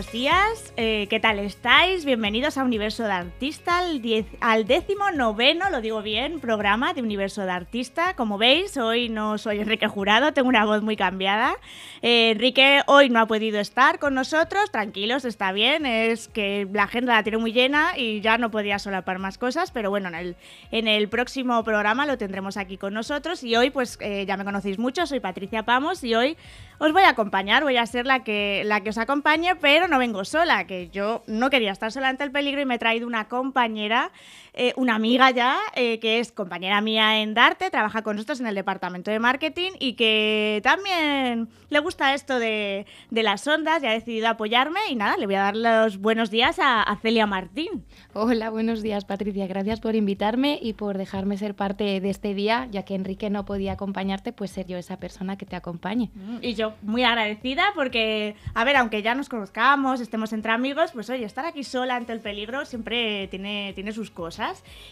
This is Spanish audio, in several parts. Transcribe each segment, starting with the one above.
Buenos días, eh, ¿qué tal estáis? Bienvenidos a Universo de Artista, al, diez, al décimo noveno, lo digo bien, programa de Universo de Artista. Como veis, hoy no soy Enrique Jurado, tengo una voz muy cambiada. Eh, Enrique hoy no ha podido estar con nosotros, tranquilos, está bien, es que la agenda la tiene muy llena y ya no podía solapar más cosas, pero bueno, en el, en el próximo programa lo tendremos aquí con nosotros y hoy pues eh, ya me conocéis mucho, soy Patricia Pamos y hoy os voy a acompañar, voy a ser la que, la que os acompañe, pero no vengo sola, que yo no quería estar sola ante el peligro y me he traído una compañera, eh, una amiga ya, eh, que es compañera mía en Darte, trabaja con nosotros en el departamento de marketing y que también le gusta esto de, de las ondas y ha decidido apoyarme y nada, le voy a dar los buenos días a, a Celia Martín. Hola, buenos días Patricia, gracias por invitarme y por dejarme ser parte de este día, ya que Enrique no podía acompañarte, pues ser yo esa persona que te acompañe. Y yo muy agradecida porque, a ver, aunque ya nos conozcamos, estemos entre amigos, pues oye, estar aquí sola ante el peligro siempre tiene, tiene sus cosas.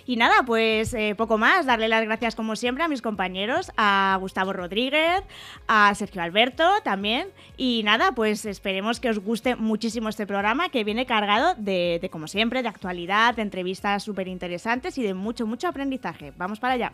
Y nada, pues eh, poco más, darle las gracias como siempre a mis compañeros, a Gustavo Rodríguez, a Sergio Alberto también. Y nada, pues esperemos que os guste muchísimo este programa que viene cargado de, de como siempre, de actualidad, de entrevistas súper interesantes y de mucho, mucho aprendizaje. Vamos para allá.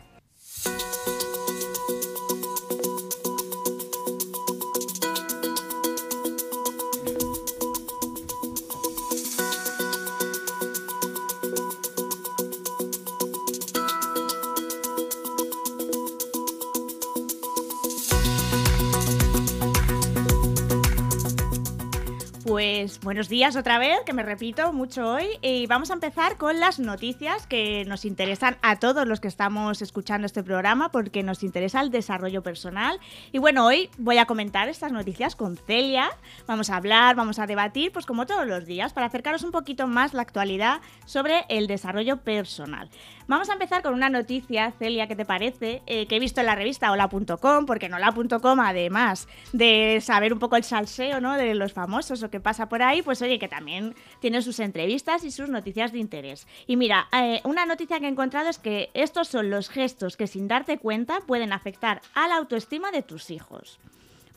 Pues buenos días otra vez, que me repito mucho hoy. Y vamos a empezar con las noticias que nos interesan a todos los que estamos escuchando este programa, porque nos interesa el desarrollo personal. Y bueno, hoy voy a comentar estas noticias con Celia. Vamos a hablar, vamos a debatir, pues como todos los días, para acercaros un poquito más la actualidad sobre el desarrollo personal. Vamos a empezar con una noticia, Celia, ¿qué te parece? Eh, que he visto en la revista hola.com, porque en hola.com, además de saber un poco el salseo ¿no? de los famosos o qué pasa por ahí, pues oye, que también tiene sus entrevistas y sus noticias de interés. Y mira, eh, una noticia que he encontrado es que estos son los gestos que sin darte cuenta pueden afectar a la autoestima de tus hijos.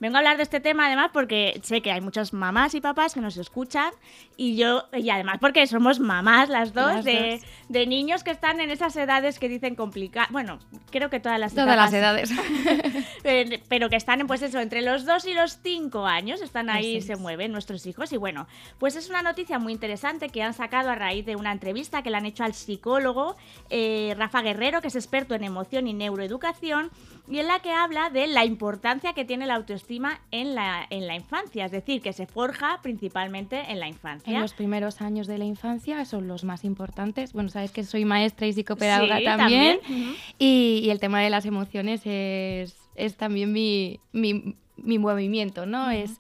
Vengo a hablar de este tema además porque sé que hay muchas mamás y papás que nos escuchan y yo, y además porque somos mamás las dos, Las de, dos. de niños que están en esas edades que dicen complicadas. Bueno, creo que todas las Todas las etapas, edades. eh, pero que están pues eso, entre los 2 y los 5 años, están ahí y Así se es. mueven nuestros hijos. Y bueno, pues es una noticia muy interesante que han sacado a raíz de una entrevista que le han hecho al psicólogo eh, Rafa Guerrero, que es experto en emoción y neuroeducación, y en la que habla de la importancia que tiene la autoestima en la, en la infancia, es decir, que se forja principalmente en la infancia. En los primeros años de la infancia son los más importantes. Bueno, sabes que soy maestra y psicopedagoga Sí, también. Ujú. Y, y el tema de las emociones es, es también mi, mi, mi movimiento, ¿no? es,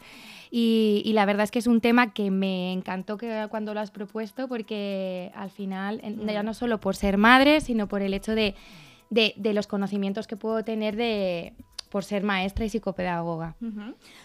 y, y la verdad es que es un tema que me encantó que, cuando lo has propuesto porque al final, ya no solo por ser madre, sino por el hecho de, de, de los conocimientos que puedo tener de, por ser maestra y psicopedagoga.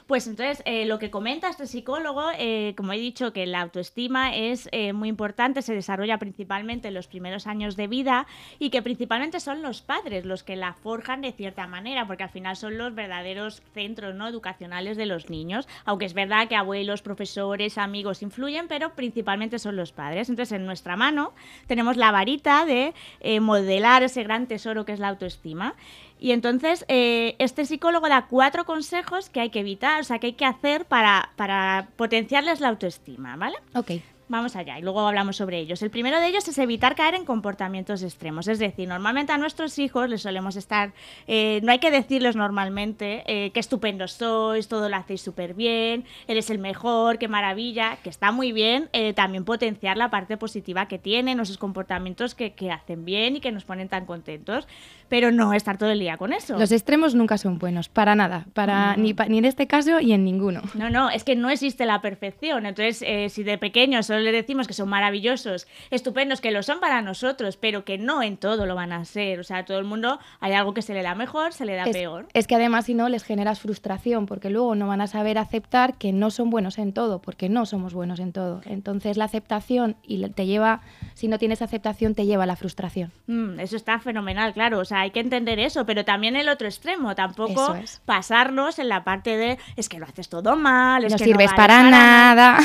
Pues entonces, eh, lo que comenta este psicólogo, eh, como he dicho, que la autoestima es eh, muy importante, se desarrolla principalmente en los primeros años de vida y que principalmente son los padres los que la forjan de cierta manera, porque al final son los verdaderos centros ¿no? educacionales de los niños, aunque es verdad que abuelos, profesores, amigos influyen, pero principalmente son los padres. Entonces, en nuestra mano tenemos la varita de eh, modelar ese gran tesoro que es la autoestima. Y entonces, eh, este psicólogo da cuatro consejos que hay que evitar, o sea, que hay que hacer para, para potenciarles la autoestima, ¿vale? Ok. Vamos allá y luego hablamos sobre ellos. El primero de ellos es evitar caer en comportamientos extremos. Es decir, normalmente a nuestros hijos les solemos estar, eh, no hay que decirles normalmente eh, qué estupendos sois, todo lo hacéis súper bien, eres el mejor, qué maravilla, que está muy bien eh, también potenciar la parte positiva que tienen, esos comportamientos que, que hacen bien y que nos ponen tan contentos, pero no estar todo el día con eso. Los extremos nunca son buenos, para nada, para, Mm. ni, pa- ni en este caso y en ninguno. No, no, es que no existe la perfección. Entonces, eh, si de pequeños solo le decimos que son maravillosos, estupendos, que lo son para nosotros, pero que no en todo lo van a ser. O sea, a todo el mundo hay algo que se le da mejor, se le da peor. Es que además si no les generas frustración, porque luego no van a saber aceptar que no son buenos en todo, porque no somos buenos en todo. Entonces la aceptación y te lleva, si no tienes aceptación, te lleva a la frustración. Mm, eso está fenomenal, claro. O sea, hay que entender eso, pero también el otro extremo, tampoco pasarnos en la parte de es que lo haces todo mal, es no que sirves para, nada.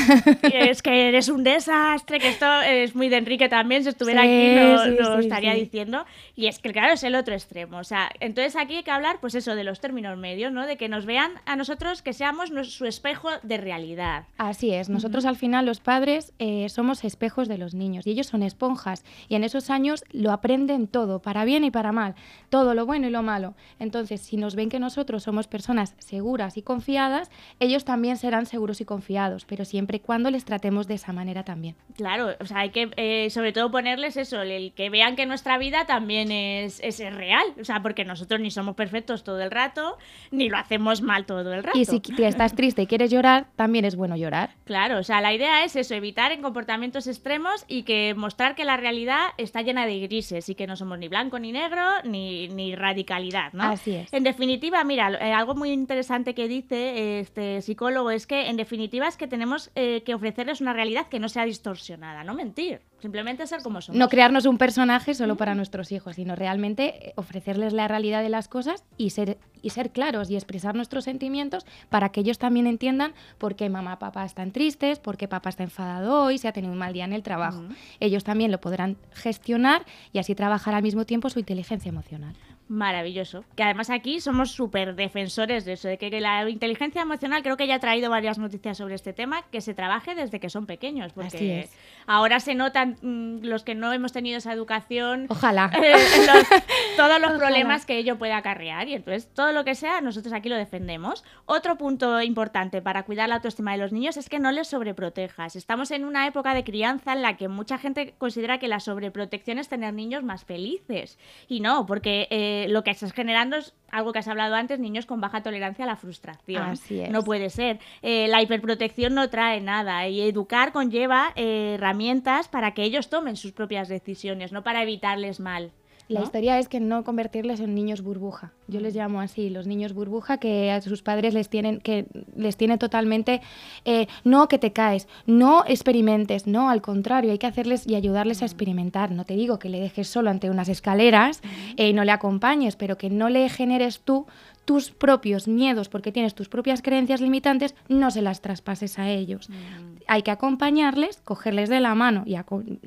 es que eres un desastre, que esto es muy de Enrique también, si estuviera aquí lo, estaría diciendo. Y es que, claro, es el otro extremo. O sea, entonces aquí hay que hablar, pues eso, de los términos medios, ¿no? De que nos vean a nosotros que seamos su espejo de realidad. Así es. Nosotros al final, los padres, eh, somos espejos de los niños y ellos son esponjas. Y en esos años lo aprenden todo, para bien y para mal. Todo lo bueno y lo malo. Entonces, si nos ven que nosotros somos personas seguras y confiadas, ellos también serán seguros y confiados, pero siempre y cuando les tratemos de esa manera también. Claro, o sea, hay que eh, sobre todo ponerles eso, el que vean que nuestra vida también es, es, real, o sea, porque nosotros ni somos perfectos todo el rato, ni lo hacemos mal todo el rato. Y si estás triste y quieres llorar, también es bueno llorar. Claro, o sea, la idea es eso, evitar en comportamientos extremos y que mostrar que la realidad está llena de grises y que no somos ni blanco ni negro ni, ni radicalidad, ¿no? Así es. En definitiva, mira, eh, algo muy interesante que dice este psicólogo es que en definitiva es que tenemos eh, que ofrecerles una realidad que no sea distorsionada, no mentir. Simplemente ser como somos. No crearnos un personaje solo para nuestros hijos, sino realmente eh, ofrecerles la realidad de las cosas y ser, y ser claros y expresar nuestros sentimientos para que ellos también entiendan por qué mamá, papá están tristes, por qué papá está enfadado hoy, se ha tenido un mal día en el trabajo. Ellos también lo podrán gestionar y así trabajar al mismo tiempo su inteligencia emocional maravilloso. Que además aquí somos súper defensores de eso, de que la inteligencia emocional, creo que ya ha traído varias noticias sobre este tema, que se trabaje desde que son pequeños, porque ahora se notan mm, los que no hemos tenido esa educación. Ojalá. Eh, todos los problemas que ello puede acarrear y entonces todo lo que sea, nosotros aquí lo defendemos. Otro punto importante para cuidar la autoestima de los niños es que no les sobreprotejas. Estamos en una época de crianza en la que mucha gente considera que la sobreprotección es tener niños más felices y no, porque... Eh, lo que estás generando es algo que has hablado antes, niños con baja tolerancia a la frustración. Así es. No puede ser. Eh, la hiperprotección no trae nada y educar conlleva eh, herramientas para que ellos tomen sus propias decisiones, no para evitarles mal. La historia es que no convertirles en niños burbuja. Yo les llamo así, los niños burbuja que a sus padres les tienen que les tiene totalmente eh, no que te caes, no experimentes, no al contrario, hay que hacerles y ayudarles a experimentar. No te digo que le dejes solo ante unas escaleras y no le acompañes, pero que no le generes tú tus propios miedos, porque tienes tus propias creencias limitantes, no se las traspases a ellos. Mm. Hay que acompañarles, cogerles de la mano y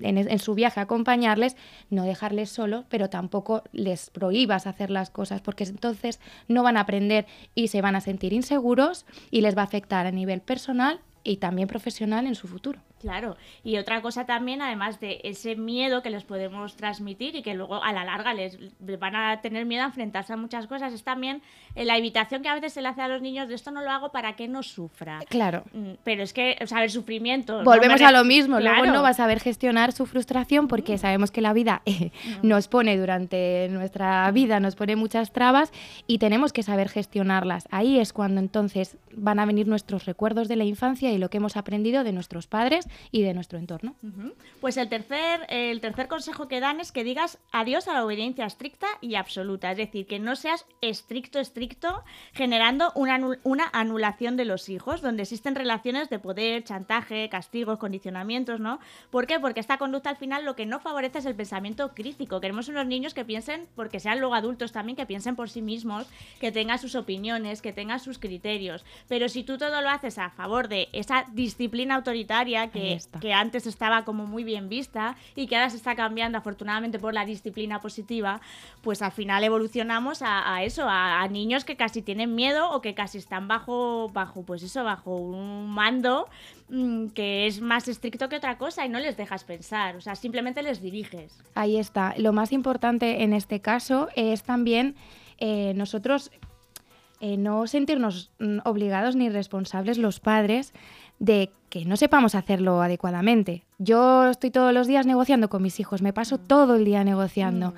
en, su viaje acompañarles, no dejarles solos, pero tampoco les prohíbas hacer las cosas, porque entonces no van a aprender y se van a sentir inseguros y les va a afectar a nivel personal y también profesional en su futuro. Claro, y otra cosa también, además de ese miedo que les podemos transmitir y que luego a la larga les van a tener miedo a enfrentarse a muchas cosas, es también eh, la invitación que a veces se le hace a los niños de esto no lo hago para que no sufra. Claro. Mm, pero es que, o sea, el sufrimiento... Volvemos a lo mismo, luego no va a saber gestionar su frustración porque mm. sabemos que la vida eh, mm. nos pone durante nuestra vida, nos pone muchas trabas y tenemos que saber gestionarlas. Ahí es cuando entonces van a venir nuestros recuerdos de la infancia y lo que hemos aprendido de nuestros padres y de nuestro entorno. Pues el tercer, el tercer consejo que dan es que digas adiós a la obediencia estricta y absoluta, es decir, que no seas estricto, estricto, generando una, una anulación de los hijos, donde existen relaciones de poder, chantaje, castigos, condicionamientos, ¿no? ¿Por qué? Porque esta conducta al final lo que no favorece es el pensamiento crítico. Queremos unos niños que piensen, porque sean luego adultos también, que piensen por sí mismos, que tengan sus opiniones, que tengan sus criterios. Pero si tú todo lo haces a favor de esa disciplina autoritaria que que, antes estaba como muy bien vista y que ahora se está cambiando afortunadamente por la disciplina positiva, pues al final evolucionamos a, eso, a, niños que casi tienen miedo o que casi están bajo, bajo pues eso, bajo un mando mm, que es más estricto que otra cosa y no les dejas pensar, o sea, simplemente les diriges. Ahí está. Lo más importante en este caso es también eh, nosotros eh, no sentirnos mm, obligados ni responsables los padres de que no sepamos hacerlo adecuadamente. Yo estoy todos los días negociando con mis hijos, me paso mm. todo el día negociando, mm.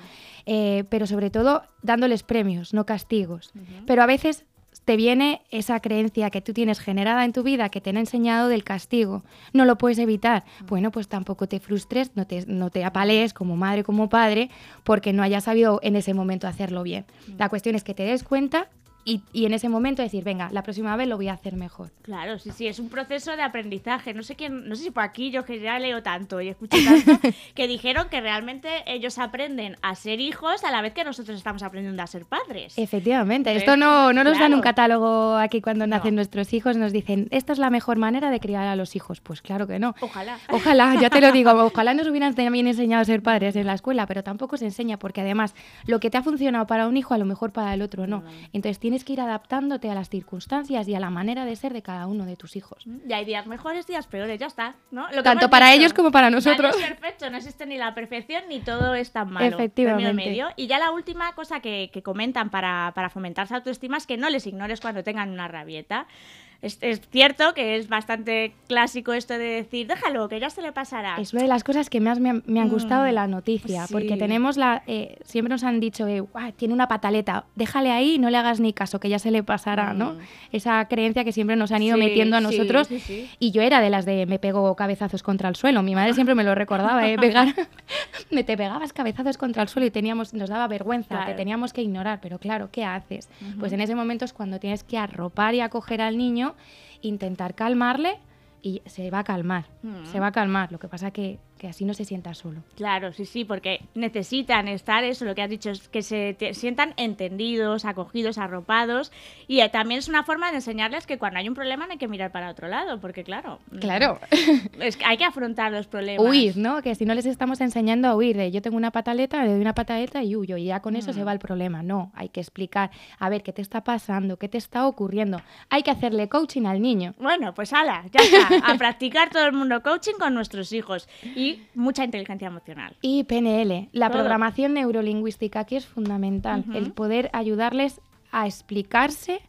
eh, pero sobre todo dándoles premios, no castigos. Pero a veces te viene esa creencia que tú tienes generada en tu vida, que te han enseñado del castigo. No lo puedes evitar. Bueno, pues tampoco te frustres, no te, no te apalees como madre, como padre, porque no hayas sabido en ese momento hacerlo bien. La cuestión es que te des cuenta y, y, en ese momento decir, venga, la próxima vez lo voy a hacer mejor. Claro, sí, sí, es un proceso de aprendizaje. No sé quién, no sé si por aquí yo que ya leo tanto y escucho tanto, que dijeron que realmente ellos aprenden a ser hijos a la vez que nosotros estamos aprendiendo a ser padres. Efectivamente, esto no, no nos claro. dan un catálogo aquí cuando nacen no. nuestros hijos, nos dicen, esta es la mejor manera de criar a los hijos. Pues claro que no. Ojalá. Ojalá, ya te lo digo, ojalá nos hubieran también enseñado a ser padres en la escuela, pero tampoco se enseña porque además lo que te ha funcionado para un hijo a lo mejor para el otro no. Entonces tienes que ir adaptando a las circunstancias y a la manera de ser de cada uno de tus hijos. Y hay días mejores, días peores, ya está. ¿no? Lo Tanto para dicho, ellos como para nosotros. No es perfecto, no existe ni la perfección ni todo es tan malo. Efectivamente. Medio. Y ya la última cosa que, que comentan para, para fomentar su autoestima es que no les ignores cuando tengan una rabieta. Es, es, cierto que es bastante clásico esto de decir, déjalo, que ya se le pasará. Es una de las cosas que más me, han, me han gustado mm, de la noticia, sí. porque tenemos la, eh, siempre nos han dicho, eh, tiene una pataleta, déjale ahí y no le hagas ni caso, que ya se le pasará, mm. ¿no? Esa creencia que siempre nos han ido sí, metiendo a nosotros. Sí, y yo era de las de me pego cabezazos contra el suelo. Mi madre siempre me lo recordaba, ¿eh? Pegar, me te pegabas cabezazos contra el suelo y teníamos, nos daba vergüenza, Claro. te teníamos que ignorar, pero claro, ¿qué haces? Pues en ese momento es cuando tienes que arropar y acoger al niño intentar calmarle y se va a calmar, Mm. se va a calmar. Lo que pasa que, que así no se sienta solo. Claro, sí, sí, porque necesitan estar, eso lo que has dicho, es que se te- sientan entendidos, acogidos, arropados. Y eh, también es una forma de enseñarles que cuando hay un problema no hay que mirar para otro lado, porque claro, mm, Claro. es que hay que afrontar los problemas. Huir, ¿no? Que si no les estamos enseñando a huir de yo tengo una pataleta, le doy una pataleta y huyo y ya con eso Mm. se va el problema. No, hay que explicar, a ver, ¿qué te está pasando? ¿Qué te está ocurriendo? Hay que hacerle coaching al niño. Bueno, pues ala, ya está. A practicar todo el mundo coaching con nuestros hijos. Y mucha inteligencia emocional. Y PNL, la Todo. programación neurolingüística, aquí es fundamental, el poder ayudarles a explicarse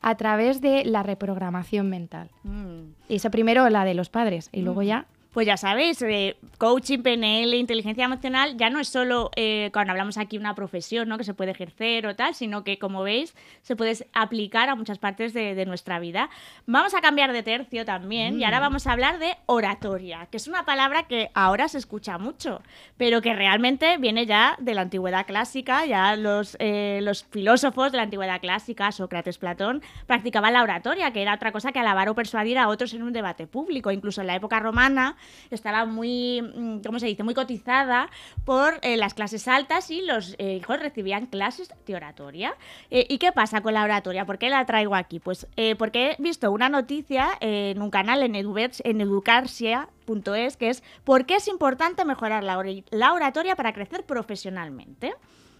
a través de la reprogramación mental. Mm. Y eso primero la de los padres y luego Mm. ya Pues ya sabéis, eh, coaching, PNL, inteligencia emocional, ya no es solo eh, cuando hablamos aquí una profesión ¿no? que se puede ejercer o tal, sino que, como veis, se puede aplicar a muchas partes de, de nuestra vida. Vamos a cambiar de tercio también y ahora vamos a hablar de oratoria, que es una palabra que ahora se escucha mucho, pero que realmente viene ya de la antigüedad clásica, ya los, eh, los filósofos de la antigüedad clásica, Sócrates, Platón, practicaban la oratoria, que era otra cosa que alabar o persuadir a otros en un debate público. Incluso en la época romana estaba muy, mm, ¿cómo se dice?, muy cotizada por eh, las clases altas y los eh, hijos recibían clases de oratoria. Eh, ¿Y qué pasa con la oratoria? ¿Por qué la traigo aquí? Pues porque he visto una noticia en un canal en, Eduvers- en educarsia.es que es ¿por qué es importante mejorar la, la oratoria para crecer profesionalmente?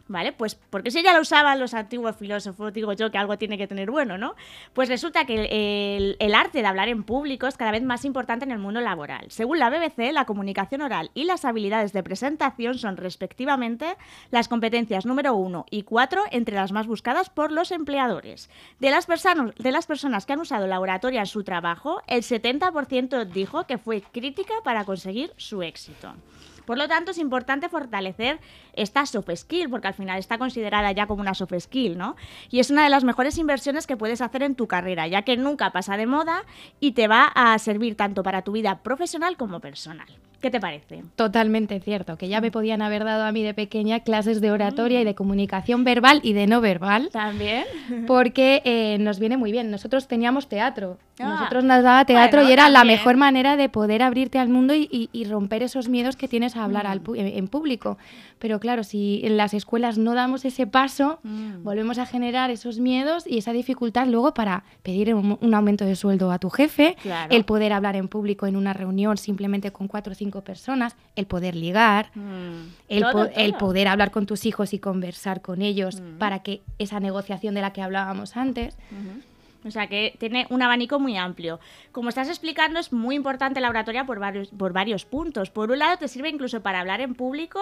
¿Vale? Pues porque si ya lo usaban los antiguos filósofos, digo yo que algo tiene que tener bueno, ¿no? Pues resulta que el, arte de hablar en público es cada vez más importante en el mundo laboral. Según la BBC, la comunicación oral y las habilidades de presentación son respectivamente las competencias número uno y cuatro entre las más buscadas por los empleadores. De las, personas de las personas que han usado la oratoria en su trabajo, el 70% dijo que fue crítica para conseguir su éxito. Por lo tanto, es importante fortalecer esta soft skill, porque al final está considerada ya como una soft skill, ¿no? Y es una de las mejores inversiones que puedes hacer en tu carrera, ya que nunca pasa de moda y te va a servir tanto para tu vida profesional como personal. ¿Qué te parece? totalmente cierto, que ya me podían haber dado a mí de pequeña clases de oratoria y de comunicación verbal y de no verbal. También. Porque eh, nos viene muy bien. Nosotros teníamos teatro. Ah. Nosotros nos daba teatro Bueno, y era la mejor manera de poder abrirte al mundo y, y- y romper esos miedos que tienes a hablar al pu- en, en público. Pero claro, si en las escuelas no damos ese paso, Mm. volvemos a generar esos miedos y esa dificultad luego para pedir un, un aumento de sueldo a tu jefe, Claro. el poder hablar en público en una reunión simplemente con cuatro o cinco personas, el poder ligar. Mm. El, Todo, po- el todo. poder hablar con tus hijos y conversar con ellos Mm. para que esa negociación de la que hablábamos antes. O sea que tiene un abanico muy amplio. Como estás explicando, es muy importante la oratoria por varios, por varios puntos. Por un lado, te sirve incluso para hablar en público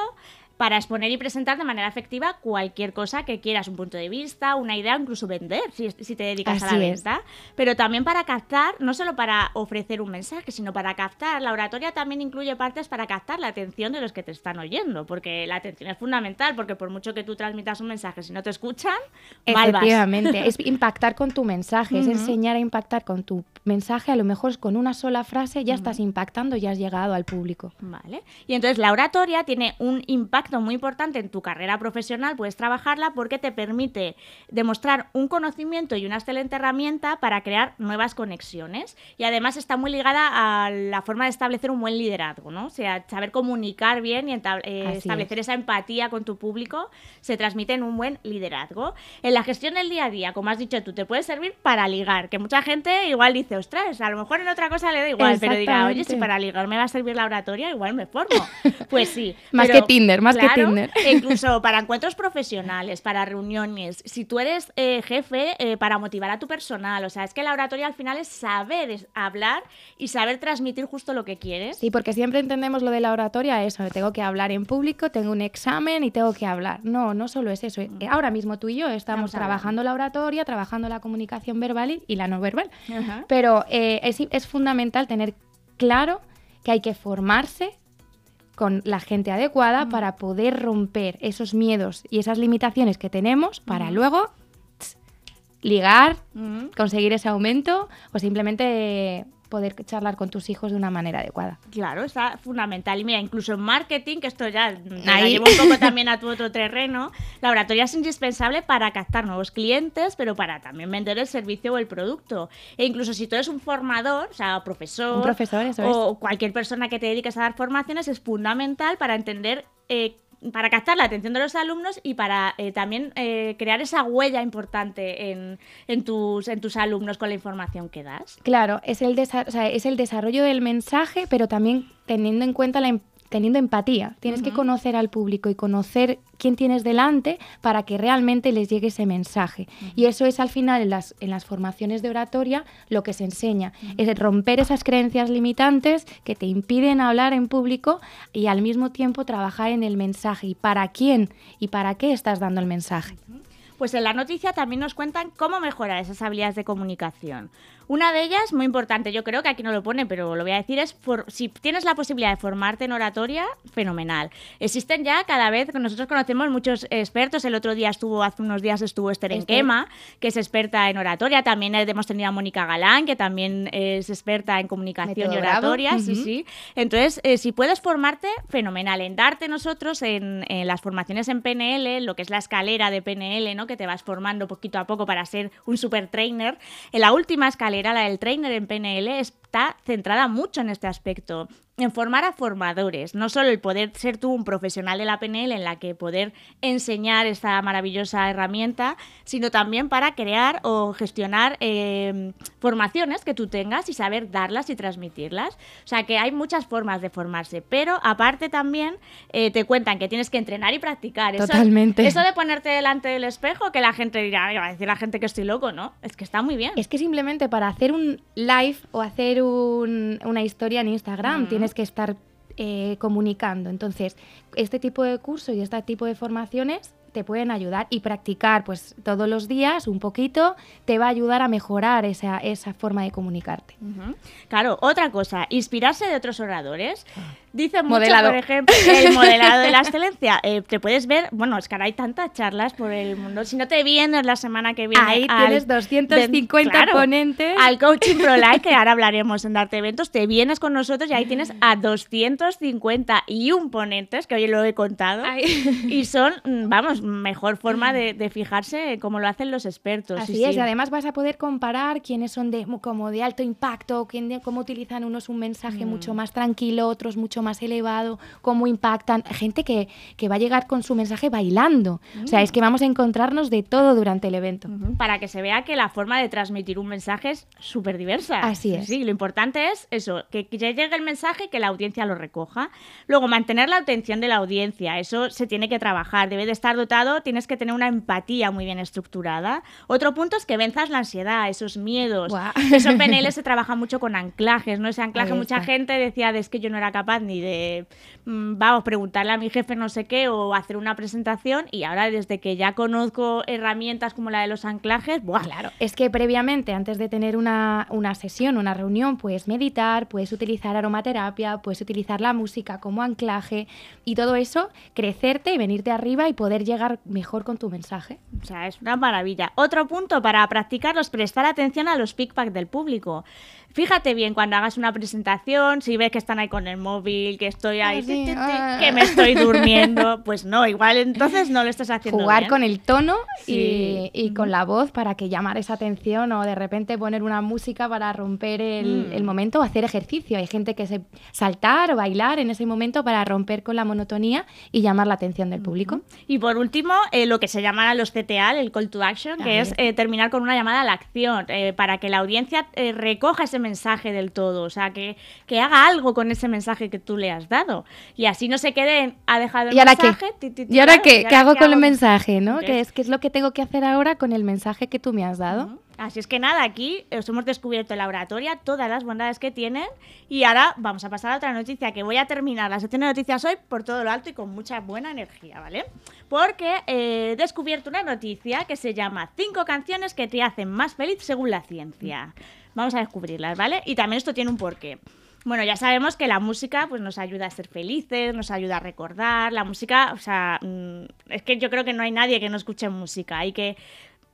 para exponer y presentar de manera efectiva cualquier cosa que quieras, un punto de vista, una idea, incluso vender, si, te dedicas a la venta. Pero también para captar, no solo para ofrecer un mensaje, sino para captar. La oratoria también incluye partes para captar la atención de los que te están oyendo, porque la atención es fundamental, porque por mucho que tú transmitas un mensaje, si no te escuchan, mal Efectivamente, es impactar con tu mensaje, es enseñar a impactar con tu mensaje, a lo mejor con una sola frase ya estás impactando, ya has llegado al público. Vale. Y entonces la oratoria tiene un impacto muy importante en tu carrera profesional, puedes trabajarla porque te permite demostrar un conocimiento y una excelente herramienta para crear nuevas conexiones. Y además está muy ligada a la forma de establecer un buen liderazgo, ¿no? O sea, saber comunicar bien y eh, establecer esa empatía con tu público se transmite en un buen liderazgo. En la gestión del día a día, como has dicho tú, te puede servir para ligar, que mucha gente igual dice, ostras, a lo mejor en otra cosa le da igual, pero diga, oye, si para ligar me va a servir la oratoria, igual me formo. Pues sí. más que Tinder, más claro, incluso para encuentros profesionales, para reuniones, si tú eres eh, jefe, eh, para motivar a tu personal. O sea, es que la oratoria al final es saber hablar y saber transmitir justo lo que quieres. Sí, porque siempre entendemos lo de la oratoria, eso, tengo que hablar en público, tengo un examen y tengo que hablar. No, no solo es eso. Mm. Ahora mismo tú y yo estamos trabajando la oratoria, trabajando la comunicación verbal y la no verbal. Pero eh, es, es fundamental tener claro que hay que formarse con la gente adecuada para poder romper esos miedos y esas limitaciones que tenemos para luego ligar, conseguir ese aumento o simplemente poder charlar con tus hijos de una manera adecuada. Claro, está fundamental. Y mira, incluso en marketing, que esto ya Ahí. llevo un poco también a tu otro terreno, la oratoria es indispensable para captar nuevos clientes, pero para también vender el servicio o el producto. E incluso si tú eres un formador, o sea, profesor, profesor o cualquier persona que te dediques a dar formaciones, es fundamental para entender eh, para captar la atención de los alumnos y para eh, también eh, crear esa huella importante en, en, tus, en tus alumnos con la información que das. Claro, es el, es el desarrollo del mensaje, pero también teniendo en cuenta la, teniendo empatía. Tienes que conocer al público y conocer quién tienes delante para que realmente les llegue ese mensaje. Y eso es al final en las, en las formaciones de oratoria lo que se enseña, es romper esas creencias limitantes que te impiden hablar en público y al mismo tiempo trabajar en el mensaje y para quién y para qué estás dando el mensaje. Pues en la noticia también nos cuentan cómo mejorar esas habilidades de comunicación. Una de ellas, muy importante, yo creo que aquí no lo pone, pero lo voy a decir, es si tienes la posibilidad de formarte en oratoria, fenomenal. Existen ya cada vez, nosotros conocemos muchos expertos, el otro día estuvo, hace unos días estuvo Esther Enquema, que es experta en oratoria, también hemos tenido a Mónica Galán, que también es experta en comunicación y oratoria, sí, sí. Entonces, eh, si puedes formarte, fenomenal. En darte nosotros en, en, las formaciones en PNL, lo que es la escalera de PNL, ¿no? que te vas formando poquito a poco para ser un super trainer, en la última escalera era la del trainer en PNL, está centrada mucho en este aspecto en formar a formadores, no solo el poder ser tú un profesional de la PNL en la que poder enseñar esta maravillosa herramienta, sino también para crear o gestionar em, formaciones que tú tengas y saber darlas y transmitirlas. O sea que hay muchas formas de formarse, pero aparte también eh, te cuentan que tienes que entrenar y practicar. Totalmente. Eso de ponerte delante del espejo, que la gente dirá, va a decir la gente que estoy loco, ¿no? Es que está muy bien. Es que simplemente para hacer un live o hacer una historia en Instagram tienes que estar eh, comunicando. Entonces, este tipo de curso y este tipo de formaciones te pueden ayudar y practicar pues todos los días un poquito te va a ayudar a mejorar esa, esa forma de comunicarte. Claro, otra cosa, inspirarse de otros oradores. Dice mucho, por ejemplo, el modelado de la excelencia. Eh, te puedes ver, bueno, es que ahora hay tantas charlas por el mundo. Si no te vienes la semana que viene. Ahí tienes 250 ponentes. Al Coaching Pro Life, que ahora hablaremos en Darte Eventos, te vienes con nosotros y ahí tienes a 251 ponentes, que hoy lo he contado. Y son, mm, vamos, mejor forma de, fijarse cómo lo hacen los expertos. Así es, y además vas a poder comparar quiénes son de, como de alto impacto, quién, cómo utilizan unos un mensaje mm. mucho más tranquilo, otros mucho más más elevado, cómo impactan. Gente que, que va a llegar con su mensaje bailando. O sea, es que vamos a encontrarnos de todo durante el evento. Para que se vea que la forma de transmitir un mensaje es súper diversa. Así es. Sí, lo importante es eso, que ya llegue el mensaje y que la audiencia lo recoja. Luego, mantener la atención de la audiencia. Eso se tiene que trabajar. Debe de estar dotado, tienes que tener una empatía muy bien estructurada. Otro punto es que venzas la ansiedad, esos miedos. Eso en PNL se trabaja mucho con anclajes, ¿no? Ese anclaje, mucha gente decía, es que yo no era capaz ni ni de, mm, vamos, preguntarle a mi jefe no sé qué o hacer una presentación. Y ahora, desde que ya conozco herramientas como la de los anclajes, ¡buah! Claro, es que previamente, antes de tener una, una sesión, una reunión, puedes meditar, puedes utilizar aromaterapia, puedes utilizar la música como anclaje y todo eso, crecerte y venirte arriba y poder llegar mejor con tu mensaje. O sea, es una maravilla. Otro punto para practicarlo es prestar atención a los feedback del público. Fíjate bien cuando hagas una presentación, si ves que están ahí con el móvil, que estoy ahí, Ah, sí, ti, ti, ti, que me estoy durmiendo, pues no, igual entonces no lo estás haciendo Jugar bien. con el tono Sí. y, y con la voz para que llamar esa atención o de repente poner una música para romper el, Mm. el momento o hacer ejercicio. Hay gente que se saltar o bailar en ese momento para romper con la monotonía y llamar la atención del público. Y por último, eh, lo que se llama los CTA, el call to action, que es eh, terminar con una llamada a la acción, eh, para que la audiencia recoja ese mensaje del todo, o sea, que, que haga algo con ese mensaje que tú le has dado. Y así no se quede en, ha dejado el ¿Y ahora qué? mensaje. ti, ti, ti, ¿Y ahora claro, qué? ¿Qué hago con el hago? mensaje? ¿no? ¿Qué es, ¿Qué es lo que tengo que hacer ahora con el mensaje que tú me has dado? Ujú. Así es que nada, aquí os hemos descubierto en la oratoria todas las bondades que tienen y ahora vamos a pasar a otra noticia que voy a terminar la sección de noticias hoy por todo lo alto y con mucha buena energía, ¿vale? Porque eh, he descubierto una noticia que se llama cinco canciones que te hacen más feliz según la ciencia. Vamos a descubrirlas, ¿vale? Y también esto tiene un porqué. Bueno, ya sabemos que la música pues, nos ayuda a ser felices, nos ayuda a recordar. La música, o sea, mm, es que yo creo que no hay nadie que no escuche música y que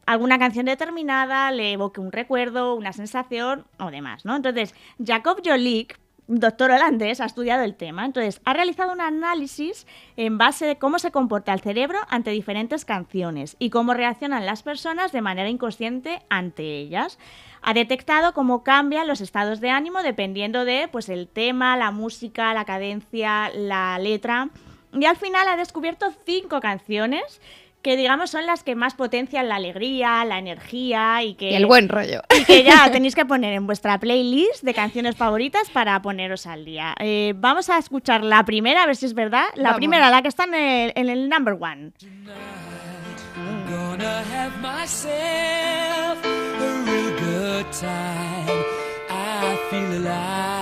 alguna canción determinada le evoque un recuerdo, una sensación o demás, ¿no? Entonces, Jacob Jolik, doctor holandés, ha estudiado el tema. Entonces, ha realizado un análisis en base de cómo se comporta el cerebro ante diferentes canciones y cómo reaccionan las personas de manera inconsciente ante ellas. Ha detectado cómo cambian los estados de ánimo dependiendo de pues, el tema, la música, la cadencia, la letra. Y al final ha descubierto cinco canciones que digamos son las que más potencian la alegría, la energía y que, Y el buen rollo. y que ya tenéis que poner en vuestra playlist de canciones favoritas para poneros al día. Eh, vamos a escuchar la primera, a ver si es verdad. La Vamos. primera, la que está en el, en el number one.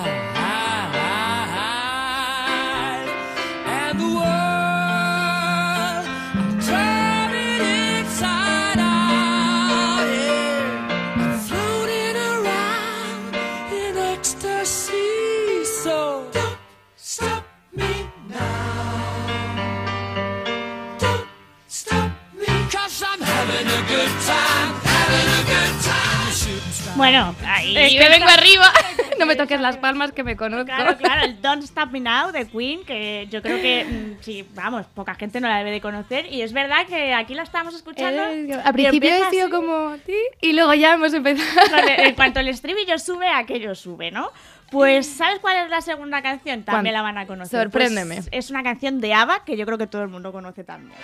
I'm Bueno, ahí Y me vengo arriba. no me toques las palmas que me conozco. Claro, claro, el Don't Stop Me Now de Queen, que yo creo que, mm, sí, vamos, poca gente no la debe de conocer. Y es verdad que aquí la estamos escuchando. Eh, Al principio he sido como... "Ti", Y luego ya hemos empezado... Vale, En cuanto el estribillo sube, aquello sube, ¿no? Pues, ¿sabes cuál es la segunda canción? También ¿Cuál? la van a conocer. Sorpréndeme. Pues, es una canción de ABBA que yo creo que todo el mundo conoce también.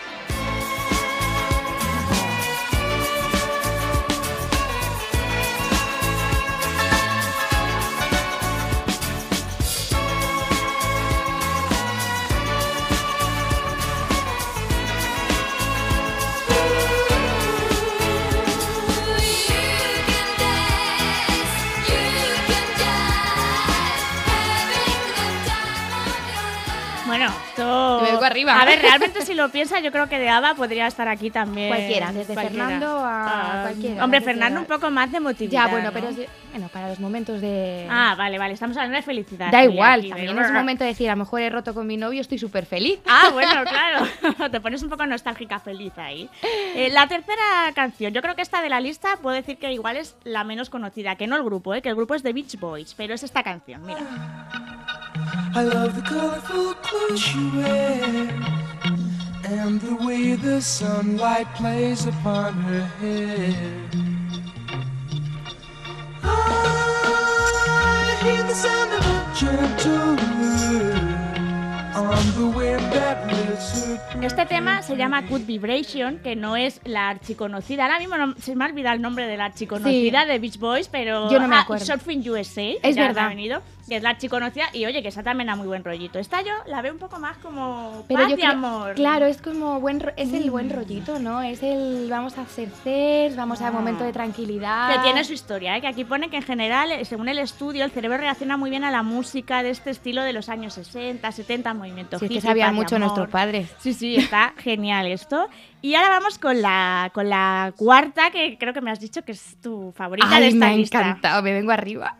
Bueno, vengo arriba. A ver, realmente si lo piensas, yo creo que de ABBA podría estar aquí también. Cualquiera, desde Fernando a Ah, cualquiera, Hombre, Fernando un poco más de emotividad. Ya, bueno, pero... Bueno, para los momentos de... Ah, vale, vale, estamos hablando de felicidad. Da igual, aquí, también de- es momento de decir, a lo mejor he roto con mi novio, estoy súper feliz. Ah, bueno, claro. Te pones un poco nostálgica feliz ahí. Eh, la tercera canción, yo creo que esta de la lista puedo decir que igual es la menos conocida, que no el grupo, eh, que el grupo es de Beach Boys, pero es esta canción, mira. I love the colorful clothes you wear and the way the sunlight plays upon her hair. I hear the sound of a gentle on the wind that lifts her Este tema se llama Good Vibration, que no es la archiconocida. Ahora mismo no- se me ha olvidado el nombre de la archiconocida Sí. de Beach Boys, pero Yo no me ah, acuerdo. Surfing USA, Es ya verdad. ha venido. Que es la chiconocida, y oye, que esa también a muy buen rollito. Esta yo la veo un poco más como Pero paz yo y creo- amor. Claro, es como buen ro- es el Mm. buen rollito, ¿no? Es el vamos a hacer test, vamos a Ah. un momento de tranquilidad. Que tiene su historia, ¿eh? que aquí pone que en general, eh, según el estudio, el cerebro reacciona muy bien a la música de este estilo de los años 60, 70, movimiento Sí, es que sabían mucho nuestros padres. Sí, sí, está genial esto. Y ahora vamos con la, con la cuarta, que creo que me has dicho que es tu favorita de Ay, esta me ha lista. encantado, me vengo arriba.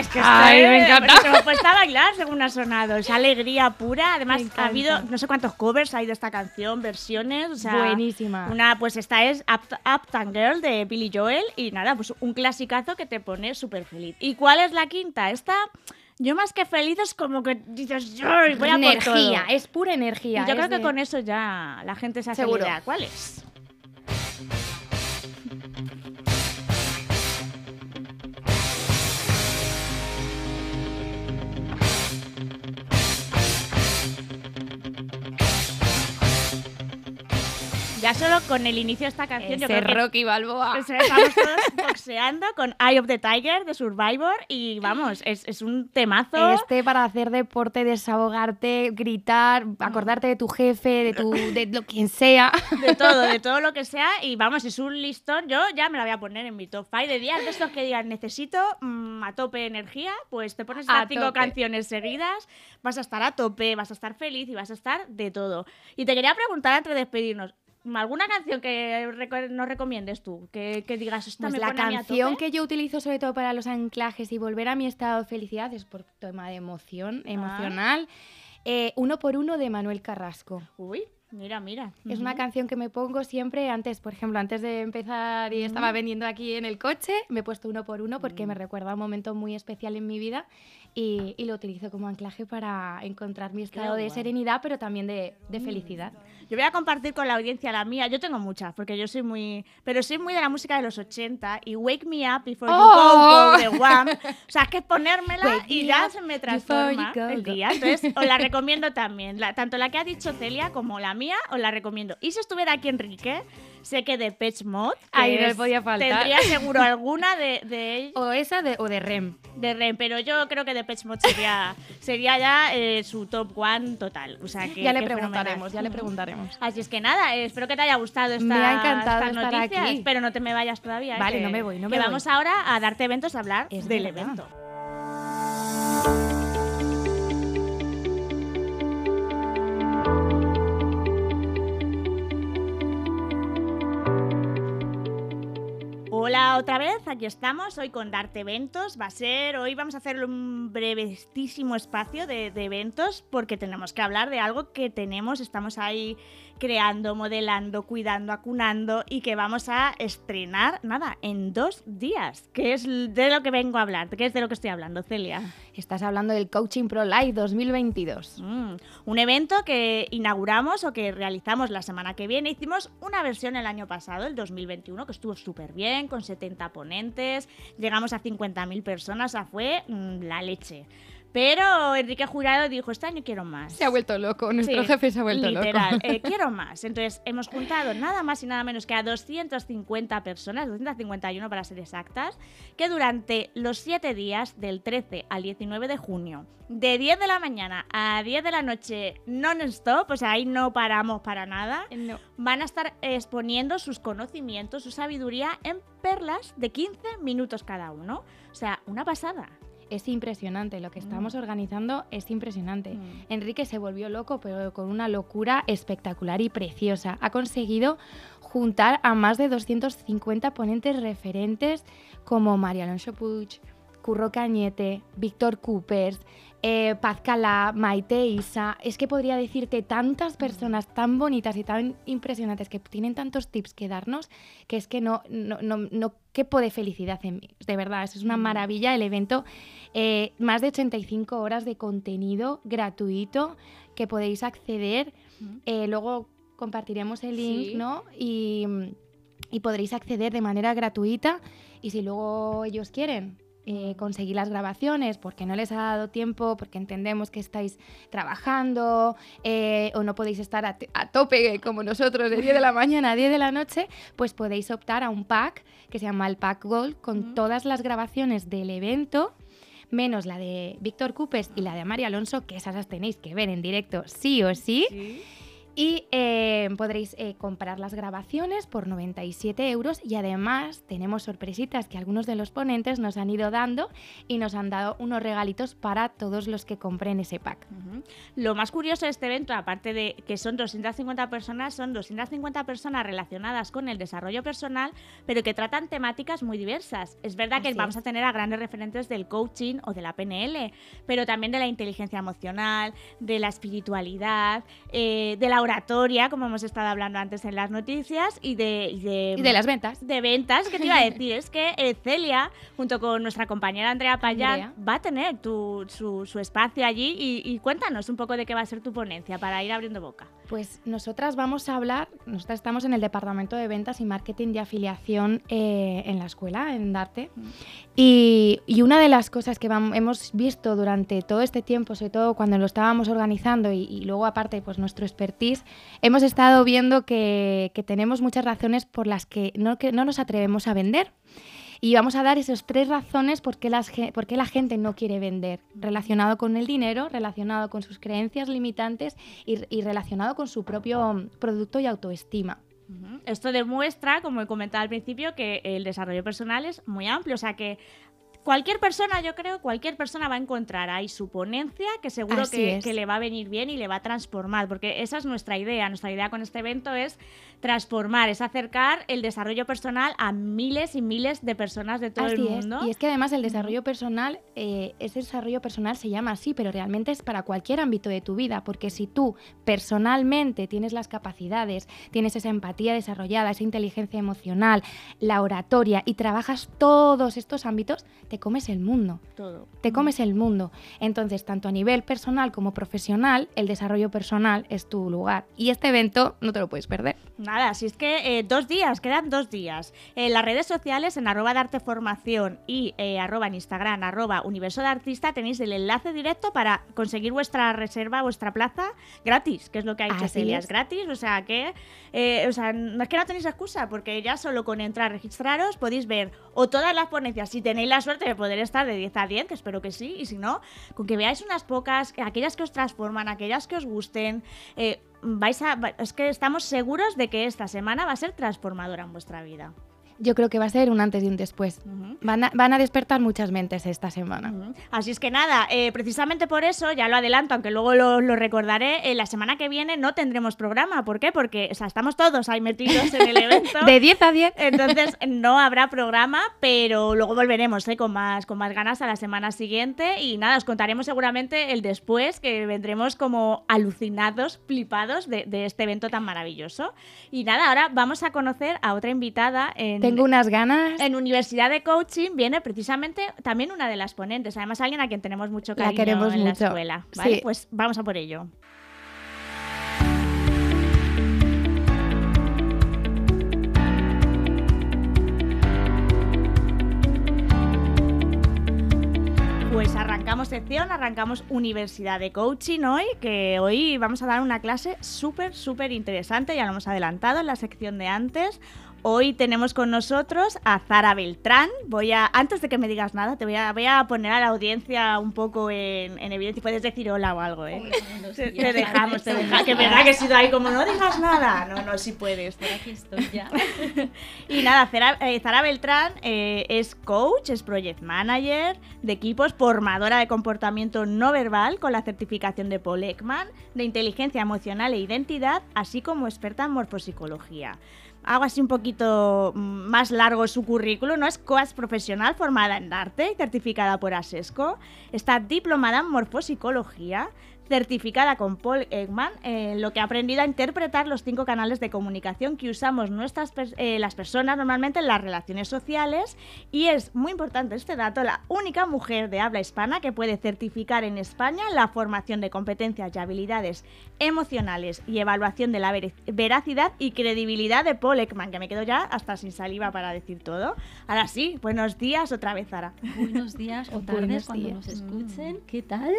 Es que Ay, está- me encanta. Se me puesta a bailar según ha sonado. Es alegría pura. Además, ha habido no sé cuántos covers hay de esta canción, versiones. O sea, Buenísima. Una, pues esta es Up- Uptown Girl de Billy Joel. Y nada, pues un clasicazo que te pone súper feliz. ¿Y cuál es la quinta? Esta, yo más que feliz es como que dices, "Ay, voy a por energía, todo". es pura energía. Y yo creo que con eso ya la gente se hace. ¿Cuál es? Ya solo con el inicio de esta canción, yo Ese creo que Rocky Balboa. estamos todos boxeando con Eye of the Tiger de Survivor y vamos, es, es un temazo. Este para hacer deporte, desahogarte, gritar, acordarte de tu jefe, de tu de lo quien sea. De todo, de todo lo que sea. Y vamos, es un listón. Yo ya me la voy a poner en mi top 5 de días de estos que digan necesito mm, a tope energía. Pues te pones A cinco tope. canciones seguidas, vas a estar a tope, vas a estar feliz y vas a estar de todo. Y te quería preguntar antes de despedirnos. ¿Alguna canción que reco- nos recomiendes tú? Que, que digas, esta Pues me la a a canción tope"? que yo utilizo sobre todo para los anclajes y volver a mi estado de felicidad es por tema de emoción, Ah. emocional. Eh, uno por uno de Manuel Carrasco. Uy, mira, mira. Es una Ujú. canción que me pongo siempre antes, por ejemplo, antes de empezar y estaba vendiendo aquí en el coche, me he puesto uno por uno porque Mm. me recuerda un momento muy especial en mi vida y, y lo utilizo como anclaje para encontrar mi estado de serenidad, pero también de, de felicidad. Yo voy a compartir con la audiencia la mía. Yo tengo muchas, porque yo soy muy. Pero soy muy de la música de los 80 y Wake Me Up Before You ¡Oh! Go Go de Wham. O sea, es que es ponérmela Wake y ya se me transforma go el go. día. Entonces, os la recomiendo también. La- tanto la que ha dicho Celia como la mía, os la recomiendo. Y si estuviera aquí Enrique, sé que de Pitch Mod. que Ahí no podía faltar. Tendría seguro alguna de, de ellos. O esa de, o de REM. De Ren, pero yo creo que Depeche Mode sería, sería ya eh, su top one total. O sea, que, ya le que preguntaremos, fenomenal. ya le preguntaremos. Así es que nada, eh, espero que te haya gustado esta, Me ha encantado estas estar noticias, aquí. pero no te me vayas todavía. eh, Vale, que- no me voy, no que me vamos voy. ahora a darte eventos a hablar Es del verdad. evento. Hola otra vez, aquí estamos, hoy con Darte Eventos. Va a ser, hoy vamos a hacer un brevísimo espacio de, de eventos porque tenemos que hablar de algo que tenemos, estamos ahí creando, modelando, cuidando, acunando y que vamos a estrenar, nada, en dos días, que es de lo que vengo a hablar, que es de lo que estoy hablando, Celia. Estás hablando del Coaching Pro Live 2022. Mm, un evento que inauguramos o que realizamos la semana que viene. Hicimos una versión el año pasado, el 2021, que estuvo súper bien, con 70 ponentes. Llegamos a 50.000 personas, o sea, fue mm, la leche. Pero Enrique Jurado dijo, este año quiero más. Se ha vuelto loco, nuestro Sí, jefe se ha vuelto literal, loco. eh, quiero más. Entonces, hemos juntado nada más y nada menos que a 250 personas, 251 para ser exactas, que durante los 7 días, del 13 al 19 de junio, de 10 de la mañana a 10 de la noche, non-stop, o sea, ahí no paramos para nada, No. van a estar exponiendo sus conocimientos, su sabiduría en perlas de 15 minutos cada uno. O sea, una pasada. Es impresionante, lo que estamos organizando es impresionante. Mm. Enrique se volvió loco, pero con una locura espectacular y preciosa. Ha conseguido juntar a más de 250 ponentes referentes como María Alonso Puig, Curro Cañete, Víctor Coopers, eh, Paz Calá, Maite Isa. Es que podría decirte tantas personas tan bonitas y tan impresionantes que tienen tantos tips que darnos que es que no, no, no, no quepo de felicidad en mí. De verdad, eso es una Mm. maravilla el evento. Eh, más de 85 horas de contenido gratuito que podéis acceder. Mm. Eh, luego compartiremos el link, Sí. ¿no? Y, y podréis acceder de manera gratuita y si luego ellos quieren eh, conseguir las grabaciones porque no les ha dado tiempo, porque entendemos que estáis trabajando eh, o no podéis estar a, a tope como nosotros de 10 de la mañana a 10 de la noche, pues podéis optar a un pack que se llama el Pack Gold con todas las grabaciones del evento menos la de Víctor Cupes y la de María Alonso, que esas las tenéis que ver en directo sí o sí. Sí. Y eh, podréis eh, comprar las grabaciones por 97 euros y además tenemos sorpresitas que algunos de los ponentes nos han ido dando y nos han dado unos regalitos para todos los que compren ese pack. Lo más curioso de este evento, aparte de que son 250 personas, son 250 personas relacionadas con el desarrollo personal, pero que tratan temáticas muy diversas. Es verdad que vamos es. a tener a grandes referentes del coaching o de la PNL, pero también de la inteligencia emocional, de la espiritualidad, eh, de la oratoria, como hemos estado hablando antes en las noticias, y de, y de, Y de las ventas. de ventas, que te iba a decir, es que eh, Celia, junto con nuestra compañera Andrea Payán, Andrea. va a tener tu- su, su espacio allí y, y cuéntanos un poco de qué va a ser tu ponencia para ir abriendo boca. Pues nosotras vamos a hablar, nosotras estamos en el Departamento de Ventas y Marketing de Afiliación eh, en la escuela, en Darte. Y, y una de las cosas que vam- hemos visto durante todo este tiempo, sobre todo cuando lo estábamos organizando y, y luego aparte pues nuestro expertise, hemos estado viendo que, tenemos muchas razones por las que no, nos atrevemos a vender. Y vamos a dar esas tres razones por qué, las por la gente no quiere vender, relacionado con el dinero, relacionado con sus creencias limitantes y, y relacionado con su propio producto y autoestima. Esto demuestra, como he comentado al principio, que el desarrollo personal es muy amplio, o sea que cualquier persona, yo creo, cualquier persona va a encontrar ahí su ponencia que seguro Así que, es. que le va a venir bien y le va a transformar, porque esa es nuestra idea. Nuestra idea con este evento es transformar, es acercar el desarrollo personal a miles y miles de personas de todo Así el es. mundo. Y es que además el desarrollo personal, eh, ese desarrollo personal se llama así, pero realmente es para cualquier ámbito de tu vida, porque si tú personalmente tienes las capacidades, tienes esa empatía desarrollada, esa inteligencia emocional, la oratoria y trabajas todos estos ámbitos, te comes el mundo. Todo. Te comes el mundo. Entonces, tanto a nivel personal como profesional, el desarrollo personal es tu lugar. Y este evento no te lo puedes perder. Nada, si es que eh, dos días, quedan dos días. En las redes sociales, en arroba de arte formación y eh, arroba en Instagram, arroba universo de artista, tenéis el enlace directo para conseguir vuestra reserva, vuestra plaza gratis, que es lo que ha Así Celia, es. es gratis, o sea que, eh, o sea, no es que no tenéis excusa, porque ya solo con entrar, registraros, podéis ver o todas las ponencias, si tenéis la suerte de poder estar de 10 a 10, que espero que sí, y si no, con que veáis unas pocas, aquellas que os transforman, aquellas que os gusten, eh, vais a, es que estamos seguros de que esta semana va a ser transformadora en vuestra vida. Yo creo que va a ser un antes y un después. Van a, van a despertar muchas mentes esta semana. Así es que nada, eh, precisamente por eso, ya lo adelanto, aunque luego lo, lo recordaré, eh, la semana que viene no tendremos programa. ¿Por qué? Porque o sea, estamos todos ahí metidos en el evento. De 10 a 10. Entonces no habrá programa, pero luego volveremos ¿eh? con, más, con más ganas a la semana siguiente y nada, os contaremos seguramente el después, que vendremos como alucinados, flipados de, de este evento tan maravilloso. Y nada, ahora vamos a conocer a otra invitada en, Tengo unas ganas. en Universidad de Coaching, viene precisamente también una de las ponentes, además alguien a quien tenemos mucho La cariño queremos en la mucho, escuela. ¿vale? sí. Pues vamos a por ello. Pues arrancamos sección, arrancamos Universidad de Coaching hoy, que hoy vamos a dar una clase súper, súper interesante, ya lo hemos adelantado en la sección de antes. Hoy tenemos con nosotros a Zara Beltrán. Voy a, antes de que me digas nada, te voy a, voy a poner a la audiencia un poco en, en evidencia. Puedes decir hola o algo, ¿eh? te, te dejamos, te dejamos. Que verdad que he sido ahí como no digas nada. No, no, sí puedes. Aquí estoy ya. Y nada, Zara, eh, Zara Beltrán eh, es coach, es project manager de equipos, formadora de comportamiento no verbal con la certificación de Paul Ekman, de inteligencia emocional e identidad, así como experta en morfopsicología. Hago así un poquito mm, más largo su currículo, ¿no? Es coach profesional formada en arte certificada por ASESCO. Está diplomada en morfopsicología. Certificada con Paul Ekman, eh, lo que ha aprendido a interpretar los cinco canales de comunicación que usamos nuestras eh, las personas normalmente en las relaciones sociales y es muy importante este dato, la única mujer de habla hispana que puede certificar en España la formación de competencias y habilidades emocionales y evaluación de la ver- veracidad y credibilidad de Paul Ekman, que me quedo ya hasta sin saliva para decir todo. Ahora sí, buenos días otra vez, Sara. Buenos días o tardes Buenos cuando días. nos escuchen. ¿Qué tal?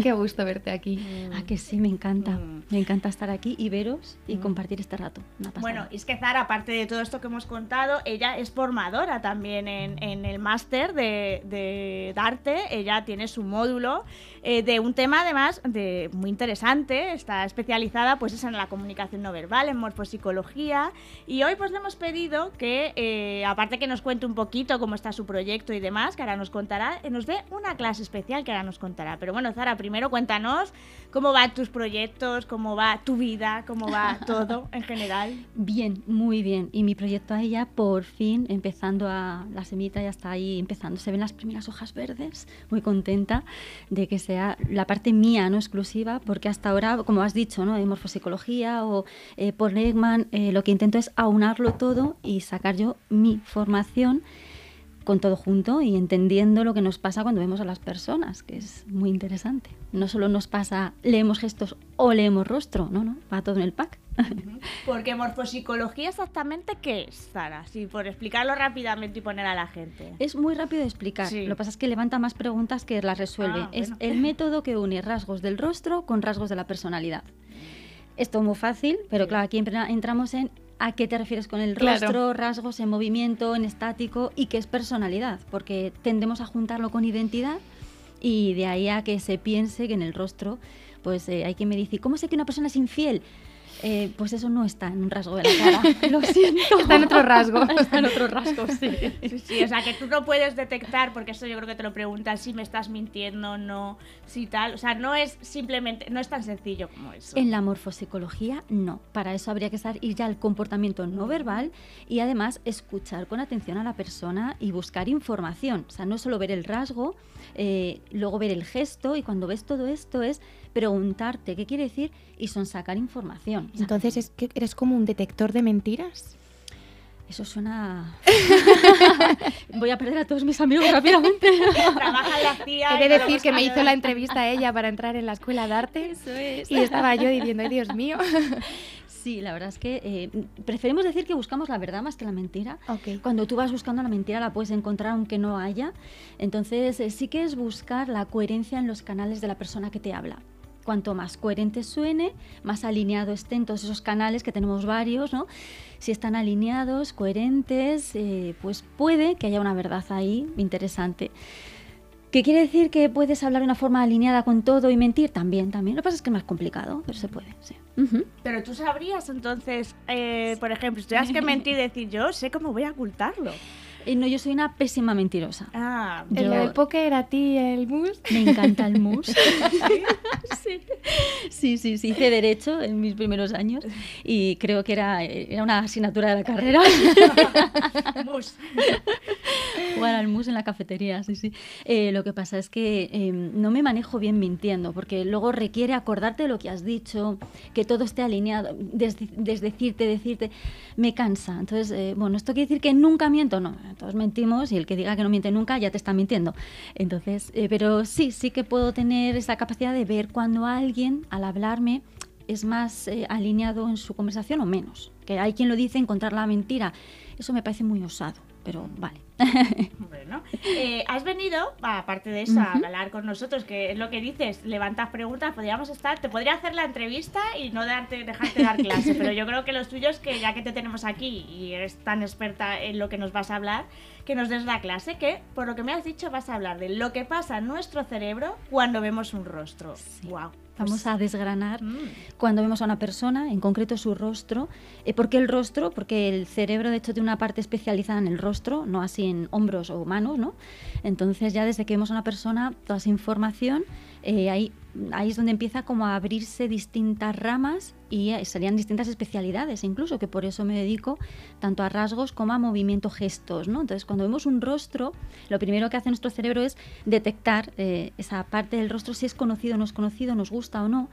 Qué gusto verte aquí. Ah, que sí, me encanta. Mm. Me encanta estar aquí y veros y compartir este rato. Bueno, y es que Zara, aparte de todo esto que hemos contado, ella es formadora también en, en el máster de, de arte. Ella tiene su módulo eh, de un tema además de muy interesante. Está especializada pues es en la comunicación no verbal, en morfopsicología. Y hoy pues le hemos pedido que, eh, aparte que nos cuente un poquito cómo está su proyecto y demás, que ahora nos contará, eh, nos dé una clase especial que ahora nos contará. Pero bueno, Zara, primero cuéntanos cómo van tus proyectos, cómo va tu vida, cómo va todo en general. Bien, muy bien. Y mi proyecto ahí ya por fin empezando a... La semillita ya está ahí empezando. Se ven las primeras hojas verdes. Muy contenta de que sea la parte mía, no exclusiva, porque hasta ahora, como has dicho, ¿no? de morfopsicología o eh, por Legman, eh, lo que intento es aunarlo todo y sacar yo mi formación con todo junto y entendiendo lo que nos pasa cuando vemos a las personas, que es muy interesante. No solo nos pasa leemos gestos o leemos rostro, no, no, va todo en el pack. Porque morfopsicología exactamente qué es, Sara, sí, por explicarlo rápidamente y poner a la gente. Es muy rápido de explicar. Sí. Lo que pasa es que levanta más preguntas que las resuelve. Ah, Es bueno. el método que une rasgos del rostro con rasgos de la personalidad. Esto es muy fácil, pero Sí. claro, aquí entra- entramos en a qué te refieres con el Claro. rostro, rasgos en movimiento, en estático y qué es personalidad, porque tendemos a juntarlo con identidad y de ahí a que se piense que en el rostro, pues eh, hay quien me dice, ¿cómo sé que una persona es infiel? Eh, pues eso no está en un rasgo de la cara. Lo siento. Está en otro rasgo. Está en otro rasgo, sí. Sí, sí, o sea, que tú no puedes detectar, porque eso yo creo que te lo preguntan, si me estás mintiendo no, si tal. O sea, no es simplemente, no es tan sencillo como eso. En la morfopsicología no. Para eso habría que estar, ir ya al comportamiento no verbal y además escuchar con atención a la persona y buscar información. O sea, no solo ver el rasgo, eh, luego ver el gesto y cuando ves todo esto es preguntarte qué quiere decir y son sacar información. Sea, Entonces, ¿es que ¿eres como un detector de mentiras? Eso suena... Voy a perder a todos mis amigos rápidamente. Trabaja en la CIA. He de decir que me hizo la entrevista a ella para entrar en la escuela de arte Eso es. y estaba yo diciendo, ay Dios mío. Sí, la verdad es que eh, preferimos decir que buscamos la verdad más que la mentira. Cuando tú vas buscando la mentira la puedes encontrar aunque no haya. Entonces eh, sí que es buscar la coherencia en los canales de la persona que te habla. Cuanto más coherente suene, más alineado estén todos esos canales, que tenemos varios, ¿no? Si están alineados, coherentes, eh, pues puede que haya una verdad ahí interesante. ¿Qué quiere decir que puedes hablar de una forma alineada con todo y mentir? También, también. Lo que pasa es que es más complicado, pero se puede, sí. Ujú. Pero tú sabrías entonces, eh, por ejemplo, si tuvieras que mentir y decir yo sé cómo voy a ocultarlo. Eh, no, yo soy una pésima mentirosa. Ah, El Yo- del póker a ti, el mus. Me encanta el mus. sí. sí, sí, sí. Hice derecho en mis primeros años y creo que era, era una asignatura de la carrera. mus. Jugar al mus en la cafetería, sí, sí. Eh, lo que pasa es que eh, no me manejo bien mintiendo, porque luego requiere acordarte de lo que has dicho, que todo esté alineado, des- desdecirte, decirte, me cansa. Entonces, eh, bueno, ¿esto quiere decir que nunca miento? No, todos mentimos y el que diga que no miente nunca ya te está mintiendo. Entonces, eh, pero sí, sí que puedo tener esa capacidad de ver cuando alguien, al hablarme, es más eh, alineado en su conversación o menos. Que hay quien lo dice encontrar la mentira. Eso me parece muy osado, pero vale. Bueno, eh, has venido, aparte de eso, a hablar con nosotros, que es lo que dices, levantas preguntas, podríamos estar, te podría hacer la entrevista y no darte, dejarte dar clase, pero yo creo que lo tuyo es que ya que te tenemos aquí y eres tan experta en lo que nos vas a hablar, que nos des la clase, que por lo que me has dicho vas a hablar de lo que pasa en nuestro cerebro cuando vemos un rostro. Wow. Vamos a desgranar Mm. cuando vemos a una persona, en concreto su rostro. Eh, ¿Por qué el rostro? Porque el cerebro, de hecho, tiene una parte especializada en el rostro, no así en hombros o manos, ¿no? Entonces, ya desde que vemos a una persona, toda esa información, eh, hay ahí es donde empieza como a abrirse distintas ramas y eh, serían distintas especialidades incluso, que por eso me dedico tanto a rasgos como a movimiento gestos. Entonces, cuando vemos un rostro, lo primero que hace nuestro cerebro es detectar eh, esa parte del rostro, si es conocido o no es conocido, nos gusta o no.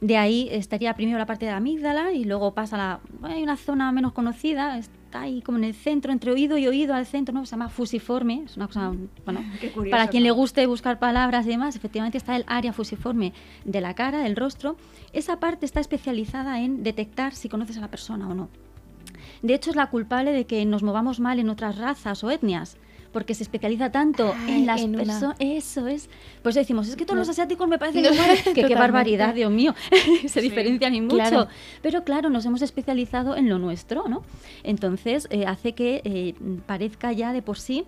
De ahí estaría primero la parte de la amígdala y luego pasa la... Hay una zona menos conocida, está ahí como en el centro, entre oído y oído al centro, ¿no? Se llama fusiforme, es una cosa, bueno, Qué curioso, para quien ¿no? le guste buscar palabras y demás, efectivamente está el área fusiforme de la cara, del rostro. Esa parte está especializada en detectar si conoces a la persona o no. De hecho, es la culpable de que nos movamos mal en otras razas o etnias, porque se especializa tanto Ay, en las personas. Eso es. Pues decimos, es que todos No. los asiáticos me parecen No, iguales. que qué barbaridad, Dios mío. se Sí, diferencian y mucho. claro. Pero claro, nos hemos especializado en lo nuestro, ¿no? Entonces, eh, hace que eh, parezca ya de por sí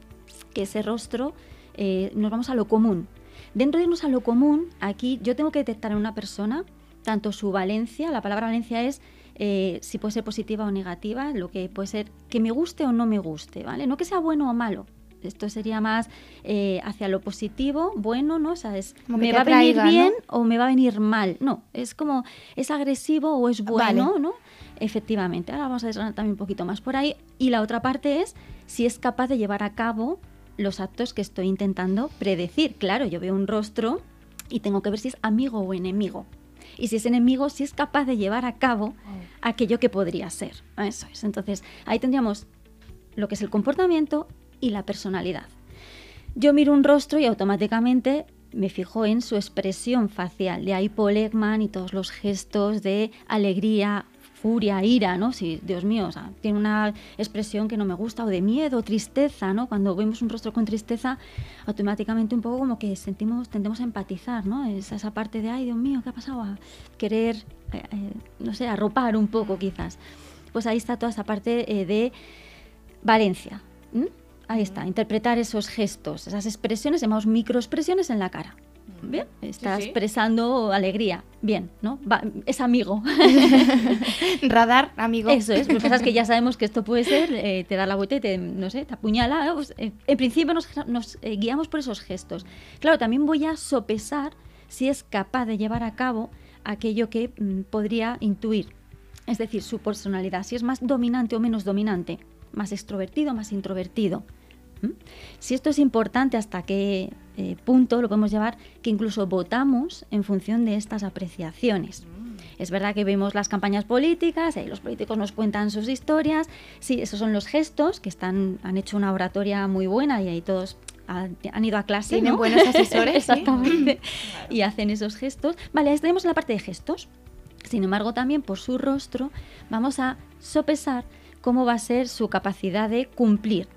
que ese rostro eh, nos vamos a lo común. Dentro de irnos a lo común, aquí yo tengo que detectar en una persona tanto su valencia, la palabra valencia es eh, si puede ser positiva o negativa, lo que puede ser que me guste o no me guste, ¿vale? No que sea bueno o malo. Esto sería más eh, hacia lo positivo, bueno, ¿no? O sea, es Como me va a venir bien o me va a venir mal. No, es como es agresivo o es bueno, Vale. ¿no? Efectivamente. Ahora vamos a desgranar también un poquito más por ahí. Y la otra parte es si es capaz de llevar a cabo los actos que estoy intentando predecir. Claro, yo veo un rostro y tengo que ver si es amigo o enemigo. Y si es enemigo, si es capaz de llevar a cabo aquello que podría ser. Eso es. Entonces, ahí tendríamos lo que es el comportamiento y la personalidad. Yo miro un rostro y automáticamente me fijo en su expresión facial. De ahí Paul Ekman y todos los gestos de alegría, furia, ira, ¿no? Si, Dios mío, o sea, tiene una expresión que no me gusta, o de miedo, tristeza, ¿no? Cuando vemos un rostro con tristeza, automáticamente un poco como que sentimos, tendemos a empatizar, ¿no? Es esa parte de, ay, Dios mío, ¿qué ha pasado? A querer, eh, eh, no sé, arropar un poco quizás. Pues ahí está toda esa parte eh, de Valencia. ¿m? Ahí está, interpretar esos gestos, esas expresiones, llamamos microexpresiones en la cara. Bien, está sí. expresando alegría. Bien, ¿no? Va- es amigo. Radar, amigo. Eso es. Lo que pasa es que ya sabemos que esto puede ser, eh, te da la vuelta y te, no sé, te apuñala. pues, eh, en principio nos, nos, eh, guiamos por esos gestos. Claro, también voy a sopesar si es capaz de llevar a cabo aquello que mm, podría intuir. Es decir, su personalidad, si es más dominante o menos dominante, más extrovertido o más introvertido. ¿Mm? Si esto es importante, hasta qué eh, punto lo podemos llevar, que incluso votamos en función de estas apreciaciones. Es verdad que vemos las campañas políticas, ahí los políticos nos cuentan sus historias. Sí, esos son los gestos que están, han hecho una oratoria muy buena y ahí todos han, ido a clase. Tienen ¿no? buenos asesores, sí. Exactamente. Y hacen esos gestos. Vale, ahí tenemos la parte de gestos. Sin embargo, también por su rostro vamos a sopesar cómo va a ser su capacidad de cumplir.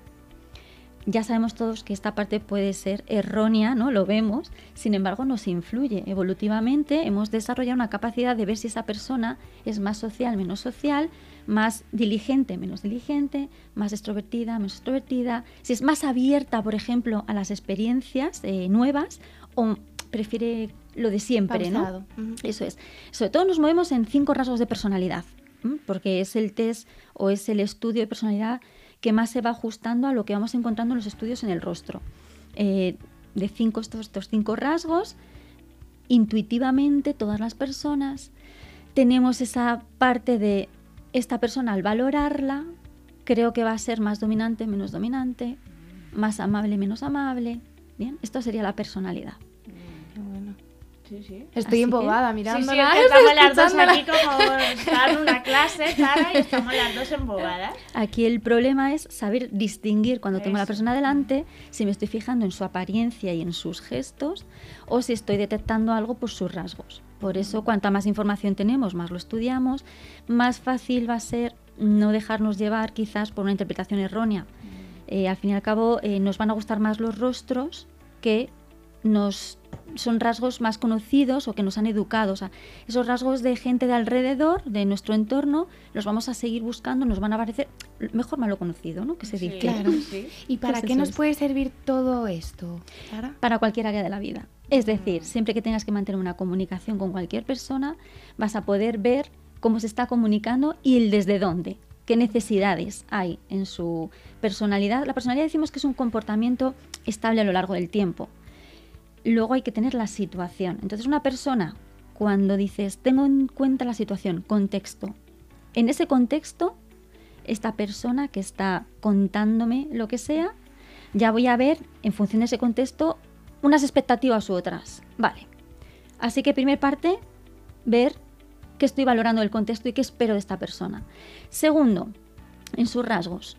Ya sabemos todos que esta parte puede ser errónea, ¿no? Lo vemos, sin embargo nos influye. Evolutivamente hemos desarrollado una capacidad de ver si esa persona es más social, menos social, más diligente, menos diligente, más extrovertida, menos extrovertida, si es más abierta, por ejemplo, a las experiencias eh, nuevas o prefiere lo de siempre, ¿no? Eso es. Sobre todo nos movemos en cinco rasgos de personalidad, porque es el test o es el estudio de personalidad que más se va ajustando a lo que vamos encontrando en los estudios en el rostro. Eh, de cinco, estos, estos cinco rasgos, intuitivamente todas las personas tenemos esa parte de esta persona al valorarla, creo que va a ser más dominante, menos dominante, más amable, menos amable. Bien, esto sería la personalidad. Sí, sí. Estoy embobada Sí, sí, es que estamos las dos aquí como dando una clase, Sara, y estamos las dos embobadas. Aquí el problema es saber distinguir cuando tengo a la Eso. persona delante si me estoy fijando en su apariencia y en sus gestos o si estoy detectando algo por sus rasgos. Por eso, cuanta más información tenemos, más lo estudiamos, más fácil va a ser no dejarnos llevar quizás por una interpretación errónea. Eh, al fin y al cabo, eh, nos van a gustar más los rostros que nos son rasgos más conocidos o que nos han educado. O sea, esos rasgos de gente de alrededor, de nuestro entorno, los vamos a seguir buscando, nos van a parecer mejor malo conocido, ¿no? Que se Sí, dice. Claro. sí. ¿Y para Pues qué nos es. puede servir todo esto? Para cualquier área de la vida. Es decir, siempre que tengas que mantener una comunicación con cualquier persona, vas a poder ver cómo se está comunicando y el desde dónde. qué necesidades hay en su personalidad. La personalidad decimos que es un comportamiento estable a lo largo del tiempo. Luego hay que tener la situación. Entonces una persona, cuando dices, tengo en cuenta la situación, contexto, en ese contexto, esta persona que está contándome lo que sea, ya voy a ver, en función de ese contexto, unas expectativas u otras. Vale. Así que primer parte, ver qué estoy valorando del contexto y qué espero de esta persona. Segundo, en sus rasgos.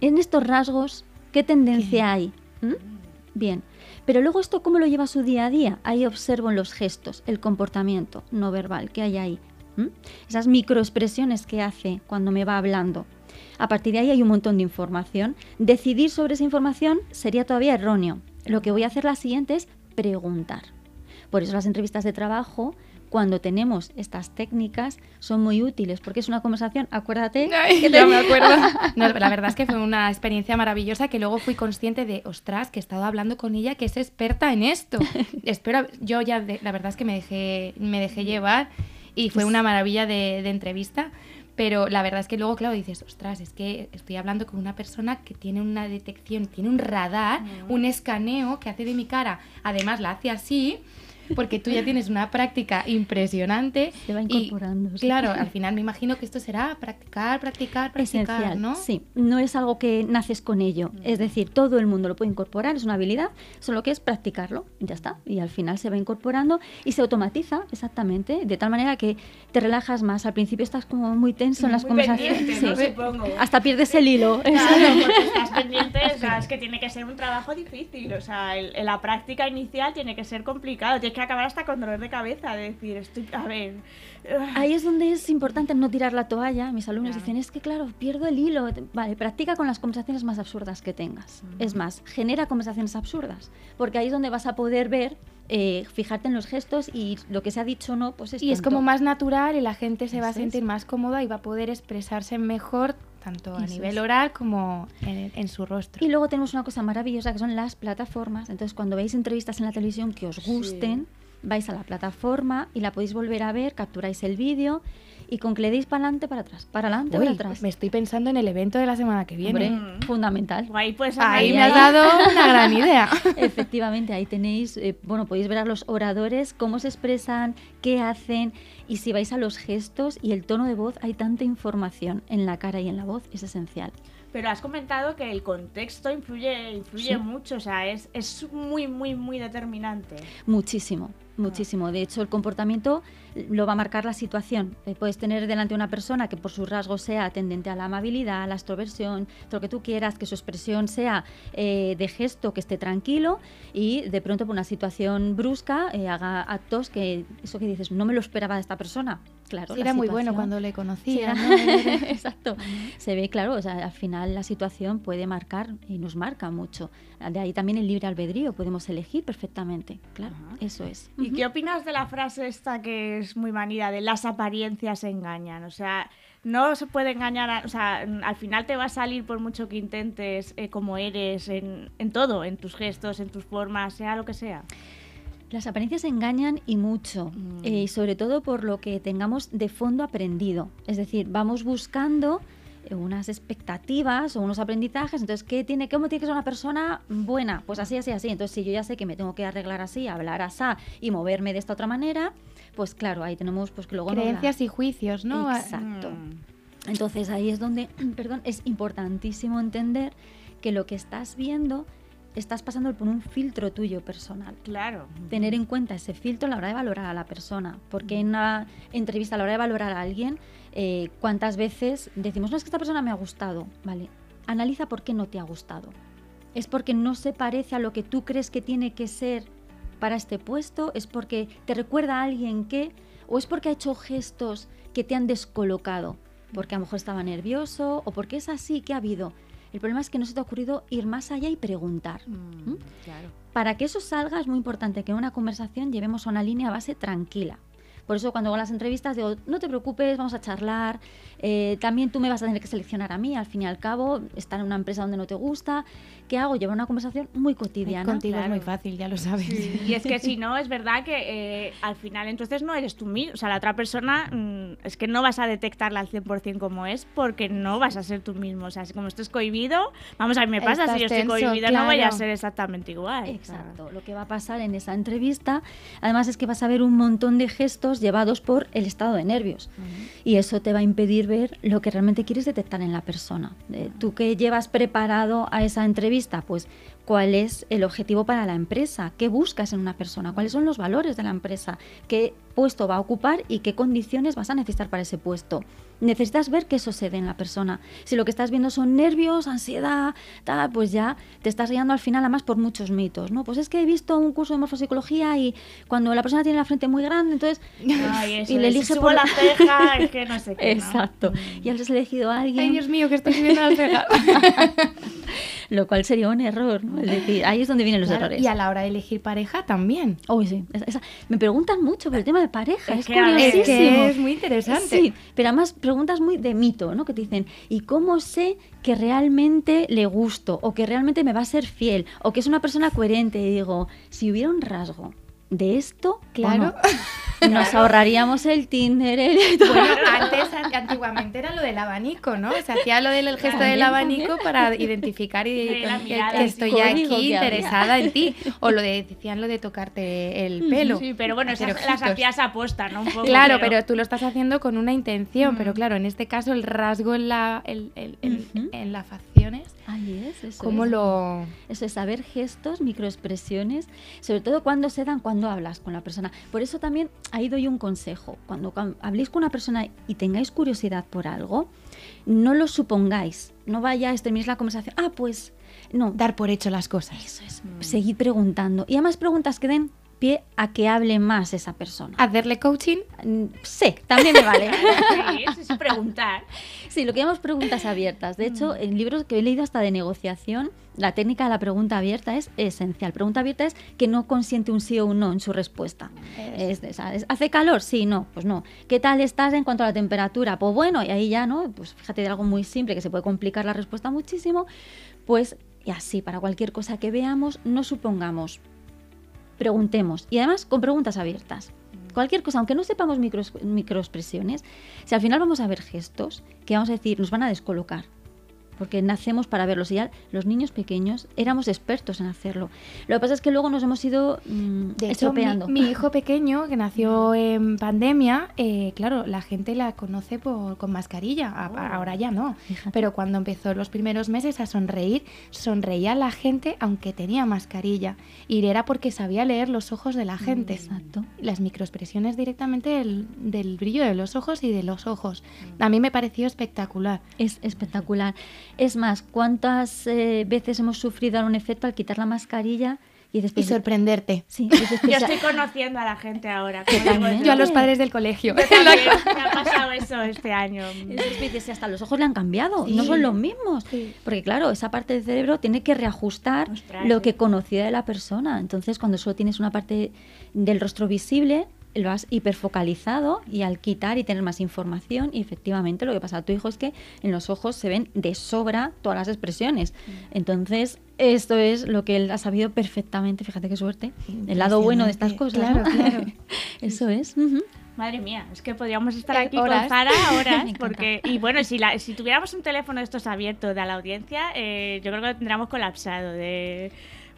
En estos rasgos, ¿qué tendencia hay? ¿Mm? Bien. Pero luego esto, ¿cómo lo lleva su día a día? Ahí observo en los gestos, el comportamiento no verbal que hay ahí. Esas microexpresiones que hace cuando me va hablando. A partir de ahí hay un montón de información. Decidir sobre esa información sería todavía erróneo. Lo que voy a hacer la siguiente es preguntar. Por eso las entrevistas de trabajo, cuando tenemos estas técnicas, son muy útiles, porque es una conversación, acuérdate, Ay, que yo te- me acuerdo. No, la verdad es que fue una experiencia maravillosa que luego fui consciente de, ostras, que he estado hablando con ella que es experta en esto. Espero, yo ya, de- la verdad es que me dejé, me dejé llevar y fue una maravilla de, de entrevista. Pero la verdad es que luego, claro, dices, ostras, es que estoy hablando con una persona que tiene una detección, tiene un radar, un escaneo que hace de mi cara. Además, la hace así, porque tú ya tienes una práctica impresionante. Se va y, incorporando, sí. Claro, al final me imagino que esto será practicar, practicar, practicar, esencial, ¿no? Sí, no es algo que naces con ello. Es decir, todo el mundo lo puede incorporar, es una habilidad, solo que es practicarlo, y ya está. Y al final se va incorporando y se automatiza exactamente, de tal manera que te relajas más. Al principio estás como muy tenso en las Muy conversaciones. ¿no? sí. Supongo. Hasta pierdes el hilo. Claro, porque estás pendiente, o sea, es que tiene que ser un trabajo difícil, o sea, el- el- la práctica inicial tiene que ser complicado, tienes que acabar hasta con dolor de cabeza, de decir, estoy, a ver, ah, Ahí es donde es importante no tirar la toalla. Mis alumnos Claro. dicen, es que claro, pierdo el hilo. Vale, practica con las conversaciones más absurdas que tengas. Es más, genera conversaciones absurdas. Porque ahí es donde vas a poder ver, eh, fijarte en los gestos y lo que se ha dicho o no, pues es Y es tonto. como más natural y la gente se va a es. sentir más cómoda y va a poder expresarse mejor, tanto a Eso nivel es. oral como en, en su rostro. Y luego tenemos una cosa maravillosa que son las plataformas. Entonces, cuando veis entrevistas en la televisión que os gusten, vais a la plataforma y la podéis volver a ver, capturáis el vídeo y con que le deis para adelante, para atrás, para adelante, para atrás. me estoy pensando en el evento de la semana que viene. Hombre, Mm. fundamental. ahí pues Ahí ahí- me has dado una gran idea. Efectivamente, ahí tenéis, eh, bueno, podéis ver a los oradores, cómo se expresan, qué hacen, y si vais a los gestos y el tono de voz, hay tanta información en la cara y en la voz, es esencial. Pero has comentado que el contexto influye, influye Sí. mucho, o sea, es, es muy, muy, muy determinante. Muchísimo, muchísimo. De hecho, el comportamiento lo va a marcar la situación. Eh, puedes tener delante una persona que por sus rasgos sea tendente a la amabilidad, a la extroversión, lo que tú quieras, que su expresión sea eh, de gesto, que esté tranquilo y de pronto por una situación brusca eh, haga actos que eso que dices, no me lo esperaba de esta persona. Claro, Sí, era muy bueno cuando le Sí, conocía. era- ¿no? Exacto. Se ve, claro, o sea, al final la situación puede marcar y nos marca mucho. De ahí también el libre albedrío, podemos elegir perfectamente. Claro, Ajá. eso es. ¿Y qué opinas de la frase esta que es muy manida de las apariencias engañan? O sea, no se puede engañar, a- o sea, al final te va a salir por mucho que intentes eh, como eres en, en todo, en tus gestos, en tus formas, sea lo que sea. Las apariencias engañan y mucho, Mm. eh, y sobre todo por lo que tengamos de fondo aprendido. Es decir, vamos buscando eh, unas expectativas o unos aprendizajes. Entonces, ¿qué tiene, ¿cómo tiene que ser una persona buena? Pues así, así, así. Entonces, si yo ya sé que me tengo que arreglar así, hablar así y moverme de esta otra manera, pues claro, ahí tenemos pues que luego no la- Creencias y juicios, ¿no? Exacto. Mm. Entonces ahí es donde, perdón, es importantísimo entender que lo que estás viendo estás pasando por un filtro tuyo personal. Claro. Tener en cuenta ese filtro a la hora de valorar a la persona. Porque en una entrevista a la hora de valorar a alguien, eh, ¿cuántas veces decimos, no es que esta persona me ha gustado? Vale, analiza por qué no te ha gustado. ¿Es porque no se parece a lo que tú crees que tiene que ser para este puesto? ¿Es porque te recuerda a alguien que? ¿O es porque ha hecho gestos que te han descolocado? Porque a lo mejor estaba nervioso o porque es así que ha habido. El problema es que no se te ha ocurrido ir más allá y preguntar. Mm, ¿Mm? Claro. Para que eso salga es muy importante que en una conversación llevemos a una línea base tranquila. Por eso cuando hago las entrevistas digo, no te preocupes, vamos a charlar. eh, también tú me vas a tener que seleccionar a mí, al fin y al cabo, estar en una empresa donde no te gusta. ¿Qué hago? Llevar una conversación muy cotidiana. Contigo claro. es muy fácil, ya lo sabes. Y es que si no, es verdad que eh, al final entonces no eres tú mismo. O sea, la otra persona mm, es que no vas a detectarla al 100% como es porque no vas a ser tú mismo. O sea, si como esto es cohibido, vamos, a mí me pasa, Estás si yo estoy tenso, cohibida no voy a claro. ser exactamente igual. Exacto, lo que va a pasar en esa entrevista, además es que vas a ver un montón de gestos llevados por el estado de nervios y eso te va a impedir ver lo que realmente quieres detectar en la persona. Eh, Tú que llevas preparado a esa entrevista, pues cuál es el objetivo para la empresa, qué buscas en una persona, cuáles son los valores de la empresa, qué puesto va a ocupar y qué condiciones vas a necesitar para ese puesto. Necesitas ver qué sucede en la persona. Si lo que estás viendo son nervios, ansiedad, tal, pues ya te estás guiando al final además por muchos mitos, ¿no? Pues es que he visto un curso de morfopsicología y cuando la persona tiene la frente muy grande, entonces Ay, eso y le elige por la ceja, es que no sé qué. ¿no? Exacto. Y has elegido a alguien, Ay, Dios mío, que estoy subiendo las cejas. lo cual sería un error, ¿no? Es decir, ahí es donde vienen los Claro, errores. y a la hora de elegir pareja también. Uy, sí. esa- esa- Me preguntan mucho por el tema de pareja, Es es, que, ver, Es curiosísimo. que es muy interesante. Sí, pero además preguntas muy de mito, ¿no? Que te dicen, ¿y cómo sé que realmente le gusto? O que realmente me va a ser fiel? O que es una persona coherente? Y digo, si hubiera un rasgo de esto, Claro. bueno, nos ahorraríamos el Tinder, el... Bueno, antes, an- antiguamente era lo del abanico, ¿no? Se hacía lo del gesto del También, abanico para identificar y la mirada, que estoy aquí había. interesada en ti. O lo de, decían lo de tocarte el pelo. Sí, pero bueno, esas las hacías aposta, ¿no? Un poco, Claro, pero tú lo estás haciendo con una intención, Mm. pero claro, en este caso el rasgo en la el- el- el- Ujú. en las facciones, Ahí es, eso cómo es. lo Eso es saber gestos, microexpresiones, sobre todo cuando se dan, cuando hablas con la persona. Por eso también ahí doy un consejo. Cuando habléis con una persona y tengáis curiosidad por algo, no lo supongáis. No vayáis, terminéis la conversación. Ah, pues no. dar por hecho las cosas. Eso es. Seguid preguntando. Y además preguntas que den pie a que hable más esa persona. Hacerle coaching Mm, Sí, también me vale. Sí, es preguntar. Sí, lo que llamamos preguntas abiertas. De hecho, en libros que he leído hasta de negociación, la técnica de la pregunta abierta es esencial. Pregunta abierta es que no consiente un sí o un no en su respuesta. Es es, ¿Hace calor? Sí, no, pues no. ¿Qué tal estás en cuanto a la temperatura? Pues bueno, y ahí ya, ¿no? Pues fíjate de algo muy simple que se puede complicar la respuesta muchísimo. Pues, y así, para cualquier cosa que veamos, no supongamos. Preguntemos. Y además con preguntas abiertas. Cualquier cosa, aunque no sepamos micros- microexpresiones, si al final vamos a ver gestos que vamos a decir, nos van a descolocar. Porque nacemos para verlos. Y ya los niños pequeños éramos expertos en hacerlo. Lo que pasa es que luego nos hemos ido mm, De hecho, mi, estropeando. mi hijo pequeño, que nació en pandemia, eh, claro, la gente la conoce por, con mascarilla, a- ahora ya no. Fíjate. Pero cuando empezó los primeros meses a sonreír, sonreía la gente aunque tenía mascarilla. Y era porque sabía leer los ojos de la gente. Exacto. Las microexpresiones directamente del, del brillo de los ojos y de los ojos. A mí me pareció espectacular. Es espectacular. Es más, ¿cuántas eh, veces hemos sufrido un efecto al quitar la mascarilla y Y después... sorprenderte. Sí, y después Yo estoy conociendo a la gente ahora. digo Yo a los padres del colegio. Yo también, me ha pasado eso este año. Es hasta los ojos le han cambiado, Sí. no son los mismos. Sí. Porque claro, esa parte del cerebro tiene que reajustar Ostras, lo que conocía de la persona. Entonces, cuando solo tienes una parte del rostro visible, lo has hiperfocalizado y al quitar y tener más información, y efectivamente lo que pasa a tu hijo es que en los ojos se ven de sobra todas las expresiones. Entonces, esto es lo que él ha sabido perfectamente, fíjate qué suerte, el lado bueno de estas cosas. Claro, claro. Eso es. Madre mía, es que podríamos estar Eh, aquí horas. con Zara horas. Porque Y bueno, si, la- si tuviéramos un teléfono de estos abiertos de la audiencia, eh, yo creo que lo tendríamos colapsado. De,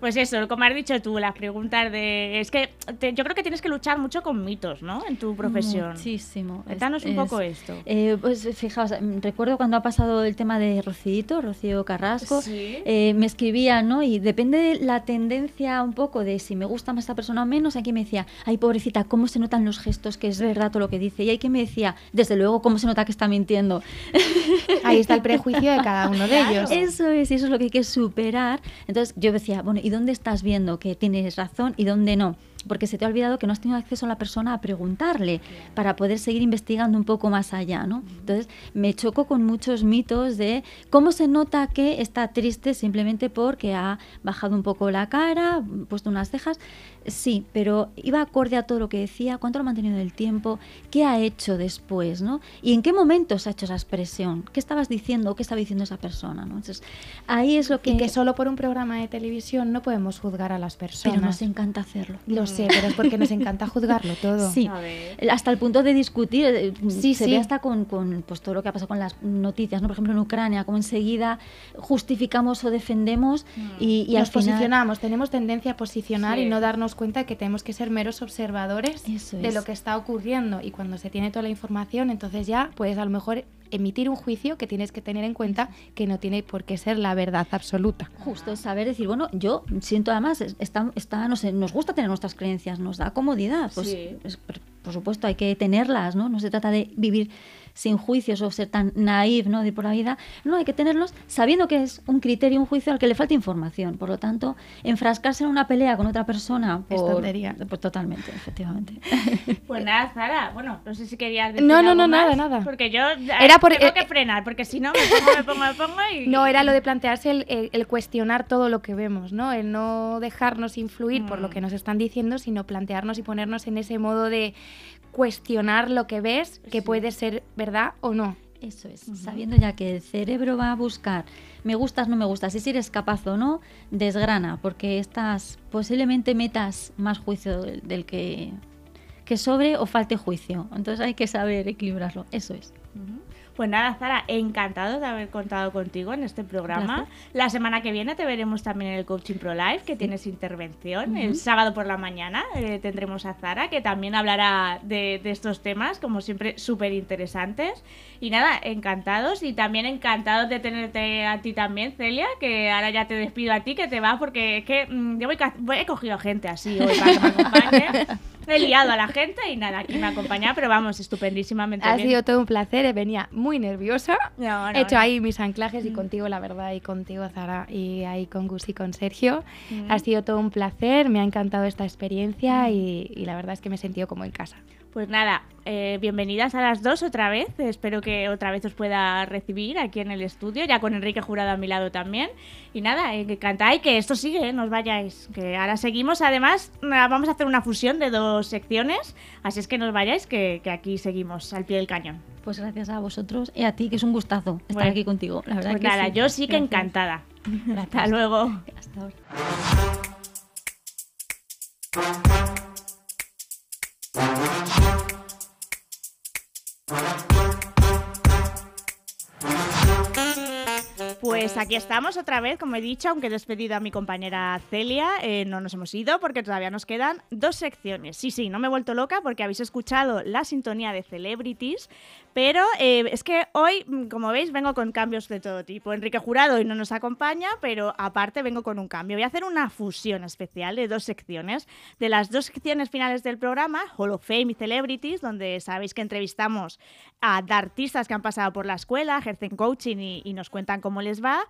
pues eso, como has dicho tú, las preguntas de. Es que te- yo creo que tienes que luchar mucho con mitos, ¿no? En tu profesión. Muchísimo. Es- Cuéntanos un es- poco esto. Eh, pues fijaos, recuerdo cuando ha pasado el tema de Rocío, Rocío Carrasco, Sí. eh, me escribía, ¿no? Y depende de la tendencia un poco de si me gusta más esta persona o menos, aquí me decía, ay pobrecita, cómo se notan los gestos, que es verdad todo lo que dice. Y hay que me decía, desde luego, cómo se nota que está mintiendo. Ahí está el prejuicio de cada uno de ellos. Eso es, y eso es lo que hay que superar. Entonces yo decía, bueno, ¿y dónde estás viendo que tienes razón y dónde no? porque se te ha olvidado que no has tenido acceso a la persona a preguntarle para poder seguir investigando un poco más allá, ¿no? Entonces me choco con muchos mitos de cómo se nota que está triste simplemente porque ha bajado un poco la cara, puesto unas cejas. Sí, pero iba acorde a todo lo que decía, cuánto lo ha mantenido en el tiempo, qué ha hecho después, ¿no? Y en qué momento se ha hecho esa expresión, qué estabas diciendo, qué estaba diciendo esa persona, ¿no? Entonces, ahí es lo que... Y que solo por un programa de televisión no podemos juzgar a las personas. Pero nos encanta hacerlo. Lo sé, pero es porque nos encanta juzgarlo todo. Sí, hasta el punto de discutir, eh, Sí, se sí. ve hasta con, con, pues, todo lo que ha pasado con las noticias, ¿no? por ejemplo en Ucrania, como enseguida justificamos o defendemos y, y al nos final... posicionamos, tenemos tendencia a posicionar Sí. y no darnos cuenta que tenemos que ser meros observadores Eso de es. lo que está ocurriendo. Y cuando se tiene toda la información, entonces ya puedes a lo mejor emitir un juicio que tienes que tener en cuenta que no tiene por qué ser la verdad absoluta. Justo saber decir, bueno, yo siento además, es- está, está, no sé, nos gusta tener nuestras creencias, nos da comodidad, pues Sí. es- por, por supuesto hay que tenerlas, ¿no? No se trata de vivir sin juicios o ser tan naif, ¿no? De ir por la vida, no, hay que tenerlos sabiendo que es un criterio, un juicio al que le falta información, por lo tanto, enfrascarse en una pelea con otra persona, Es por, tontería. pues totalmente, efectivamente. Pues nada, Zara, bueno, no sé si querías decir No, no, no, nada, más, nada. Porque yo Era por- tengo eh, que frenar, porque si no me pongo, me pongo, me pongo y... No, era lo de plantearse el, el- el cuestionar todo lo que vemos, ¿no? El no dejarnos influir por lo Mm. que nos están diciendo, sino plantearnos y ponernos en ese modo de cuestionar lo que ves, que Sí. puede ser verdad o no. Eso es, sabiendo ya que el cerebro va a buscar me gustas, no me gustas, y si eres capaz o no, desgrana, porque estás posiblemente metas más juicio del, del que, que sobre o falte juicio. Entonces hay que saber equilibrarlo, eso es. Pues nada, Zara, encantado de haber contado contigo en este programa. Gracias. La semana que viene te veremos también en el Coaching Pro Live, que tienes intervención. El sábado por la mañana eh, tendremos a Zara, que también hablará de, de estos temas, como siempre, súper interesantes. Y nada, encantados y también encantados de tenerte a ti también, Celia, que ahora ya te despido a ti, que te va, porque es que mm, yo voy- he cogido gente así hoy para que me acompañe. He liado a la gente y nada, aquí me acompaña, pero vamos, estupendísimamente Ha bien. sido todo un placer, eh, venía muy nerviosa. No, no, He hecho no. ahí mis anclajes y contigo, la verdad, y contigo, Zara, y ahí con Gus y con Sergio. Mm. Ha sido todo un placer, me ha encantado esta experiencia y, y la verdad es que me he sentido como en casa. Pues nada, eh, bienvenidas a las dos otra vez. Espero que otra vez os pueda recibir aquí en el estudio, ya con Enrique Jurado a mi lado también. Y nada, eh, que cantáis, que esto sigue, eh, no os vayáis. Que ahora seguimos. Además, vamos a hacer una fusión de dos secciones, así es que no os vayáis, que, que aquí seguimos al pie del cañón. Pues gracias a vosotros y a ti, que es un gustazo estar Bueno, aquí contigo. La verdad Pues que nada, sí. yo sí que Gracias. encantada. Gracias. Hasta luego. Hasta ahora. Pues aquí estamos otra vez, como he dicho, aunque he despedido a mi compañera Celia, eh, no nos hemos ido porque todavía nos quedan dos secciones. Sí, sí, no me he vuelto loca porque habéis escuchado la sintonía de Celebrities, pero eh, es que hoy, mm, como veis, vengo con cambios de todo tipo. Enrique Jurado hoy no nos acompaña, pero aparte vengo con un cambio. Voy a hacer una fusión especial de dos secciones. De las dos secciones finales del programa, Hall of Fame y Celebrities, donde sabéis que entrevistamos a artistas que han pasado por la escuela, ejercen coaching y, y nos cuentan cómo les va.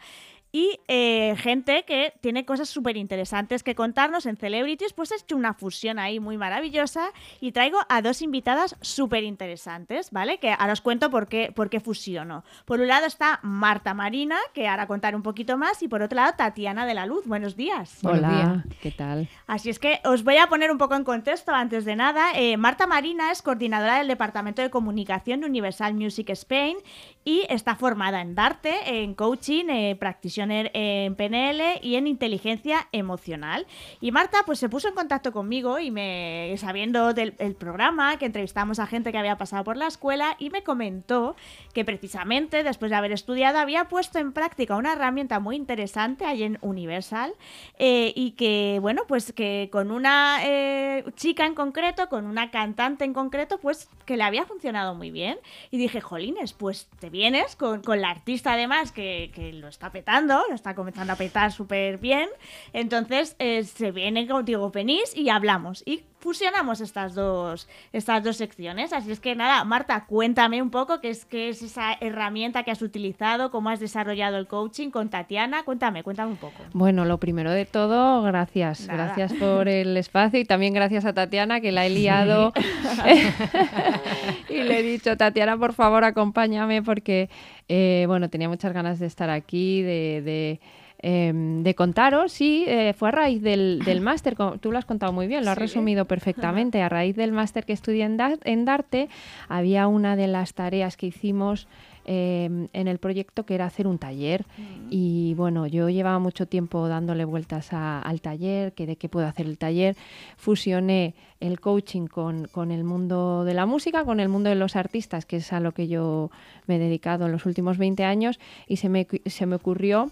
Y eh, gente que tiene cosas súper interesantes que contarnos en Celebrities, pues he hecho una fusión ahí muy maravillosa y traigo a dos invitadas súper interesantes, ¿vale? Que ahora os cuento por qué, por qué fusiono. Por un lado está Marta Marina, que ahora contaré un poquito más, y por otro lado Tatiana de la Luz. Buenos días. Hola, ¿qué tal? Así es que os voy a poner un poco en contexto antes de nada. Eh, Marta Marina es coordinadora del Departamento de Comunicación de Universal Music Spain y está formada en Darte, en coaching, eh, practitioner en PNL y en inteligencia emocional. Y Marta pues se puso en contacto conmigo y me sabiendo del el programa que entrevistamos a gente que había pasado por la escuela y me comentó que precisamente después de haber estudiado había puesto en práctica una herramienta muy interesante ahí en Universal eh, y que bueno pues que con una eh, chica en concreto, con una cantante en concreto, pues que le había funcionado muy bien y dije, jolines, pues te vienes con, con la artista además que, que lo está petando, lo está comenzando a petar súper bien, entonces eh, se viene contigo, venís y hablamos. Y fusionamos estas dos, estas dos secciones. Así es que nada, Marta, cuéntame un poco qué es, qué es esa herramienta que has utilizado, cómo has desarrollado el coaching con Tatiana. Cuéntame, cuéntame un poco. Bueno, lo primero de todo, gracias. Nada. Gracias por el espacio y también gracias a Tatiana que la he liado. y le he dicho, Tatiana, por favor, acompáñame porque, eh, bueno, tenía muchas ganas de estar aquí, de... de em, de contaros, sí, eh, fue a raíz del, del máster, tú lo has contado muy bien, lo has Sí. resumido perfectamente, a raíz del máster que estudié en, Da- en Darte, había una de las tareas que hicimos em, en el proyecto que era hacer un taller. Y bueno, yo llevaba mucho tiempo dándole vueltas a- al taller, que de qué puedo hacer el taller, fusioné el coaching con, con el mundo de la música, con el mundo de los artistas, que es a lo que yo me he dedicado en los últimos 20 años y se me, se me ocurrió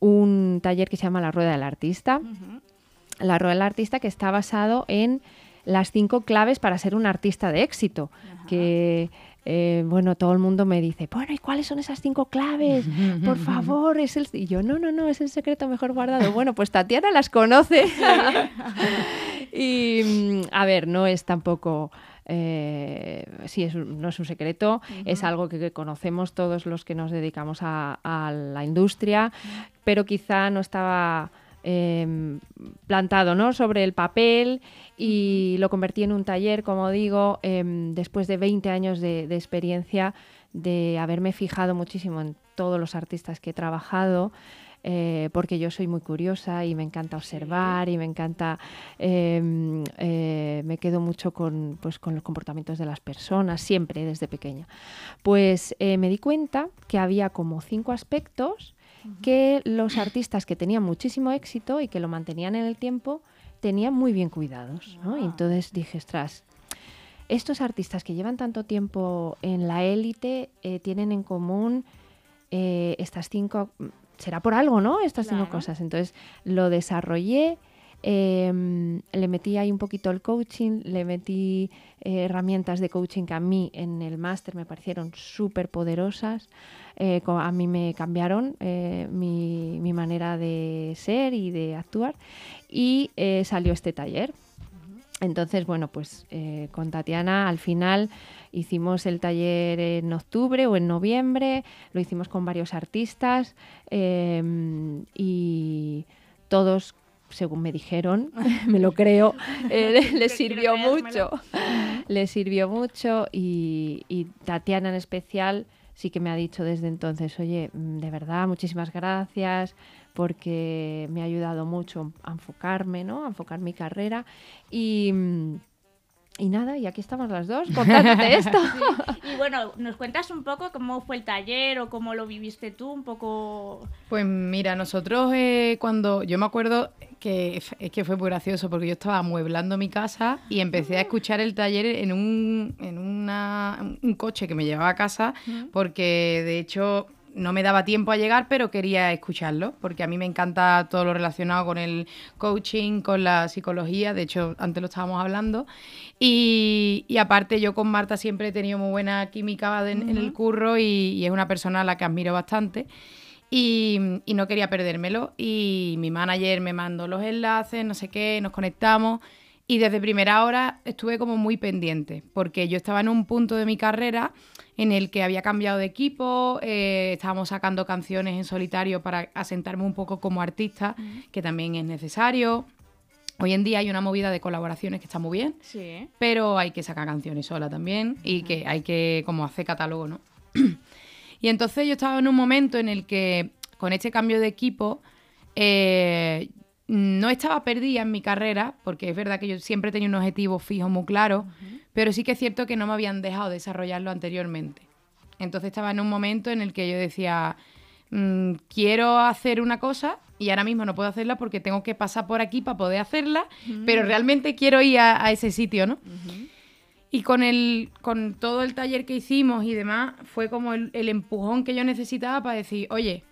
un taller que se llama La Rueda del Artista. La Rueda del Artista que está basado en las cinco claves para ser un artista de éxito. Que, eh, bueno, todo el mundo me dice, bueno, ¿y cuáles son esas cinco claves? Por favor, es el... Y yo, no, no, no, es el secreto mejor guardado. Bueno, pues Tatiana las conoce. y, mm, a ver, no es tampoco... Eh, sí, es no es un secreto, es algo que, que conocemos todos los que nos dedicamos a, a la industria, pero quizá no estaba em, plantado ¿no? sobre el papel y lo convertí en un taller, como digo, em, después de 20 años de, de experiencia, de haberme fijado muchísimo en todos los artistas que he trabajado. Eh, porque yo soy muy curiosa y me encanta observar y me encanta, em, eh, me quedo mucho con, pues, con los comportamientos de las personas, siempre desde pequeña. Pues eh, me di cuenta que había como cinco aspectos que los artistas que tenían muchísimo éxito y que lo mantenían en el tiempo tenían muy bien cuidados. ¿no? Y entonces dije, ostras, estos artistas que llevan tanto tiempo en la élite eh, tienen en común eh, estas cinco, será por algo, ¿no? Estas Claro. cosas. Entonces lo desarrollé, em, le metí ahí un poquito el coaching, le metí eh, herramientas de coaching que a mí en el máster me parecieron súper poderosas. eh, a mí me cambiaron eh, mi, mi manera de ser y de actuar y salió este taller. Entonces, bueno, pues eh, con Tatiana al final hicimos el taller en octubre o en noviembre, lo hicimos con varios artistas eh, y todos, según me dijeron, me lo creo, eh, les sirvió mucho, les sirvió mucho y, y Tatiana en especial sí que me ha dicho desde entonces, oye, mm, de verdad, muchísimas gracias porque me ha ayudado mucho a enfocarme, ¿no? A enfocar mi carrera y, y nada, y aquí estamos las dos contándote esto. Y bueno, ¿nos cuentas un poco cómo fue el taller o cómo lo viviste tú? Un poco... Pues mira, nosotros eh, cuando yo me acuerdo que es que fue muy gracioso porque yo estaba amueblando mi casa y empecé a escuchar el taller en un, en una- un coche que me llevaba a casa porque de hecho no me daba tiempo a llegar, pero quería escucharlo, porque a mí me encanta todo lo relacionado con el coaching, con la psicología, de hecho antes lo estábamos hablando, y, y aparte yo con Marta siempre he tenido muy buena química en, en el curro y, y es una persona a la que admiro bastante. Y, y no quería perdérmelo. Y mi manager me mandó los enlaces, no sé qué, nos conectamos. Y desde primera hora estuve como muy pendiente, porque yo estaba en un punto de mi carrera en el que había cambiado de equipo, eh, estábamos sacando canciones en solitario para asentarme un poco como artista, que también es necesario. Hoy en día hay una movida de colaboraciones que está muy bien, Sí. pero hay que sacar canciones sola también y que hay que como hacer catálogo, ¿no? y entonces yo estaba en un momento en el que con este cambio de equipo eh, no estaba perdida en mi carrera, porque es verdad que yo siempre tenía un objetivo fijo muy claro, pero sí que es cierto que no me habían dejado desarrollarlo anteriormente. Entonces estaba en un momento en el que yo decía, mm, quiero hacer una cosa y ahora mismo no puedo hacerla porque tengo que pasar por aquí para poder hacerla, pero realmente quiero ir a, a ese sitio, ¿no? Y con, el, con todo el taller que hicimos y demás, fue como el, el empujón que yo necesitaba para decir, oye,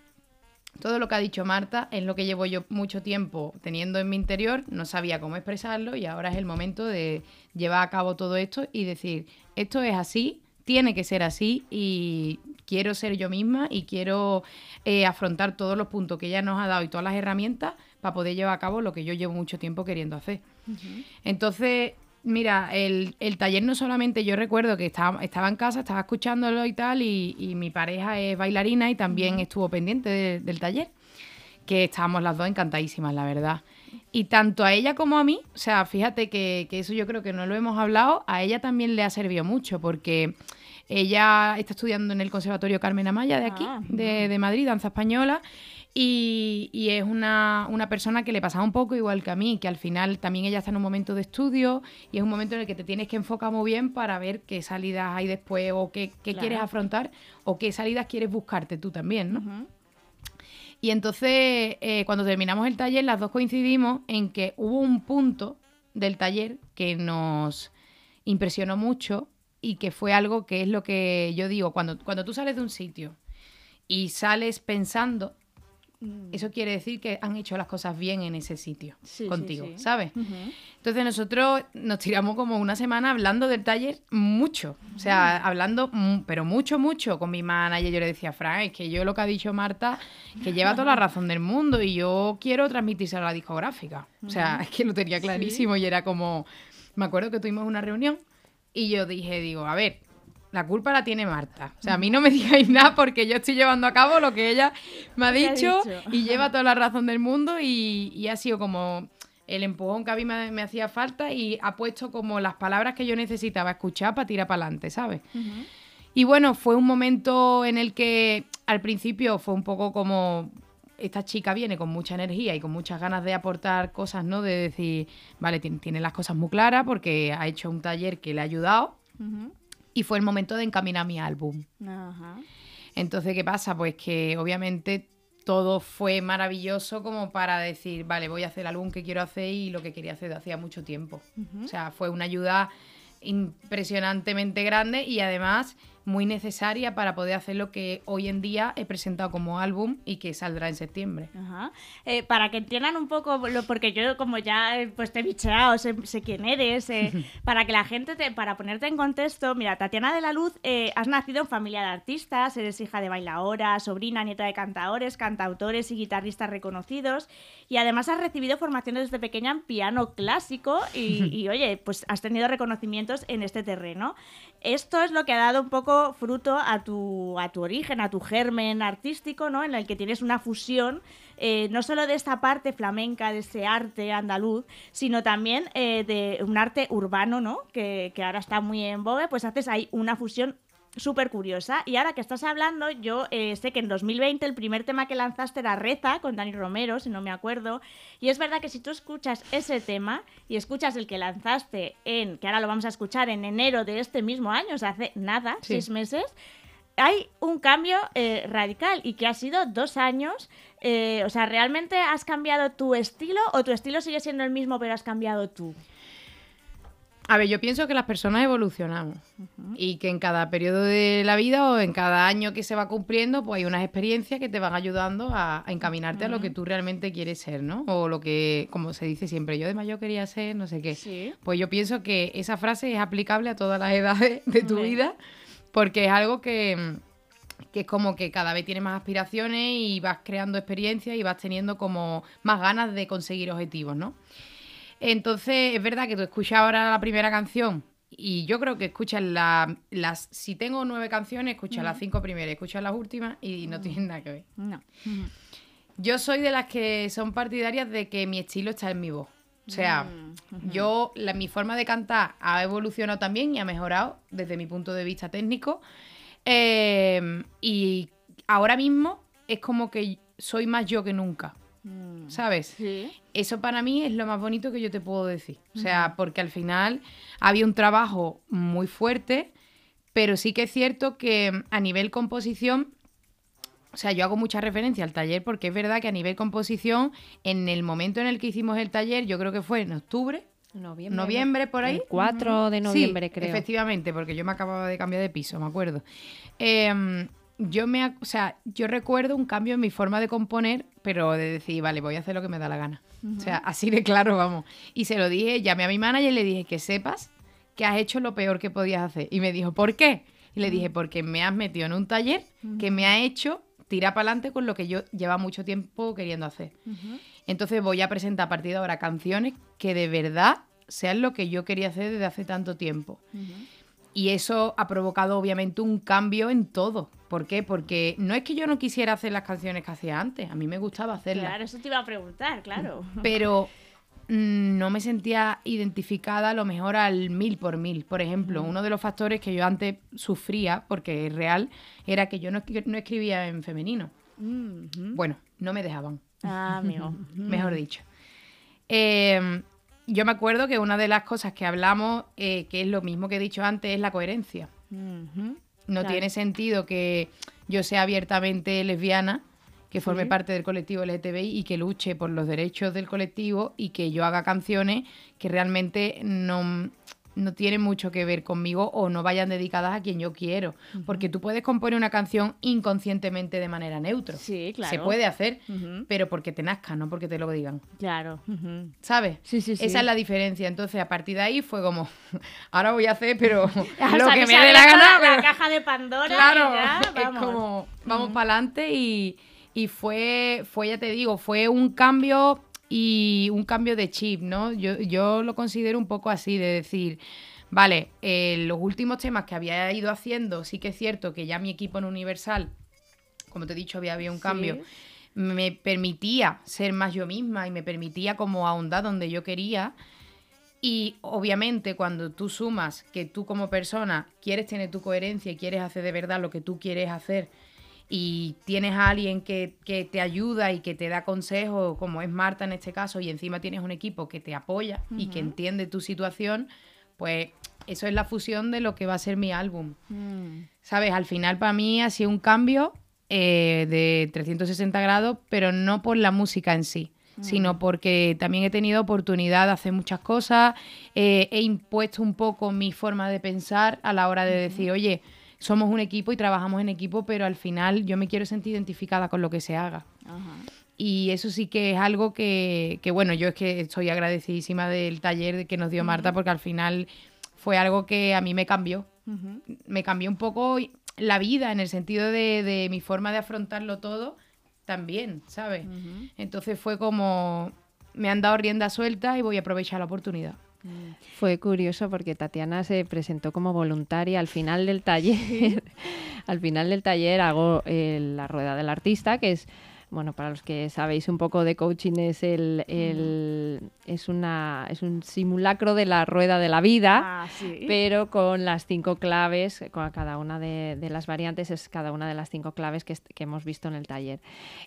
todo lo que ha dicho Marta es lo que llevo yo mucho tiempo teniendo en mi interior, no sabía cómo expresarlo y ahora es el momento de llevar a cabo todo esto y decir, esto es así, tiene que ser así y quiero ser yo misma y quiero eh, afrontar todos los puntos que ella nos ha dado y todas las herramientas para poder llevar a cabo lo que yo llevo mucho tiempo queriendo hacer. Entonces, mira, el, el taller no solamente, yo recuerdo que estaba, estaba en casa, estaba escuchándolo y tal, y, y mi pareja es bailarina y también estuvo pendiente de- del taller, que estábamos las dos encantadísimas, la verdad. Y tanto a ella como a mí, o sea, fíjate que, que eso yo creo que no lo hemos hablado, a ella también le ha servido mucho, porque ella está estudiando en el Conservatorio Carmen Amaya de aquí, Ah, de, de Madrid, danza española, y, y es una, una persona que le pasaba un poco igual que a mí, que al final también ella está en un momento de estudio y es un momento en el que te tienes que enfocar muy bien para ver qué salidas hay después o qué, qué Claro. quieres afrontar o qué salidas quieres buscarte tú también, ¿no? Y entonces, eh, cuando terminamos el taller, las dos coincidimos en que hubo un punto del taller que nos impresionó mucho y que fue algo que es lo que yo digo, cuando, cuando tú sales de un sitio y sales pensando, Mm. eso quiere decir que han hecho las cosas bien en ese sitio Sí, contigo, sí. ¿sabes? Entonces nosotros nos tiramos como una semana hablando del taller mucho, o sea, hablando, mu- pero mucho, mucho con mi manager. Yo le decía, Fran, es que yo lo que ha dicho Marta, que lleva toda la razón del mundo y yo quiero transmitírselo a la discográfica. O sea, es que lo tenía clarísimo y era como, me acuerdo que tuvimos una reunión y yo dije, digo, a ver, la culpa la tiene Marta. O sea, a mí no me digáis nada porque yo estoy llevando a cabo lo que ella me ha dicho, dicho. y lleva toda la razón del mundo y, y ha sido como el empujón que a mí me, me hacía falta y ha puesto como las palabras que yo necesitaba escuchar para tirar para adelante, ¿sabes? Y bueno, fue un momento en el que al principio fue un poco como esta chica viene con mucha energía y con muchas ganas de aportar cosas, ¿no? De decir, vale, tiene, tiene las cosas muy claras porque ha hecho un taller que le ha ayudado Ujú. Y fue el momento de encaminar mi álbum. Ajá. Entonces, ¿qué pasa? Pues que obviamente todo fue maravilloso como para decir, vale, voy a hacer el álbum que quiero hacer y lo que quería hacer de hacía mucho tiempo. O sea, fue una ayuda impresionantemente grande y además muy necesaria para poder hacer lo que hoy en día he presentado como álbum y que saldrá en septiembre. Ajá. Eh, para que entiendan un poco, lo, porque yo como ya eh, pues te he bicheado, sé, sé quién eres, eh, para que la gente, te, para ponerte en contexto, mira, Tatiana de la Luz, eh, has nacido en familia de artistas, eres hija de bailaora, sobrina, nieta de cantadores, cantautores y guitarristas reconocidos, y además has recibido formación desde pequeña en piano clásico y, y, oye, pues has tenido reconocimientos en este terreno. Esto es lo que ha dado un poco fruto a tu, a tu origen, a tu germen artístico, ¿no? En el que tienes una fusión, eh, no solo de esta parte flamenca, de ese arte andaluz, sino también eh, de un arte urbano, ¿no? Que, que ahora está muy en boga, pues haces ahí una fusión súper curiosa. Y ahora que estás hablando, yo eh, sé que en 2020 el primer tema que lanzaste era Reza con Dani Romero, si no me acuerdo. Y es verdad que si tú escuchas ese tema y escuchas el que lanzaste en, que ahora lo vamos a escuchar en enero de este mismo año, o sea, hace nada, Sí. seis meses, hay un cambio eh, radical y que ha sido dos años. eh, o sea, ¿realmente has cambiado tu estilo o tu estilo sigue siendo el mismo pero has cambiado tú? A ver, yo pienso que las personas evolucionamos y que en cada periodo de la vida o en cada año que se va cumpliendo, pues hay unas experiencias que te van ayudando a, a encaminarte a lo que tú realmente quieres ser, ¿no? O lo que, como se dice siempre, yo de mayor quería ser, no sé qué. Sí. Pues yo pienso que esa frase es aplicable a todas las edades de tu vida, porque es algo que, que es como que cada vez tienes más aspiraciones y vas creando experiencias y vas teniendo como más ganas de conseguir objetivos, ¿no? Entonces, es verdad que tú escuchas ahora la primera canción y yo creo que escuchas la- las... Si tengo nueve canciones, escuchas las cinco primeras, escuchas las últimas y no tienen nada que ver. No. Yo soy de las que son partidarias de que mi estilo está en mi voz. O sea, Mm, yo, la, mi forma de cantar ha evolucionado también y ha mejorado desde mi punto de vista técnico. Eh, y ahora mismo es como que soy más yo que nunca. ¿Sabes? Sí. Eso para mí es lo más bonito que yo te puedo decir. O sea, porque al final había un trabajo muy fuerte, pero sí que es cierto que mm, a nivel composición, o sea, yo hago mucha referencia al taller porque es verdad que a nivel composición, en el momento en el que hicimos el taller, yo creo que fue en octubre, Noviembre. noviembre por ahí. El 4 de noviembre, Sí, creo. Efectivamente, porque yo me acababa de cambiar de piso, me acuerdo. Em, yo me, o sea, yo recuerdo un cambio en mi forma de componer, pero de decir, vale, voy a hacer lo que me da la gana. O sea, así de claro, vamos. Y se lo dije, llamé a mi manager y le dije que sepas que has hecho lo peor que podías hacer. Y me dijo, ¿por qué? Y le dije, porque me has metido en un taller que me ha hecho tirar para adelante con lo que yo lleva mucho tiempo queriendo hacer. Entonces voy a presentar a partir de ahora canciones que de verdad sean lo que yo quería hacer desde hace tanto tiempo. Y eso ha provocado obviamente un cambio en todo. ¿Por qué? Porque no es que yo no quisiera hacer las canciones que hacía antes, a mí me gustaba hacerlas. Claro, eso te iba a preguntar, claro. pero mm, no me sentía identificada a lo mejor al mil por mil. Por ejemplo, uno de los factores que yo antes sufría, porque es real, era que yo no, escri- no escribía en femenino. Mhm. Bueno, no me dejaban, Ah, amigo. mejor dicho. Eh, yo me acuerdo que una de las cosas que hablamos, eh, que es lo mismo que he dicho antes, es la coherencia. No Claro. tiene sentido que yo sea abiertamente lesbiana, que forme Sí. parte del colectivo LGTBI y que luche por los derechos del colectivo y que yo haga canciones que realmente no, no tienen mucho que ver conmigo o no vayan dedicadas a quien yo quiero. Porque tú puedes componer una canción inconscientemente de manera neutra. Sí, claro. Se puede hacer, pero porque te nazca, no porque te lo digan. Claro. ¿Sabes? Sí, sí, sí. Esa es la diferencia. Entonces, a partir de ahí fue como, ahora voy a hacer, pero O lo sea, que me dé la gana. La pero- caja de Pandora. Claro, ya, es vamos. como vamos para adelante y, y fue, fue, ya te digo, fue un cambio y un cambio de chip, ¿no? Yo, yo lo considero un poco así, de decir, vale, eh, los últimos temas que había ido haciendo, sí que es cierto que ya mi equipo en Universal, como te he dicho, había un Sí. cambio, me permitía ser más yo misma y me permitía como ahondar donde yo quería. Y obviamente cuando tú sumas que tú como persona quieres tener tu coherencia y quieres hacer de verdad lo que tú quieres hacer y tienes a alguien que, que te ayuda y que te da consejos, como es Marta en este caso, y encima tienes un equipo que te apoya y que entiende tu situación, pues eso es la fusión de lo que va a ser mi álbum. Mm. ¿Sabes? Al final para mí ha sido un cambio eh, de 360 grados, pero no por la música en sí, sino porque también he tenido oportunidad de hacer muchas cosas, eh, he impuesto un poco mi forma de pensar a la hora de decir, oye, somos un equipo y trabajamos en equipo, pero al final yo me quiero sentir identificada con lo que se haga. Ajá. Y eso sí que es algo que, que, bueno, yo es que estoy agradecidísima del taller que nos dio Marta, porque al final fue algo que a mí me cambió me cambió un poco la vida en el sentido de, de mi forma de afrontarlo todo también, ¿sabes? Entonces fue como, me han dado rienda suelta y voy a aprovechar la oportunidad. Fue curioso porque Tatiana se presentó como voluntaria al final del taller. al final del taller hago eh, la rueda del artista, que es, bueno, para los que sabéis un poco de coaching, es el, el- es una es un simulacro de la rueda de la vida. Ah, sí. pero con las cinco claves, con cada una de, de las variantes es cada una de las cinco claves que, que hemos visto en el taller.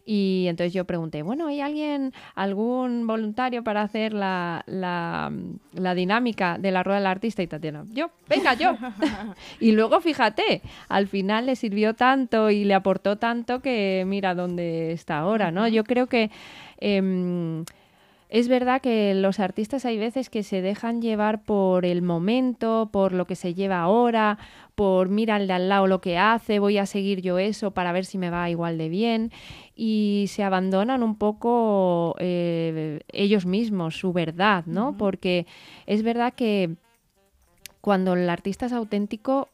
Y entonces yo pregunté, bueno, ¿hay alguien, algún voluntario para hacer la, la, la dinámica de la rueda del artista? Y Tatiana, yo, venga, yo. y luego, fíjate, al final le sirvió tanto y le aportó tanto que mira dónde está ahora, ¿no? Yo creo que... em, es verdad que los artistas hay veces que se dejan llevar por el momento, por lo que se lleva ahora, por mira al de al lado lo que hace, voy a seguir yo eso para ver si me va igual de bien y se abandonan un poco eh, ellos mismos, su verdad, ¿no? Porque es verdad que cuando el artista es auténtico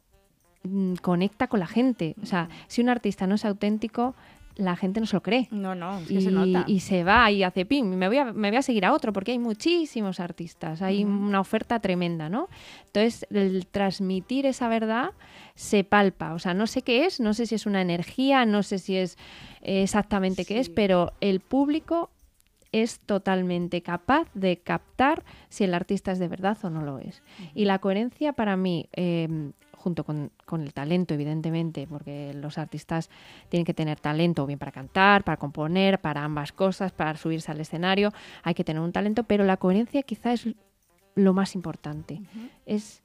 mm, conecta con la gente. O sea, si un artista no es auténtico, la gente no se lo cree. No, no, es que y, se nota. y se va y hace pim, me voy, a, me voy a seguir a otro porque hay muchísimos artistas, hay una oferta tremenda, ¿no? Entonces, el transmitir esa verdad se palpa, o sea, no sé qué es, no sé si es una energía, no sé si es exactamente qué es, pero el público es totalmente capaz de captar si el artista es de verdad o no lo es. Y la coherencia para mí, eh, junto con, con el talento, evidentemente, porque los artistas tienen que tener talento, o bien para cantar, para componer, para ambas cosas, para subirse al escenario, hay que tener un talento, pero la coherencia quizá es lo más importante, es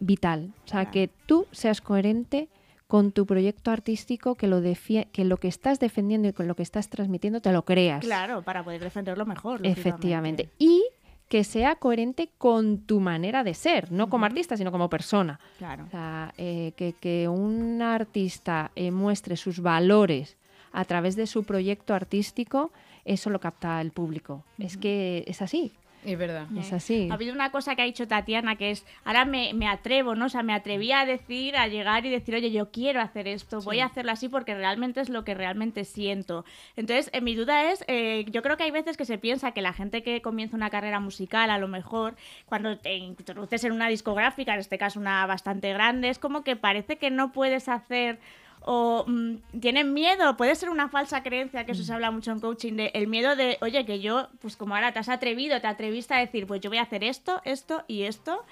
vital. O sea, Claro. que tú seas coherente con tu proyecto artístico, que lo, que lo que estás defendiendo y con lo que estás transmitiendo te lo creas. Claro, para poder defenderlo mejor. Efectivamente. Y que sea coherente con tu manera de ser, no como artista, sino como persona. Claro. O sea, eh, que, que un artista eh, muestre sus valores a través de su proyecto artístico, eso lo capta el público. Es que es así. Es verdad. Es así. Ha habido una cosa que ha dicho Tatiana que es, ahora me, me atrevo, ¿no? O sea, me atreví a decir, a llegar y decir, oye, yo quiero hacer esto, voy a hacerlo así porque realmente es lo que realmente siento. Entonces, eh, mi duda es, eh, yo creo que hay veces que se piensa que la gente que comienza una carrera musical, a lo mejor, cuando te introduces en una discográfica, en este caso una bastante grande, es como que parece que no puedes hacer o mm, tienen miedo, puede ser una falsa creencia, que eso se habla mucho en coaching, de el miedo de, oye, que yo, pues como ahora te has atrevido, te atreviste a decir, pues yo voy a hacer esto, esto y esto,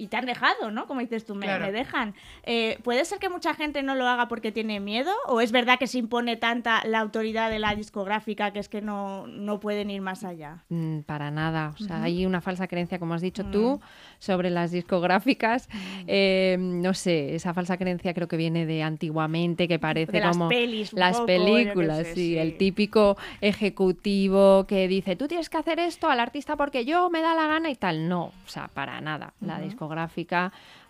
y te han dejado, ¿no? Como dices tú, me, Claro. me dejan. Eh, ¿Puede ser que mucha gente no lo haga porque tiene miedo? ¿O es verdad que se impone tanta la autoridad de la discográfica que es que no, no pueden ir más allá? Mm, Para nada. O sea, hay una falsa creencia, como has dicho tú, sobre las discográficas. Eh, no sé, esa falsa creencia creo que viene de antiguamente, que parece De las como pelis, un las poco, qué películas, sé, sí, sí. el típico ejecutivo que dice, tú tienes que hacer esto al artista porque yo me da la gana y tal. No, o sea, para nada. La discográfica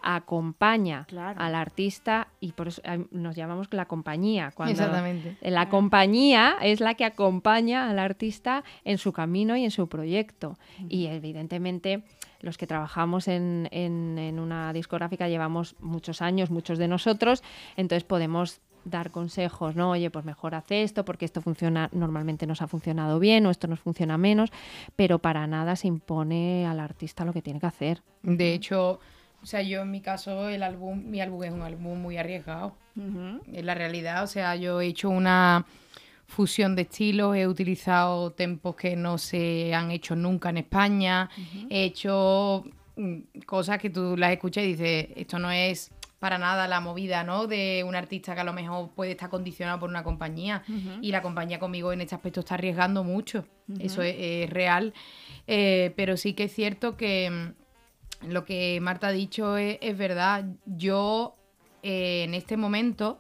acompaña Claro. al artista y por eso eh, nos llamamos la compañía. Cuando Exactamente. la compañía es la que acompaña al artista en su camino y en su proyecto. Y evidentemente los que trabajamos en, en- en una discográfica llevamos muchos años, muchos de nosotros, entonces podemos dar consejos, ¿no? Oye, pues mejor haz esto porque esto funciona, normalmente nos ha funcionado bien o esto nos funciona menos, pero para nada se impone al artista lo que tiene que hacer. De hecho, o sea, yo en mi caso, el álbum, mi álbum es un álbum muy arriesgado. Ujú. Es la realidad, o sea, yo he hecho una fusión de estilos, he utilizado tempos que no se han hecho nunca en España, he hecho mm, cosas que tú las escuchas y dices, esto no es para nada la movida, ¿no? De un artista que a lo mejor puede estar condicionado por una compañía y la compañía conmigo en este aspecto está arriesgando mucho, eso es, es real, Eh, pero sí que es cierto que mm, lo que Marta ha dicho es, es verdad, yo eh, en este momento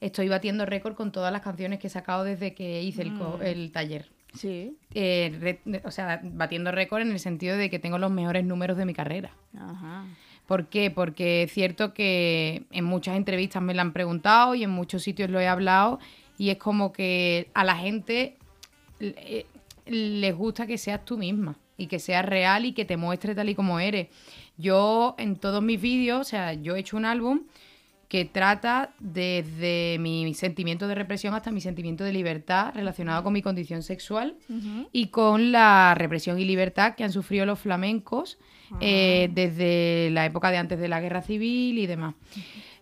estoy batiendo récord con todas las canciones que he sacado desde que hice el, co- el taller. Sí. Eh, o sea, batiendo récord en el sentido de que tengo los mejores números de mi carrera. Ajá. ¿Por qué? Porque es cierto que en muchas entrevistas me lo han preguntado y en muchos sitios lo he hablado y es como que a la gente eh, les gusta que seas tú misma y que seas real y que te muestres tal y como eres. Yo en todos mis vídeos, o sea, yo he hecho un álbum que trata desde mi sentimiento de represión hasta mi sentimiento de libertad relacionado con mi condición sexual y con la represión y libertad que han sufrido los flamencos eh, desde la época de antes de la guerra civil y demás.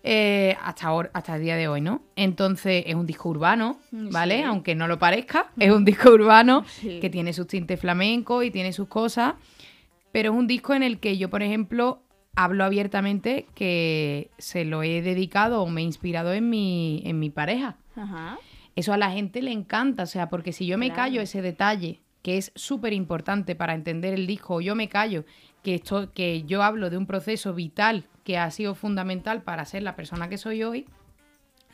Eh, hasta ahora, hasta el día de hoy, ¿no? Entonces es un disco urbano, ¿vale? Sí. Aunque no lo parezca, es un disco urbano Sí. que tiene sus tintes flamencos y tiene sus cosas, pero es un disco en el que yo, por ejemplo, hablo abiertamente que se lo he dedicado o me he inspirado en mi, en mi pareja. Ajá. Eso a la gente le encanta, o sea, porque si yo me Claro. callo ese detalle, que es súper importante para entender el disco, o yo me callo que, esto, que yo hablo de un proceso vital que ha sido fundamental para ser la persona que soy hoy,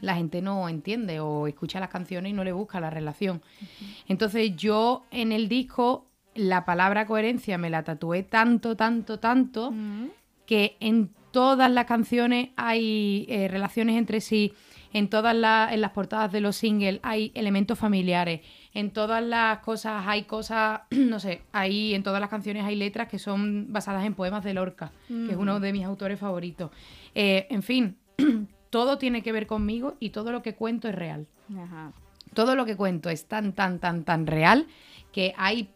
la gente no entiende o escucha las canciones y no le busca la relación. Entonces yo en el disco la palabra coherencia me la tatué tanto, tanto, tanto Mm. que en todas las canciones hay eh, relaciones entre sí, en todas en las portadas de los singles hay elementos familiares, en todas las cosas hay cosas, no sé, hay en todas las canciones hay letras que son basadas en poemas de Lorca, que es uno de mis autores favoritos. Eh, en fin, todo tiene que ver conmigo y todo lo que cuento es real Ajá. todo lo que cuento es tan, tan, tan, tan real que hay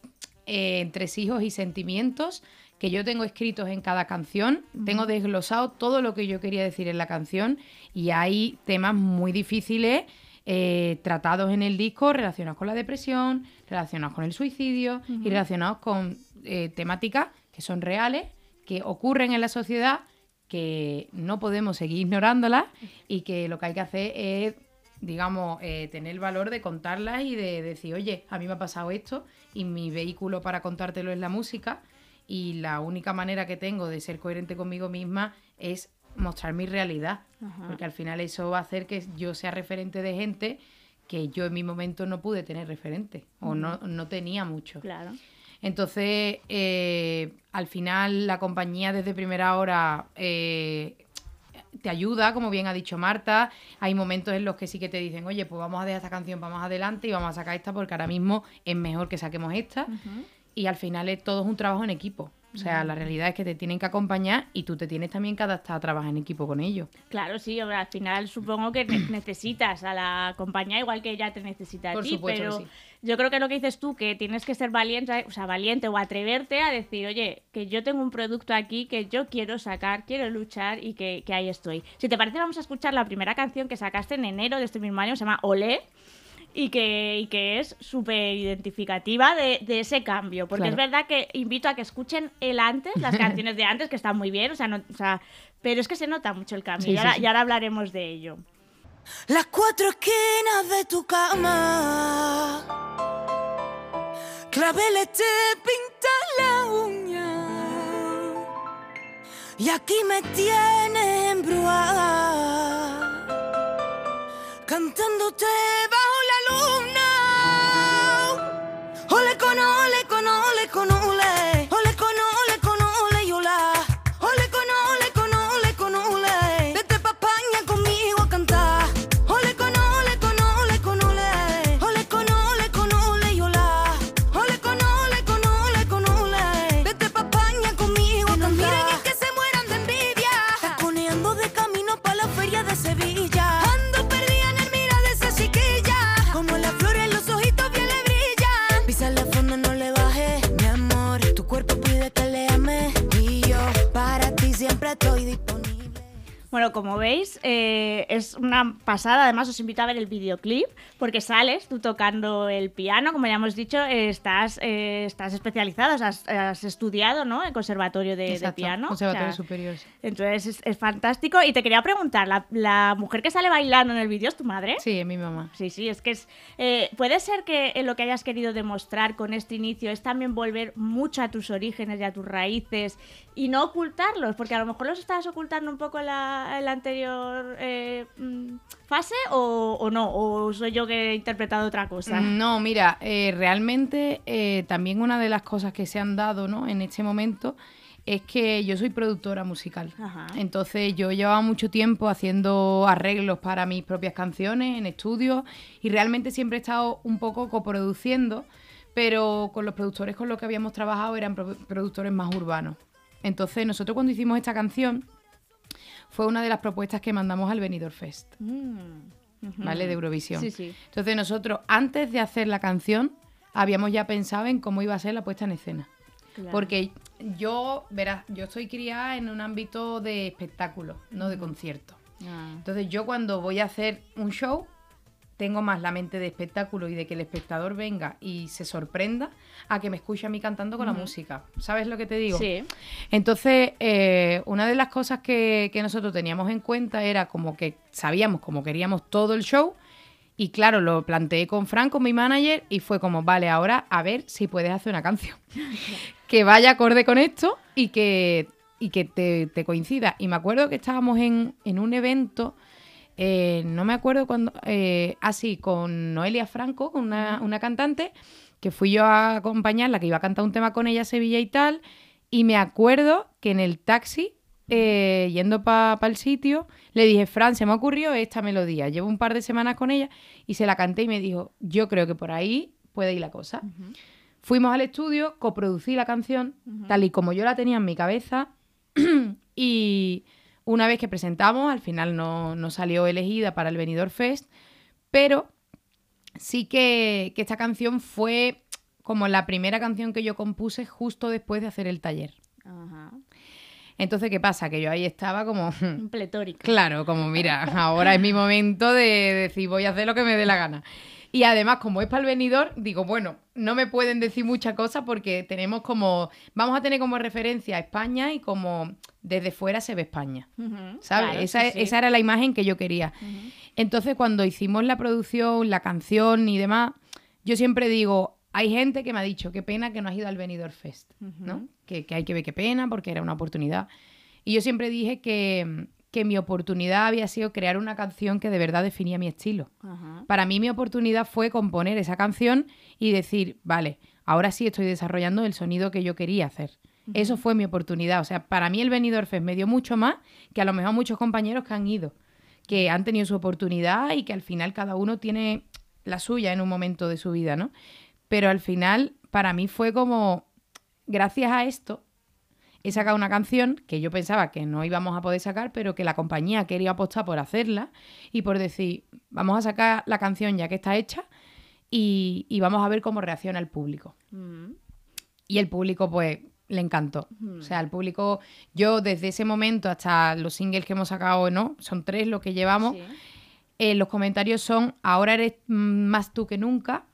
eh, entresijos y sentimientos que yo tengo escritos en cada canción. Tengo desglosado todo lo que yo quería decir en la canción y hay temas muy difíciles eh, tratados en el disco relacionados con la depresión, relacionados con el suicidio y relacionados con eh, temáticas que son reales, que ocurren en la sociedad, que no podemos seguir ignorándolas y que lo que hay que hacer es digamos, eh, tener el valor de contarlas y de decir, oye, a mí me ha pasado esto y mi vehículo para contártelo es la música y la única manera que tengo de ser coherente conmigo misma es mostrar mi realidad, porque al final eso va a hacer que yo sea referente de gente que yo en mi momento no pude tener referente o no, no tenía mucho. Claro. Entonces, eh, al final, la compañía desde primera hora eh, te ayuda, como bien ha dicho Marta. Hay momentos en los que sí que te dicen, oye, pues vamos a dejar esta canción para más adelante y vamos a sacar esta porque ahora mismo es mejor que saquemos esta. y al final es todo es un trabajo en equipo. O sea, la realidad es que te tienen que acompañar y tú te tienes también que adaptar a trabajar en equipo con ellos. Claro, sí, al final supongo que ne- necesitas a la compañía igual que ella te necesita a Por ti, supuesto que pero sí. yo creo que lo que dices tú, que tienes que ser valiente, o sea, valiente o atreverte a decir, oye, que yo tengo un producto aquí que yo quiero sacar, quiero luchar y que, que ahí estoy. Si te parece, vamos a escuchar la primera canción que sacaste en enero de este mismo año, se llama Olé. Y que, y que es súper identificativa de, de ese cambio. Porque Claro. es verdad que invito a que escuchen el antes, las canciones de antes, que están muy bien, o sea, no, o sea, pero es que se nota mucho el cambio. Sí, y, sí, ahora, sí. y ahora hablaremos de ello. Las cuatro esquinas de tu cama. Claveles te pintan la uña. Y aquí me tienes embruada. Cantándote ti siempre estoy disponible. Bueno, como veis, eh, es una pasada. Además, os invito a ver el videoclip porque sales tú tocando el piano. Como ya hemos dicho, eh, estás, eh, estás especializado, o sea, has, has estudiado ¿no? en conservatorio de, de Exacto, piano. Conservatorio O sea, superior. Entonces es, es fantástico. Y te quería preguntar, ¿la, la mujer que sale bailando en el vídeo es tu madre? Sí, es mi mamá. Sí, sí, es que es. eh, puede ser que eh, lo que hayas querido demostrar con este inicio es también volver mucho a tus orígenes y a tus raíces y no ocultarlos, porque a lo mejor los estabas ocultando un poco en la, anterior eh, mm, fase o, o no, o soy yo que he interpretado otra cosa. Mm, No, mira, eh, realmente eh, también una de las cosas que se han dado ¿no? en este momento es que yo soy productora musical. Ajá. Entonces yo llevaba mucho tiempo haciendo arreglos para mis propias canciones en estudios y realmente siempre he estado un poco coproduciendo, pero con los productores con los que habíamos trabajado eran pro- productores más urbanos. Entonces nosotros cuando hicimos esta canción fue una de las propuestas que mandamos al Benidorm Fest, Mm. ¿vale? De Eurovisión. Sí, sí. Entonces nosotros, antes de hacer la canción, habíamos ya pensado en cómo iba a ser la puesta en escena. Claro. Porque yo, verás, yo estoy criada en un ámbito de espectáculo, no de concierto. Ah. Entonces yo cuando voy a hacer un show, tengo más la mente de espectáculo y de que el espectador venga y se sorprenda a que me escuche a mí cantando con la música. ¿Sabes lo que te digo? Sí. Entonces, eh, una de las cosas que, que nosotros teníamos en cuenta era como que sabíamos cómo queríamos todo el show. Y claro, lo planteé con Frank, con mi manager, y fue como, vale, ahora a ver si puedes hacer una canción que vaya acorde con esto y que, y que te, te coincida. Y me acuerdo que estábamos en, en un evento, eh, no me acuerdo cuándo, eh, así, con Noelia Franco, con una, una cantante, que fui yo a acompañarla, que iba a cantar un tema con ella a Sevilla y tal, y me acuerdo que en el taxi, eh, yendo para el sitio, le dije, Fran, se me ocurrió esta melodía, llevo un par de semanas con ella, y se la canté y me dijo, yo creo que por ahí puede ir la cosa. Fuimos al estudio, coproducí la canción, tal y como yo la tenía en mi cabeza, y una vez que presentamos, al final no, no salió elegida para el Benidorm Fest, pero sí que, que esta canción fue como la primera canción que yo compuse justo después de hacer el taller. Ajá. Entonces, ¿qué pasa? Que yo ahí estaba como, Un pletórico. claro, como mira, ahora es mi momento de decir voy a hacer lo que me dé la gana. Y además, como es para el venidor, digo, bueno, no me pueden decir muchas cosas porque tenemos como, vamos a tener como referencia a España y como desde fuera se ve España. ¿Sabes? claro, esa, sí, sí. esa era la imagen que yo quería. Entonces, cuando hicimos la producción, la canción y demás, yo siempre digo, hay gente que me ha dicho, qué pena que no has ido al Benidorm Fest, ¿no? Que, que hay que ver qué pena porque era una oportunidad. Y yo siempre dije que, que mi oportunidad había sido crear una canción que de verdad definía mi estilo. Ajá. Para mí mi oportunidad fue componer esa canción y decir, vale, ahora sí estoy desarrollando el sonido que yo quería hacer. Eso fue mi oportunidad. O sea, para mí el Benidorm Fest me dio mucho más que a lo mejor muchos compañeros que han ido, que han tenido su oportunidad y que al final cada uno tiene la suya en un momento de su vida, ¿no? pero al final para mí fue como, gracias a esto, he sacado una canción que yo pensaba que no íbamos a poder sacar, pero que la compañía quería apostar por hacerla y por decir, vamos a sacar la canción ya que está hecha y, y vamos a ver cómo reacciona el público. Mm. Y el público, pues, le encantó. O sea, el público, yo desde ese momento hasta los singles que hemos sacado, ¿no? Son tres los que llevamos. Sí. Eh, los comentarios son, ahora eres mm, más tú que nunca.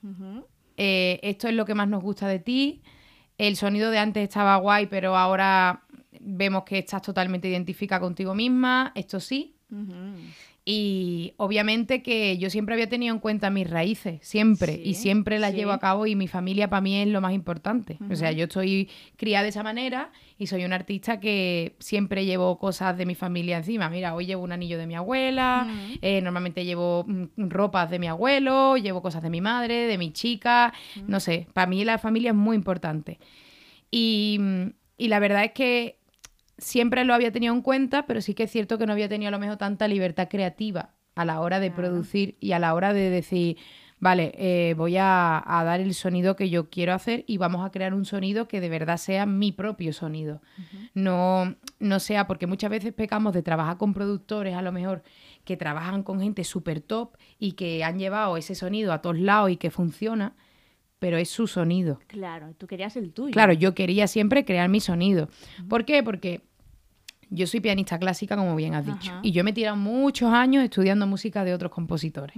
Eh, esto es lo que más nos gusta de ti. El sonido de antes estaba guay, pero ahora vemos que estás totalmente identificada contigo misma. Esto sí. Y obviamente que yo siempre había tenido en cuenta mis raíces, siempre, Sí, y siempre las sí. llevo a cabo y mi familia para mí es lo más importante. O sea, yo estoy criada de esa manera y soy una artista que siempre llevo cosas de mi familia encima. Mira, hoy llevo un anillo de mi abuela, eh, normalmente llevo mm, ropas de mi abuelo, llevo cosas de mi madre, de mi chica, no sé, para mí la familia es muy importante. Y, mm, y la verdad es que siempre lo había tenido en cuenta, pero sí que es cierto que no había tenido a lo mejor tanta libertad creativa a la hora de producir y a la hora de decir, vale, eh, voy a, a dar el sonido que yo quiero hacer y vamos a crear un sonido que de verdad sea mi propio sonido. No, no sea, porque muchas veces pecamos de trabajar con productores a lo mejor que trabajan con gente súper top y que han llevado ese sonido a todos lados y que funciona, pero es su sonido. Claro, tú querías el tuyo. Claro, yo quería siempre crear mi sonido. ¿Por qué? Porque yo soy pianista clásica, como bien has dicho. Ajá. Y yo me he tirado muchos años estudiando música de otros compositores.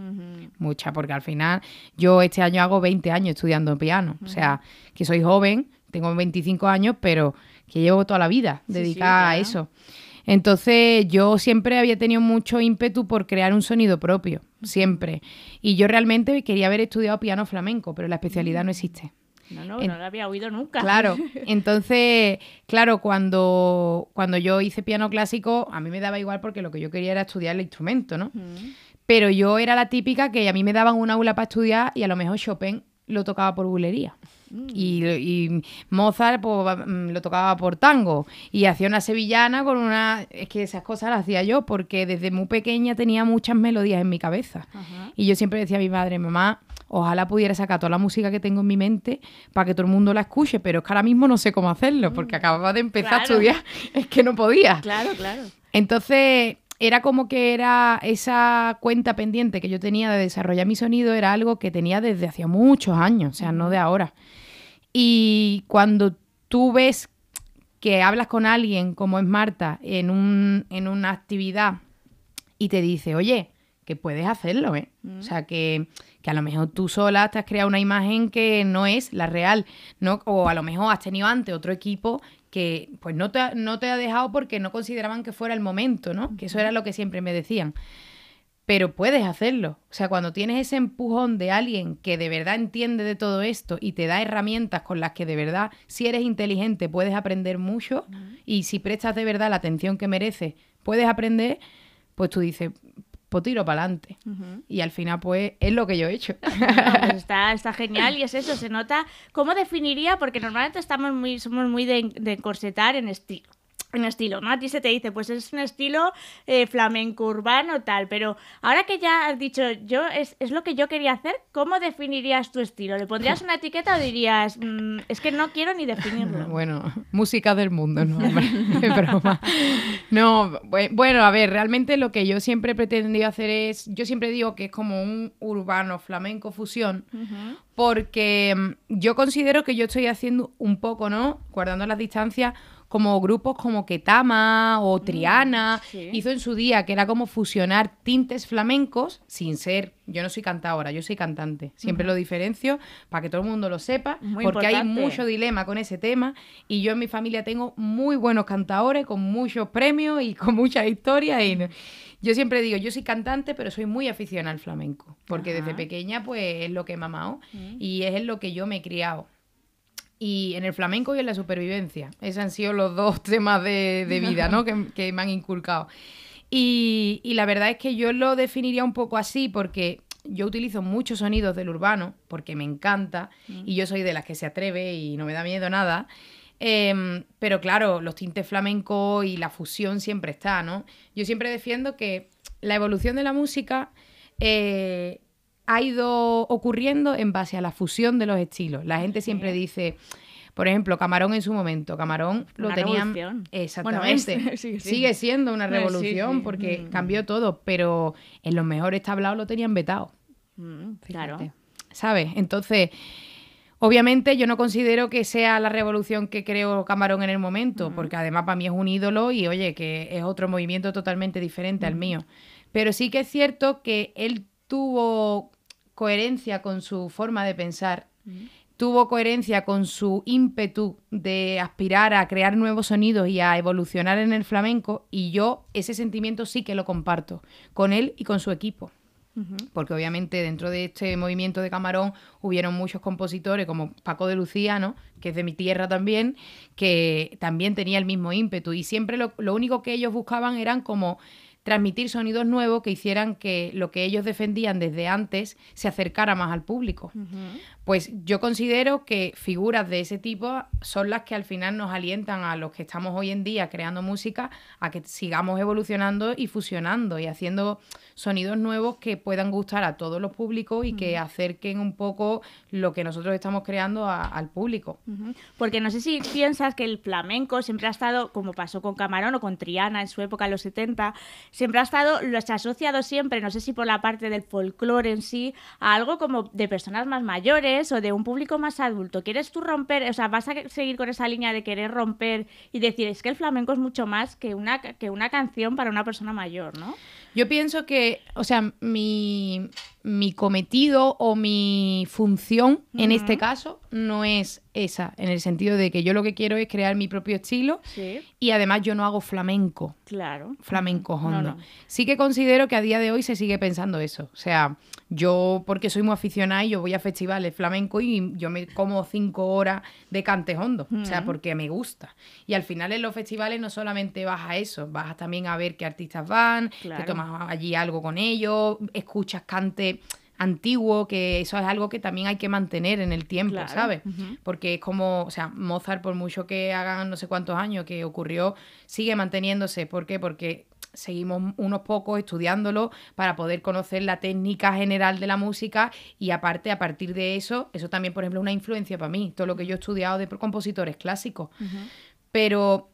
Mucha, porque al final yo este año hago 20 años estudiando piano. O sea, que soy joven, tengo 25 años, pero que llevo toda la vida Sí, sí, dedicada a eso. Entonces yo siempre había tenido mucho ímpetu por crear un sonido propio, siempre. Y yo realmente quería haber estudiado piano flamenco, pero la especialidad no existe. No, no, En- no lo había oído nunca. Claro, entonces, claro, cuando, cuando yo hice piano clásico, a mí me daba igual porque lo que yo quería era estudiar el instrumento, ¿no? Pero yo era la típica que a mí me daban un aula para estudiar y a lo mejor Chopin lo tocaba por bulería. Y, y Mozart pues, mm, lo tocaba por tango. Y hacía una sevillana con una... Es que esas cosas las hacía yo porque desde muy pequeña tenía muchas melodías en mi cabeza. Ajá. Y yo siempre decía a mi madre, mamá, ojalá pudiera sacar toda la música que tengo en mi mente para que todo el mundo la escuche, pero es que ahora mismo no sé cómo hacerlo porque acababa de empezar claro. a estudiar, es que no podía. Claro, claro. Entonces, era como que era esa cuenta pendiente que yo tenía de desarrollar mi sonido, era algo que tenía desde hacía muchos años, o sea, no de ahora. Y cuando tú ves que hablas con alguien como es Marta en, un, en una actividad y te dice, oye, que puedes hacerlo, ¿eh? O sea, que, que a lo mejor tú sola te has creado una imagen que no es la real, ¿no? O a lo mejor has tenido antes otro equipo que pues no te, ha- no te ha dejado porque no consideraban que fuera el momento, ¿no? Que eso era lo que siempre me decían. Pero puedes hacerlo. O sea, cuando tienes ese empujón de alguien que de verdad entiende de todo esto y te da herramientas con las que de verdad, si eres inteligente, puedes aprender mucho y si prestas de verdad la atención que mereces, puedes aprender, pues tú dices, pues tiro para adelante. Y al final, pues es lo que yo he hecho. No, pues está, está genial y es eso, se nota. ¿Cómo definiría? Porque normalmente estamos muy, somos muy de, de encorsetar en estilo. En estilo, ¿no? A ti se te dice, pues es un estilo eh, flamenco urbano tal, pero ahora que ya has dicho, yo es, es lo que yo quería hacer, ¿cómo definirías tu estilo? ¿Le pondrías una etiqueta o dirías, "Mm, es que no quiero ni definirlo? Bueno, música del mundo, no, hombre, broma. No, bue- bueno, a ver, realmente lo que yo siempre he pretendido hacer es, yo siempre digo que es como un urbano flamenco fusión, porque mm, yo considero que yo estoy haciendo un poco, ¿no? Guardando las distancias, como grupos como Ketama o Triana, sí. hizo en su día, que era como fusionar tintes flamencos sin ser, yo no soy cantadora, yo soy cantante, siempre lo diferencio para que todo el mundo lo sepa, Muy porque hay mucho dilema con ese tema y yo en mi familia tengo muy buenos cantadores con muchos premios y con muchas historias y no- yo siempre digo, yo soy cantante, pero soy muy aficionada al flamenco, porque Ajá. desde pequeña pues es lo que he mamado y es en lo que yo me he criado. Y en el flamenco y en la supervivencia. Esos han sido los dos temas de, de vida, ¿no? que, que me han inculcado. Y, y la verdad es que yo lo definiría un poco así porque yo utilizo muchos sonidos del urbano porque me encanta y yo soy de las que se atreve y no me da miedo nada. Em, pero claro, los tintes flamencos y la fusión siempre está, ¿no? Yo siempre defiendo que la evolución de la música eh, ha ido ocurriendo en base a la fusión de los estilos. La gente siempre dice, por ejemplo, Camarón en su momento, Camarón lo Una tenían revolución. exactamente. Bueno, es. Sigue siendo una revolución sí. porque Mm. cambió todo, pero en los mejores tablados lo tenían vetado. Mm, claro. ¿sabes? Entonces, obviamente yo no considero que sea la revolución que creó Camarón en el momento, porque además para mí es un ídolo y oye, que es otro movimiento totalmente diferente al mío. Pero sí que es cierto que él tuvo coherencia con su forma de pensar, tuvo coherencia con su ímpetu de aspirar a crear nuevos sonidos y a evolucionar en el flamenco y yo ese sentimiento sí que lo comparto con él y con su equipo. Porque obviamente dentro de este movimiento de Camarón hubieron muchos compositores como Paco de Lucía, ¿no? que es de mi tierra también, que también tenía el mismo ímpetu. Y siempre lo, lo único que ellos buscaban eran como transmitir sonidos nuevos que hicieran que lo que ellos defendían desde antes se acercara más al público. Pues yo considero que figuras de ese tipo son las que al final nos alientan a los que estamos hoy en día creando música a que sigamos evolucionando y fusionando y haciendo sonidos nuevos que puedan gustar a todos los públicos y que acerquen un poco lo que nosotros estamos creando a- al público. Porque no sé si piensas que el flamenco siempre ha estado, como pasó con Camarón o con Triana en su época, en los 70, siempre ha estado, lo se ha asociado siempre, no sé si por la parte del folclore en sí, a algo como de personas más mayores o de un público más adulto. ¿Quieres tú romper, o sea, vas a seguir con esa línea de querer romper y decir, es que el flamenco es mucho más que una, que una canción para una persona mayor, ¿no? Yo pienso que, o sea, mi, mi cometido o mi función en este caso no es esa, en el sentido de que yo lo que quiero es crear mi propio estilo Sí, y además yo no hago flamenco. claro. flamenco hondo. no. Sí que considero que a día de hoy se sigue pensando eso. O sea, yo porque soy muy aficionada y yo voy a festivales flamenco y yo me como cinco horas de cante hondo. O sea, porque me gusta. Y al final en los festivales no solamente vas a eso, vas también a ver qué artistas van, Claro. te tomas allí algo con ellos, escuchas antiguo, que eso es algo que también hay que mantener en el tiempo, Claro. ¿sabes? Porque es como, o sea, Mozart, por mucho que hagan no sé cuántos años que ocurrió, sigue manteniéndose. ¿Por qué? Porque seguimos unos pocos estudiándolo para poder conocer la técnica general de la música y aparte, a partir de eso, eso también, por ejemplo, es una influencia para mí, todo lo que yo he estudiado de compositores clásicos. Pero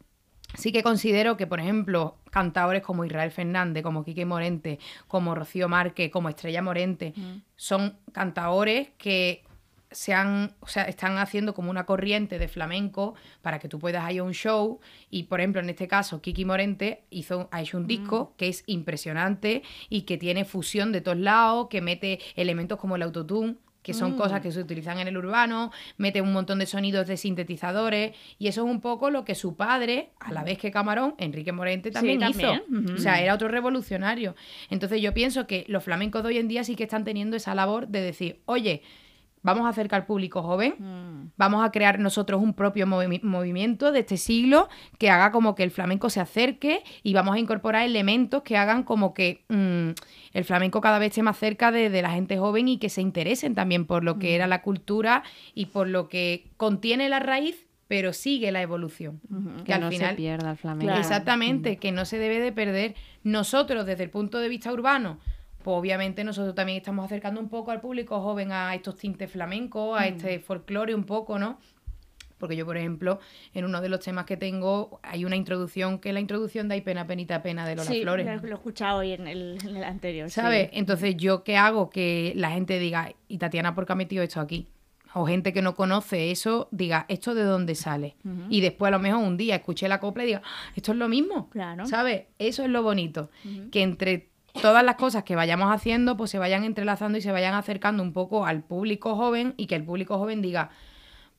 sí que considero que, por ejemplo, cantadores como Israel Fernández, como Quique Morente, como Rocío Márquez, como Estrella Morente, son cantadores que se han, o sea, están haciendo como una corriente de flamenco para que tú puedas ir a un show. Y, por ejemplo, en este caso, Kiki Morente hizo, ha hecho un disco que es impresionante y que tiene fusión de todos lados, que mete elementos como el autotune que son cosas que se utilizan en el urbano, mete un montón de sonidos de sintetizadores, y eso es un poco lo que su padre, a la vez que Camarón, Enrique Morente, también, también, hizo. O sea, era otro revolucionario. Entonces yo pienso que los flamencos de hoy en día sí que están teniendo esa labor de decir, oye, vamos a acercar al público joven, Mm. vamos a crear nosotros un propio movi- movimiento de este siglo que haga como que el flamenco se acerque y vamos a incorporar elementos que hagan como que mm, el flamenco cada vez esté más cerca de, de la gente joven y que se interesen también por lo que era la cultura y por lo que contiene la raíz, pero sigue la evolución. Que, al no final se pierda el flamenco. Claro. Exactamente, que no se debe de perder. Nosotros, desde el punto de vista urbano, pues obviamente nosotros también estamos acercando un poco al público joven a estos tintes flamencos, a este folclore un poco, ¿no? Porque yo, por ejemplo, en uno de los temas que tengo, hay una introducción que es la introducción de Ay pena, penita, pena de Lola Sí, Flores. lo, lo he escuchado hoy en el, en el anterior. sí. ¿Sabes? Entonces, ¿yo qué hago? Que la gente diga, ¿y Tatiana por qué ha metido esto aquí? O gente que no conoce eso, diga, ¿esto de dónde sale? Y después a lo mejor un día escuché la copla y diga, "Ah, esto es lo mismo. Claro. ¿Sabes? Eso es lo bonito. Que entre todas las cosas que vayamos haciendo, pues se vayan entrelazando y se vayan acercando un poco al público joven y que el público joven diga,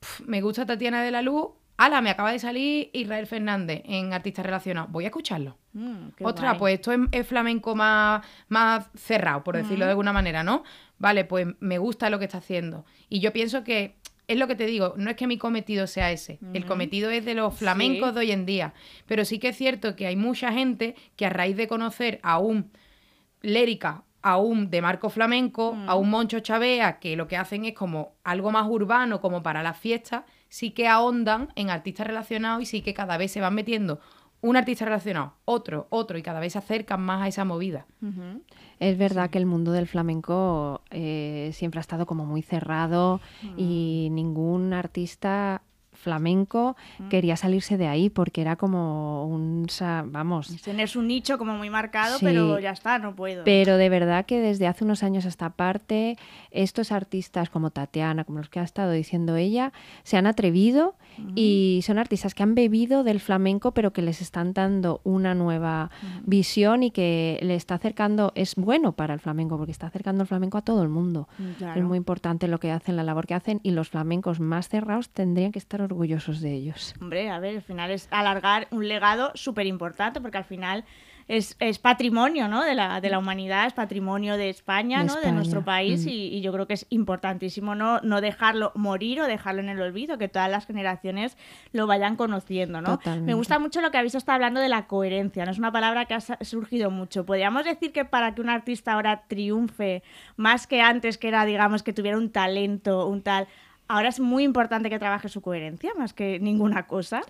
"Pf, me gusta Tatiana de la Luz, ala, me acaba de salir Israel Fernández en Artistas Relacionados, voy a escucharlo. Mm, Otra, guay. pues esto es, es flamenco más, más cerrado, por decirlo de alguna manera, ¿no? Vale, pues me gusta lo que está haciendo. Y yo pienso que es lo que te digo, no es que mi cometido sea ese. El cometido es de los flamencos Sí. de hoy en día. Pero sí que es cierto que hay mucha gente que a raíz de conocer a un Lérica, a un de Marco Flamenco, a un Moncho Chavea, que lo que hacen es como algo más urbano, como para las fiestas, sí que ahondan en artistas relacionados y sí que cada vez se van metiendo un artista relacionado, otro, otro, y cada vez se acercan más a esa movida. Es verdad que el mundo del flamenco eh, siempre ha estado como muy cerrado y ningún artista flamenco quería salirse de ahí porque era como un, vamos, Tienes un nicho como muy marcado, Sí. pero ya está, no puedo. Pero de verdad que desde hace unos años a esta parte, estos artistas como Tatiana, como los que ha estado diciendo ella, se han atrevido y son artistas que han bebido del flamenco, pero que les están dando una nueva visión y que le está acercando, es bueno para el flamenco, porque está acercando el flamenco a todo el mundo. Claro. Es muy importante lo que hacen, la labor que hacen, y los flamencos más cerrados tendrían que estar orgullosos de ellos. Hombre, a ver, al final es alargar un legado súper importante, porque al final es, es patrimonio ¿no? de, la, de la humanidad, es patrimonio de España, De ¿no? de España, nuestro país, mm. y, y yo creo que es importantísimo no, no dejarlo morir o dejarlo en el olvido, que todas las generaciones lo vayan conociendo. ¿no? Totalmente. Me gusta mucho lo que habéis estado hablando de la coherencia, no es una palabra que ha surgido mucho. Podríamos decir que para que un artista ahora triunfe, más que antes, que era, digamos, que tuviera un talento, un tal... Ahora es muy importante que trabaje su coherencia, más que ninguna cosa.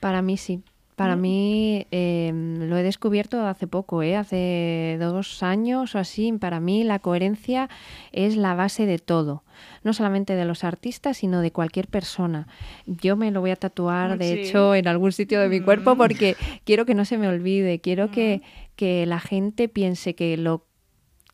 Para mí sí. Para mí eh, lo he descubierto hace poco, ¿eh? hace dos años o así. Para mí la coherencia es la base de todo, no solamente de los artistas, sino de cualquier persona. Yo me lo voy a tatuar, de Sí. hecho, en algún sitio de mi cuerpo Mm. porque quiero que no se me olvide, quiero que, que la gente piense que lo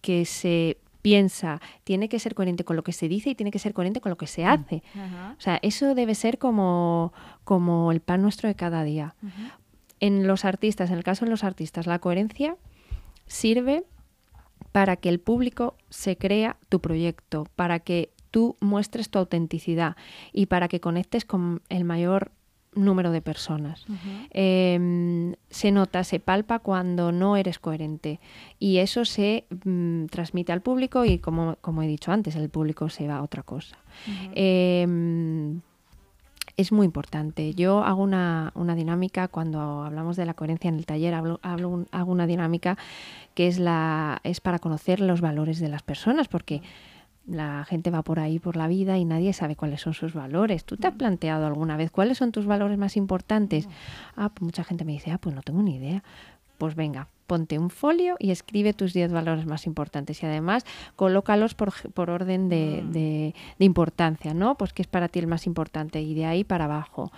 que se piensa tiene que ser coherente con lo que se dice y tiene que ser coherente con lo que se hace. Ajá. O sea, eso debe ser como, como el pan nuestro de cada día. En los artistas, en el caso de los artistas, la coherencia sirve para que el público se crea tu proyecto, para que tú muestres tu autenticidad y para que conectes con el mayor número de personas. Eh, se nota, se palpa cuando no eres coherente y eso se mm, transmite al público y como, como he dicho antes, el público se va a otra cosa. Eh, es muy importante. Yo hago una, una dinámica cuando hablamos de la coherencia en el taller, hablo, hablo un- hago una dinámica que es, la, es para conocer los valores de las personas, porque la gente va por ahí por la vida y nadie sabe cuáles son sus valores. ¿Tú te has planteado alguna vez cuáles son tus valores más importantes? Ah, pues mucha gente me dice, ah, pues no tengo ni idea. Pues venga, ponte un folio y escribe tus 10 valores más importantes y además colócalos por, por orden de, de- de importancia, ¿no? Pues qué es para ti el más importante y de ahí para abajo.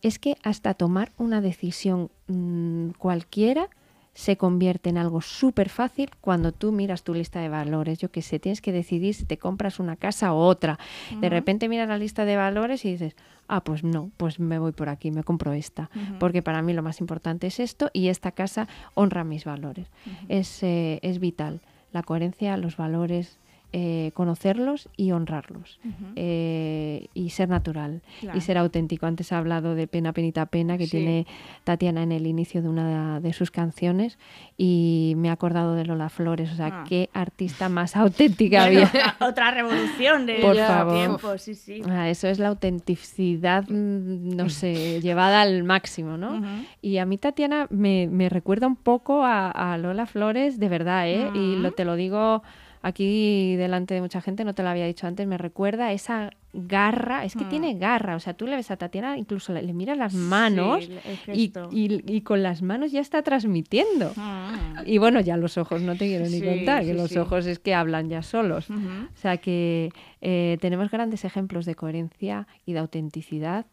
Es que hasta tomar una decisión mm, cualquiera se convierte en algo súper fácil cuando tú miras tu lista de valores. Yo qué sé, tienes que decidir si te compras una casa o otra. De repente miras la lista de valores y dices, ah, pues no, pues me voy por aquí, me compro esta. Porque para mí lo más importante es esto y esta casa honra mis valores. es, eh, es vital. La coherencia, los valores, eh, conocerlos y honrarlos. Eh, y ser natural Claro. y ser auténtico. Antes he hablado de Pena, Penita, Pena, que Sí. tiene Tatiana en el inicio de una de sus canciones y me he acordado de Lola Flores. O sea, Ah. qué artista más auténtica había. otra, revolución de Por favor. tiempo, sí, sí. Ah, eso es la autenticidad, mm, no sé, llevada al máximo, ¿no? Y a mí Tatiana me, me recuerda un poco a, a Lola Flores, de verdad, ¿eh? Y lo, te lo digo aquí delante de mucha gente, no te lo había dicho antes, me recuerda esa garra, es que tiene garra, o sea, tú le ves a Tatiana, incluso le, le miras las manos Sí, y, gesto. y- y con las manos ya está transmitiendo. Mm. Y bueno, ya los ojos, no te quiero ni Sí, contar, que los ojos es que hablan ya solos. O sea que eh, tenemos grandes ejemplos de coherencia y de autenticidad.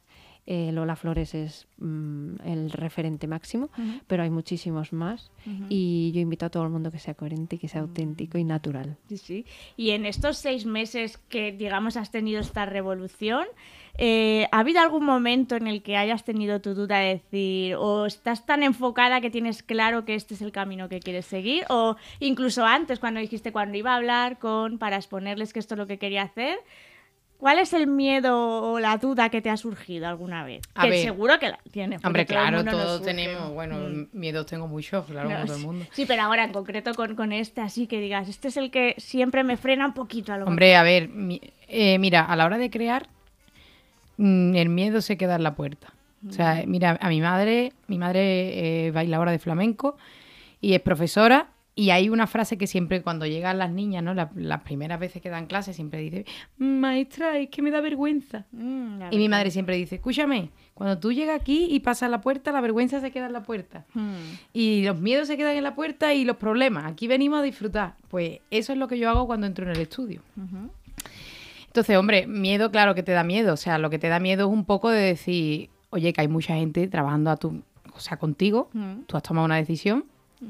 Eh, Lola Flores es mm, el referente máximo, pero hay muchísimos más. Y yo invito a todo el mundo que sea coherente que sea auténtico y natural. Sí, sí. Y en estos seis meses que, digamos, has tenido esta revolución, eh, ¿ha habido algún momento en el que hayas tenido tu duda de decir, o estás tan enfocada que tienes claro que este es el camino que quieres seguir? O incluso antes, cuando dijiste, cuando iba a hablar con, para exponerles que esto es lo que quería hacer, ¿cuál es el miedo o la duda que te ha surgido alguna vez? A que ver. seguro que la tienes. Hombre, claro, todos tenemos, bueno, Mm. miedos tengo muchos, claro, No, como todo el mundo. Sí, pero ahora en concreto con, con este, así que digas, este es el que siempre me frena un poquito a lo Hombre, a ver, mi- eh, mira, a la hora de crear, mm, el miedo se queda en la puerta. O sea, Mm. mira, a mi madre, mi madre eh, bailadora de flamenco y es profesora Y hay una frase que siempre cuando llegan las niñas, ¿no? La- las primeras veces que dan clase, siempre dice, maestra, es que me da vergüenza. Mm, Y mi madre siempre dice, escúchame, cuando tú llegas aquí y pasas la puerta, la vergüenza se queda en la puerta. Mm. Y los miedos se quedan en la puerta y los problemas. Aquí venimos a disfrutar. Pues eso es lo que yo hago cuando entro en el estudio. Entonces, hombre, miedo, claro que te da miedo. O sea, lo que te da miedo es un poco de decir, oye, que hay mucha gente trabajando a tu, o sea, contigo. Mm. Tú has tomado una decisión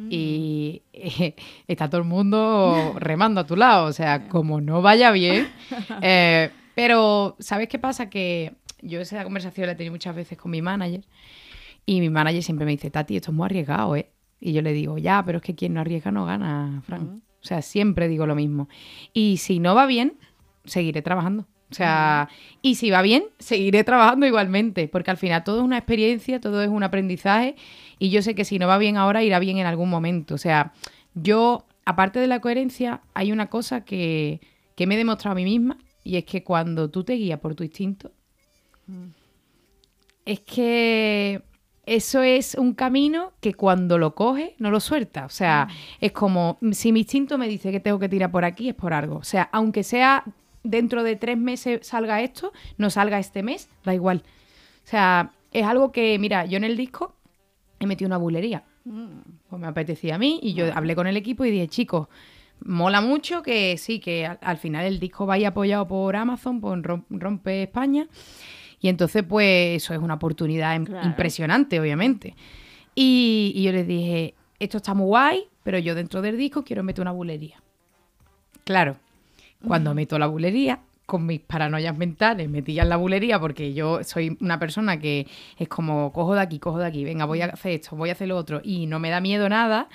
y eh, está todo el mundo remando a tu lado. O sea, como no vaya bien. eh, pero, ¿sabes qué pasa? Que yo esa conversación la he tenido muchas veces con mi manager. Y mi manager siempre me dice, Tati, esto es muy arriesgado, ¿eh? Y yo le digo, ya, pero es que quien no arriesga no gana, Frank. O sea, siempre digo lo mismo. Y si no va bien, seguiré trabajando. O sea, y si va bien, seguiré trabajando igualmente, porque al final todo es una experiencia, todo es un aprendizaje, y yo sé que si no va bien ahora, irá bien en algún momento. O sea, yo, aparte de la coherencia, hay una cosa que, que me he demostrado a mí misma, y es que cuando tú te guías por tu instinto, es que eso es un camino que cuando lo coges no lo suelta. O sea, es como si mi instinto me dice que tengo que tirar por aquí, es por algo. O sea, aunque sea dentro de tres meses salga esto, no salga este mes, da igual. O sea, es algo que, mira, yo en el disco he metido una bulería. Pues me apetecía a mí y yo hablé con el equipo y dije, chicos, mola mucho que sí, que al, al final el disco vaya apoyado por Amazon, por Rom- Rompe España. Y entonces, pues, eso es una oportunidad Claro. impresionante, obviamente. Y, y yo les dije, esto está muy guay, pero yo dentro del disco quiero meter una bulería. Claro, cuando meto la bulería, con mis paranoias mentales, metí en la bulería porque yo soy una persona que es como cojo de aquí, cojo de aquí, venga, voy a hacer esto, voy a hacer lo otro, y no me da miedo nada.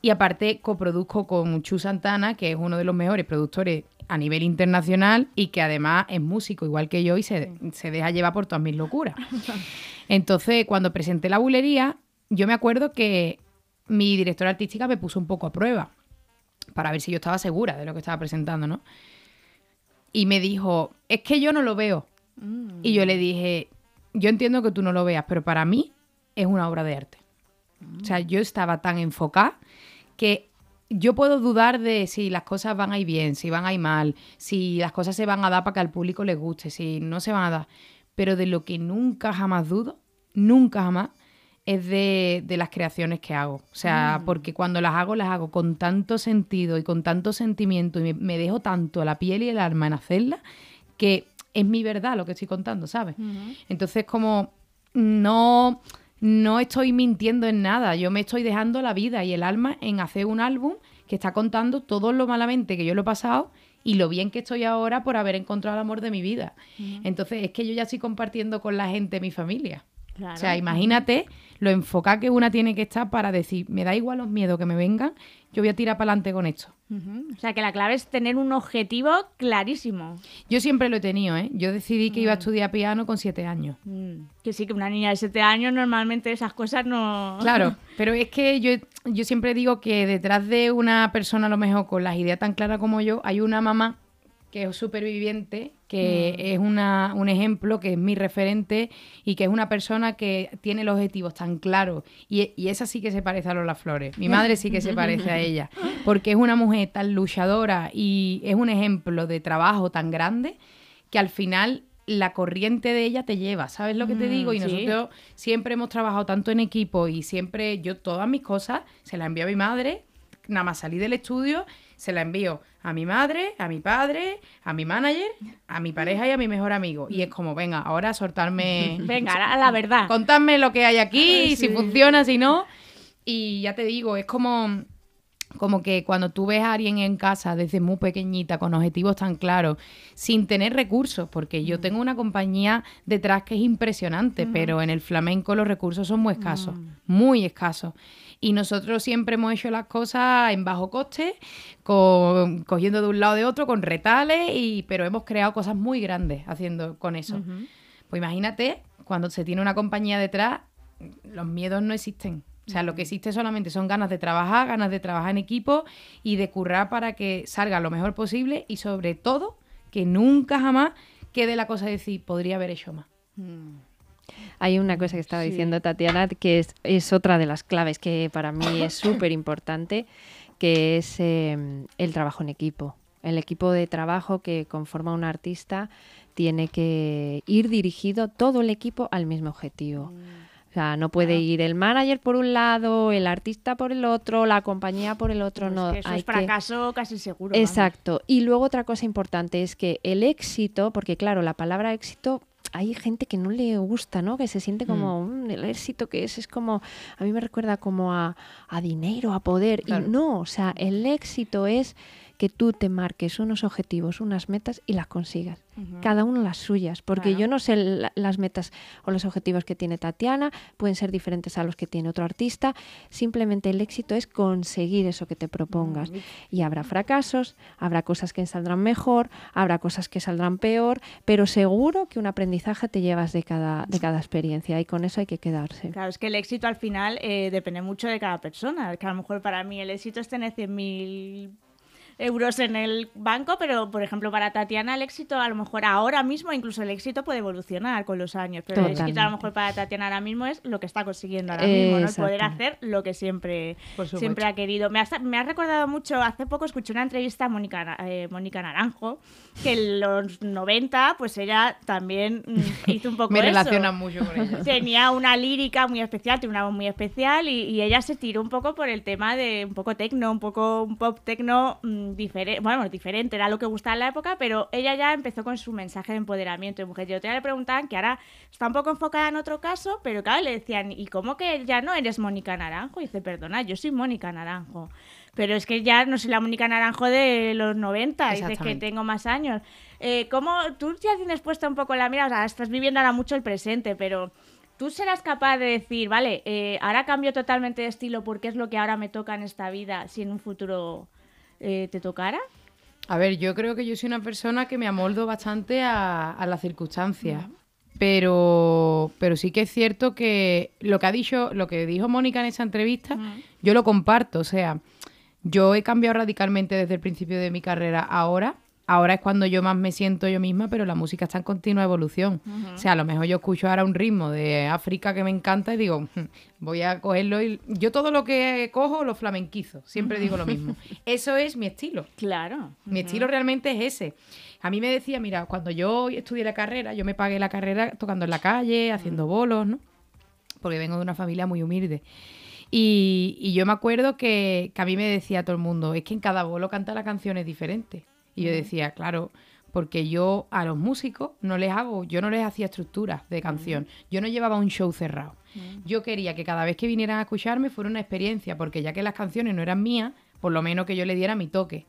Y aparte coproduzco con Chu Santana, que es uno de los mejores productores a nivel internacional y que además es músico igual que yo y se, se deja llevar por todas mis locuras. Entonces, cuando presenté la bulería, yo me acuerdo que mi directora artística me puso un poco a prueba para ver si yo estaba segura de lo que estaba presentando, ¿no? Y me dijo, es que yo no lo veo. Y yo le dije, yo entiendo que tú no lo veas, pero para mí es una obra de arte. O sea, yo estaba tan enfocada que yo puedo dudar de si las cosas van a ir bien, si van a ir mal, si las cosas se van a dar para que al público les guste, si no se van a dar. Pero de lo que nunca jamás dudo, nunca jamás, es de, de las creaciones que hago. O sea, porque cuando las hago, las hago con tanto sentido y con tanto sentimiento y me, me dejo tanto la piel y el alma en hacerla que es mi verdad lo que estoy contando, ¿sabes? Entonces, como no, no estoy mintiendo en nada, yo me estoy dejando la vida y el alma en hacer un álbum que está contando todo lo malamente que yo lo he pasado y lo bien que estoy ahora por haber encontrado el amor de mi vida. Entonces, es que yo ya estoy compartiendo con la gente mi familia. Claro. O sea, imagínate lo enfocada que una tiene que estar para decir, me da igual los miedos que me vengan, yo voy a tirar para adelante con esto. O sea, que la clave es tener un objetivo clarísimo. Yo siempre lo he tenido, ¿eh? Yo decidí que iba a estudiar piano con siete años. Mm, Que sí, que una niña de 7 años normalmente esas cosas no... Claro, pero es que yo, yo siempre digo que detrás de una persona, a lo mejor con las ideas tan claras como yo, hay una mamá que es superviviente, que es una, un ejemplo, que es mi referente y que es una persona que tiene los objetivos tan claros. Y, y esa sí que se parece a Lola Flores. Mi madre sí que se parece a ella, porque es una mujer tan luchadora y es un ejemplo de trabajo tan grande que al final la corriente de ella te lleva, ¿sabes lo que te Mm, digo? Y sí. nosotros siempre hemos trabajado tanto en equipo y siempre yo todas mis cosas se las envío a mi madre, nada más salí del estudio, se la envío a mi madre, a mi padre, a mi manager, a mi pareja y a mi mejor amigo. Y es como, venga, ahora soltarme... Venga, a la verdad. Contadme lo que hay aquí, si funciona, si no. Y ya te digo, es como, como que cuando tú ves a alguien en casa desde muy pequeñita, con objetivos tan claros, sin tener recursos, porque yo tengo una compañía detrás que es impresionante, pero en el flamenco los recursos son muy escasos, muy escasos. Y nosotros siempre hemos hecho las cosas en bajo coste, con- cogiendo de un lado de otro, con retales, y, pero hemos creado cosas muy grandes haciendo con eso. Pues imagínate, cuando se tiene una compañía detrás, los miedos no existen. O sea, lo que existe solamente son ganas de trabajar, ganas de trabajar en equipo y de currar para que salga lo mejor posible y sobre todo que nunca jamás quede la cosa de decir, podría haber hecho más. Hay una cosa que estaba diciendo Tatiana que es, es otra de las claves que para mí es súper importante, que es eh, el trabajo en equipo. El equipo de trabajo que conforma un artista tiene que ir dirigido todo el equipo al mismo objetivo. O sea, no puede ir el manager por un lado, el artista por el otro, la compañía por el otro. Pues no, que eso hay es que- fracaso casi seguro. vamos. Exacto. Y luego otra cosa importante es que el éxito, porque claro, la palabra éxito hay gente que no le gusta, ¿no? Que se siente como "Mm, el éxito que es, es como, a mí me recuerda como a, a dinero, a poder. Claro. Y no, o sea, el éxito es que tú te marques unos objetivos, unas metas y las consigas. Cada uno las suyas, porque Claro. yo no sé la- las metas o los objetivos que tiene Tatiana, pueden ser diferentes a los que tiene otro artista. Simplemente el éxito es conseguir eso que te propongas. Y habrá fracasos, habrá cosas que saldrán mejor, habrá cosas que saldrán peor, pero seguro que un aprendizaje te llevas de cada, de cada experiencia y con eso hay que quedarse. Claro, es que el éxito al final eh, depende mucho de cada persona. Que a lo mejor para mí el éxito es tener 100.000 euros en el banco, pero por ejemplo para Tatiana el éxito a lo mejor ahora mismo, incluso el éxito puede evolucionar con los años, pero el éxito a lo mejor para Tatiana ahora mismo es lo que está consiguiendo ahora mismo, ¿no? El poder hacer lo que siempre, Por supuesto. siempre ha querido. Me ha, me ha recordado mucho, hace poco escuché una entrevista a Mónica, eh, Mónica Naranjo, que en los 90 pues ella también mm, hizo un poco Me eso relaciona mucho con ella. tenía una lírica muy especial, tiene una voz muy especial y, y ella se tiró un poco por el tema de un poco tecno, un poco un pop tecno diferente, bueno, diferente, era lo que gustaba en la época, pero ella ya empezó con su mensaje de empoderamiento de mujer. Yo te le preguntaban que ahora está un poco enfocada en otro caso, pero claro, le decían, ¿y cómo que ya no eres Mónica Naranjo? Y dice, perdona, yo soy Mónica Naranjo. Pero es que ya no soy la Mónica Naranjo de los 90, dices que tengo más años. Eh, ¿Cómo tú ya tienes puesta un poco la mira? O sea, estás viviendo ahora mucho el presente, pero tú serás capaz de decir, vale, eh, ahora cambio totalmente de estilo porque es lo que ahora me toca en esta vida, si en un futuro eh, te tocara. A ver, yo creo que yo soy una persona que me amoldo bastante a, a las circunstancias. Pero, pero sí que es cierto que lo que ha dicho, lo que dijo Mónica en esa entrevista, yo lo comparto. O sea, yo he cambiado radicalmente desde el principio de mi carrera ahora. Ahora es cuando yo más me siento yo misma, pero la música está en continua evolución. O sea, a lo mejor yo escucho ahora un ritmo de África que me encanta y digo, "Hmm, voy a cogerlo y yo todo lo que cojo lo flamenquizo. Siempre digo lo mismo. Eso es mi estilo. Claro. Mi estilo realmente es ese. A mí me decía, mira, cuando yo estudié la carrera, yo me pagué la carrera tocando en la calle, haciendo bolos, ¿no? Porque vengo de una familia muy humilde. Y, y yo me acuerdo que, que a mí me decía todo el mundo, es que en cada bolo canta la canción es diferente. Y yo decía, claro, porque yo a los músicos no les hago, yo no les hacía estructuras de canción. Yo no llevaba un show cerrado. Yo quería que cada vez que vinieran a escucharme fuera una experiencia, porque ya que las canciones no eran mías, por lo menos que yo le diera mi toque.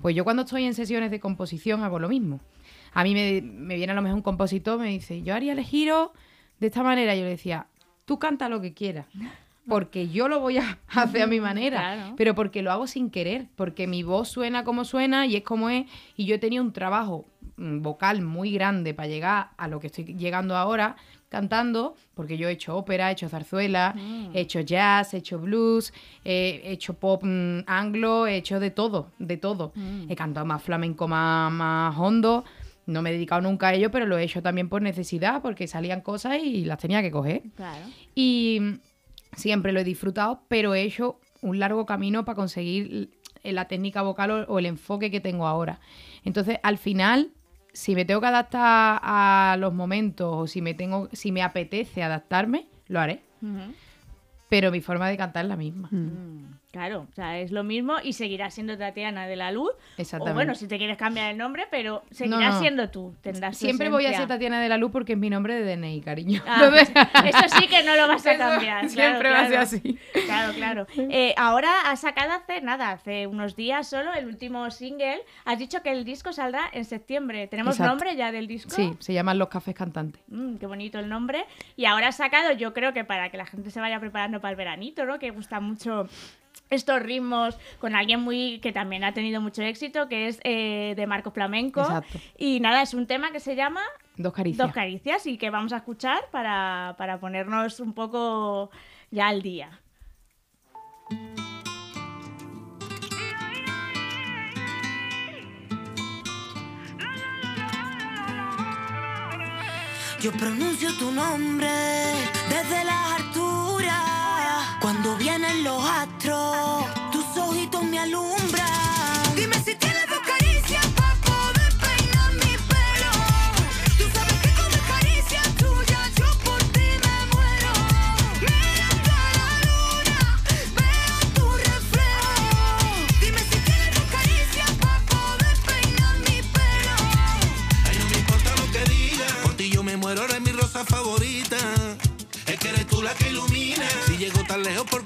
Pues yo cuando estoy en sesiones de composición hago lo mismo. A mí me, me viene a lo mejor un compositor, me dice, yo haría el giro de esta manera. Yo le decía, tú canta lo que quieras. Porque yo lo voy a hacer a mi manera. Claro. Pero porque lo hago sin querer. Porque mi voz suena como suena y es como es. Y yo he tenido un trabajo mm, vocal muy grande para llegar a lo que estoy llegando ahora cantando. Porque yo he hecho ópera, he hecho zarzuela, he hecho jazz, he hecho blues, he hecho pop mm, anglo, he hecho de todo, de todo. He cantado más flamenco, más, más hondo. No me he dedicado nunca a ello, pero lo he hecho también por necesidad, porque salían cosas y las tenía que coger. Claro. Y mm, siempre lo he disfrutado, pero he hecho un largo camino para conseguir la técnica vocal o, o el enfoque que tengo ahora. Entonces, al final, si me tengo que adaptar a los momentos o si me tengo, si me apetece adaptarme, lo haré. Pero mi forma de cantar es la misma. Mm, Claro, o sea, es lo mismo y seguirás siendo Tatiana de la Luz. Exactamente. O bueno, si te quieres cambiar el nombre, pero seguirás no. siendo tú. Tendrás Siempre voy a ser. Tatiana de la Luz porque es mi nombre de DNI, cariño. Ah, Entonces- eso sí que no lo vas a Eso cambiar. claro, siempre va a ser claro. así. Claro, claro. Eh, ahora has sacado hace nada, hace unos días solo, el último single. Has dicho que el disco saldrá en septiembre. ¿Tenemos Exacto. nombre ya del disco? Sí, se llaman Los Cafés Cantantes. Mm, qué bonito el nombre. Y ahora has sacado, yo creo que para que la gente se vaya preparando para el veranito, ¿no? Que gusta mucho estos ritmos con alguien muy que también ha tenido mucho éxito, que es eh, de Marco Flamenco. Exacto. Y nada, es un tema que se llama Dos caricias. Dos Caricias y que vamos a escuchar para, para ponernos un poco ya al día. Yo pronuncio tu nombre desde las alturas. Cuando vienen los astros, tus ojitos me alumbran. Dime si tienes dos caricias para poder peinar mi pelo. Tú sabes que con mis caricias tuyas yo por ti me muero. Mirando a la luna, veo tu reflejo. Dime si tienes dos caricias para poder peinar mi pelo. Ay, no me importa lo que digan. Por ti yo me muero, eres mi rosa favorita. Es que eres tú la que ilumina. Lejos porque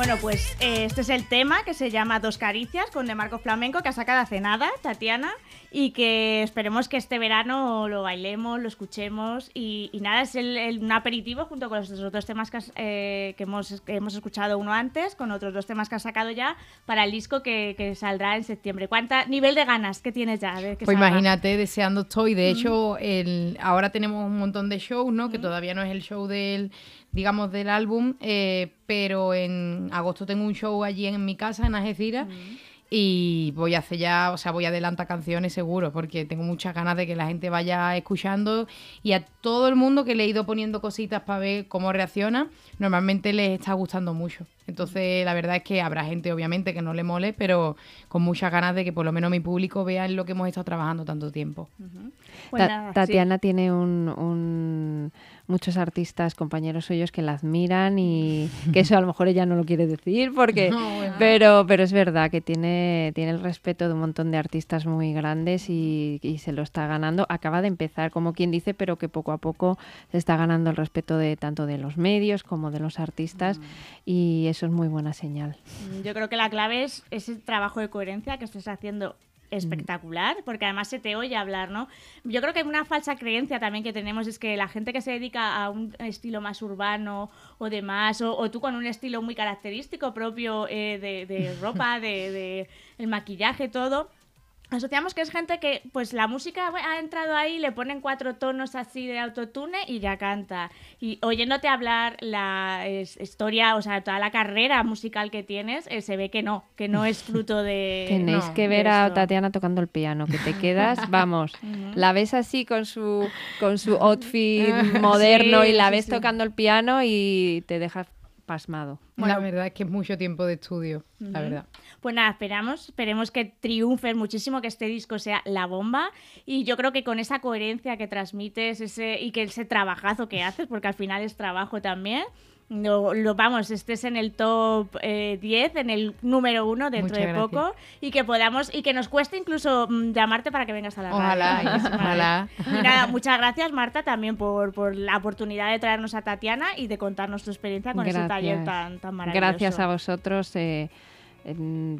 Bueno, pues eh, este es el tema que se llama Dos Caricias con De Marco Flamenco que ha sacado hace nada, Tatiana, y que esperemos que este verano lo bailemos, lo escuchemos y, y nada, es el, el- un aperitivo junto con los otros temas que, has- eh, que hemos, que hemos escuchado uno antes, con otros dos temas que has sacado ya para el disco que, que saldrá en septiembre. ¿Cuánta nivel de ganas que tienes ya? de que Pues salga? imagínate, deseando estoy. De hecho, el, ahora tenemos un montón de shows, ¿no? Que todavía no es el show del, digamos, del álbum, eh, pero en agosto tengo un show allí en mi casa, en Algeciras. Y voy a hacer ya, o sea, voy a adelantar canciones seguro, porque tengo muchas ganas de que la gente vaya escuchando y a todo el mundo que le he ido poniendo cositas para ver cómo reacciona, normalmente les está gustando mucho. Entonces, la verdad es que habrá gente, obviamente, que no le mole, pero con muchas ganas de que por lo menos mi público vea en lo que hemos estado trabajando tanto tiempo. Pues Ta- nada, sí. Tatiana tiene un, un- muchos artistas, compañeros suyos que la admiran y que eso a lo mejor ella no lo quiere decir porque No, bueno. pero pero es verdad que tiene tiene el respeto de un montón de artistas muy grandes y, y se lo está ganando. Acaba de empezar, como quien dice, pero que poco a poco se está ganando el respeto de tanto de los medios como de los artistas Mm. y eso es muy buena señal. Yo creo que la clave es ese trabajo de coherencia que estás haciendo espectacular, porque además se te oye hablar, ¿no? Yo creo que una falsa creencia también que tenemos es que la gente que se dedica a un estilo más urbano o demás, o, o tú con un estilo muy característico propio eh, de, de ropa, de, de el maquillaje, todo, asociamos que es gente que, pues la música bueno, ha entrado ahí, le ponen cuatro tonos así de autotune y ya canta. Y oyéndote hablar la es- historia, o sea, toda la carrera musical que tienes, eh, se ve que no, que no es fruto de. Tenéis no, que ver a. Tatiana tocando el piano, que te quedas, vamos, la ves así con su con su outfit moderno y la sí, ves sí. tocando el piano y te dejas pasmado. la verdad es que es mucho tiempo de estudio, la verdad. Pues nada, esperamos, esperemos que triunfes muchísimo, que este disco sea la bomba. Y yo creo que con esa coherencia que transmites ese, y que ese trabajazo que haces, porque al final es trabajo también, lo, lo- vamos, estés en el top eh, 10, en el número uno dentro Muchas de gracias. poco, y que podamos, y que nos cueste incluso mm, llamarte para que vengas a la Ojalá, radio. ojalá. Y nada, muchas gracias Marta también por, por la oportunidad de traernos a Tatiana y de contarnos tu experiencia con ese taller tan, tan maravilloso. Gracias a vosotros. eh,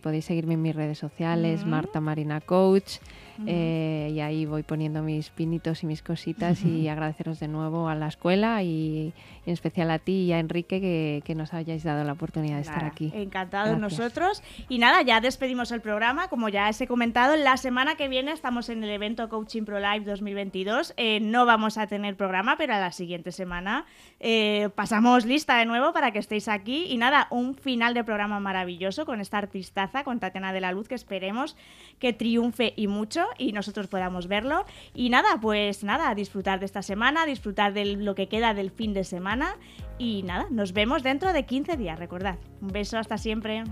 podéis seguirme en mis redes sociales. Marta Marina Coach, eh, y ahí voy poniendo mis pinitos y mis cositas y agradeceros de nuevo a la escuela y, en especial a ti y a Enrique que, que nos hayáis dado la oportunidad de estar Nada, aquí. Encantados Gracias. nosotros. Y nada, ya despedimos el programa. Como ya os he comentado, la semana que viene estamos en el evento Coaching Pro Live 2022. Eh, no vamos a tener programa, pero a la siguiente semana eh, pasamos lista de nuevo para que estéis aquí. Y nada, un final de programa maravilloso con esta artistaza, con Tatiana de la Luz, que esperemos que triunfe y mucho y nosotros podamos verlo. Y nada, pues nada, disfrutar de esta semana, disfrutar de lo que queda del fin de semana. Y nada, nos vemos dentro de 15 días, recordad. Un beso, hasta siempre.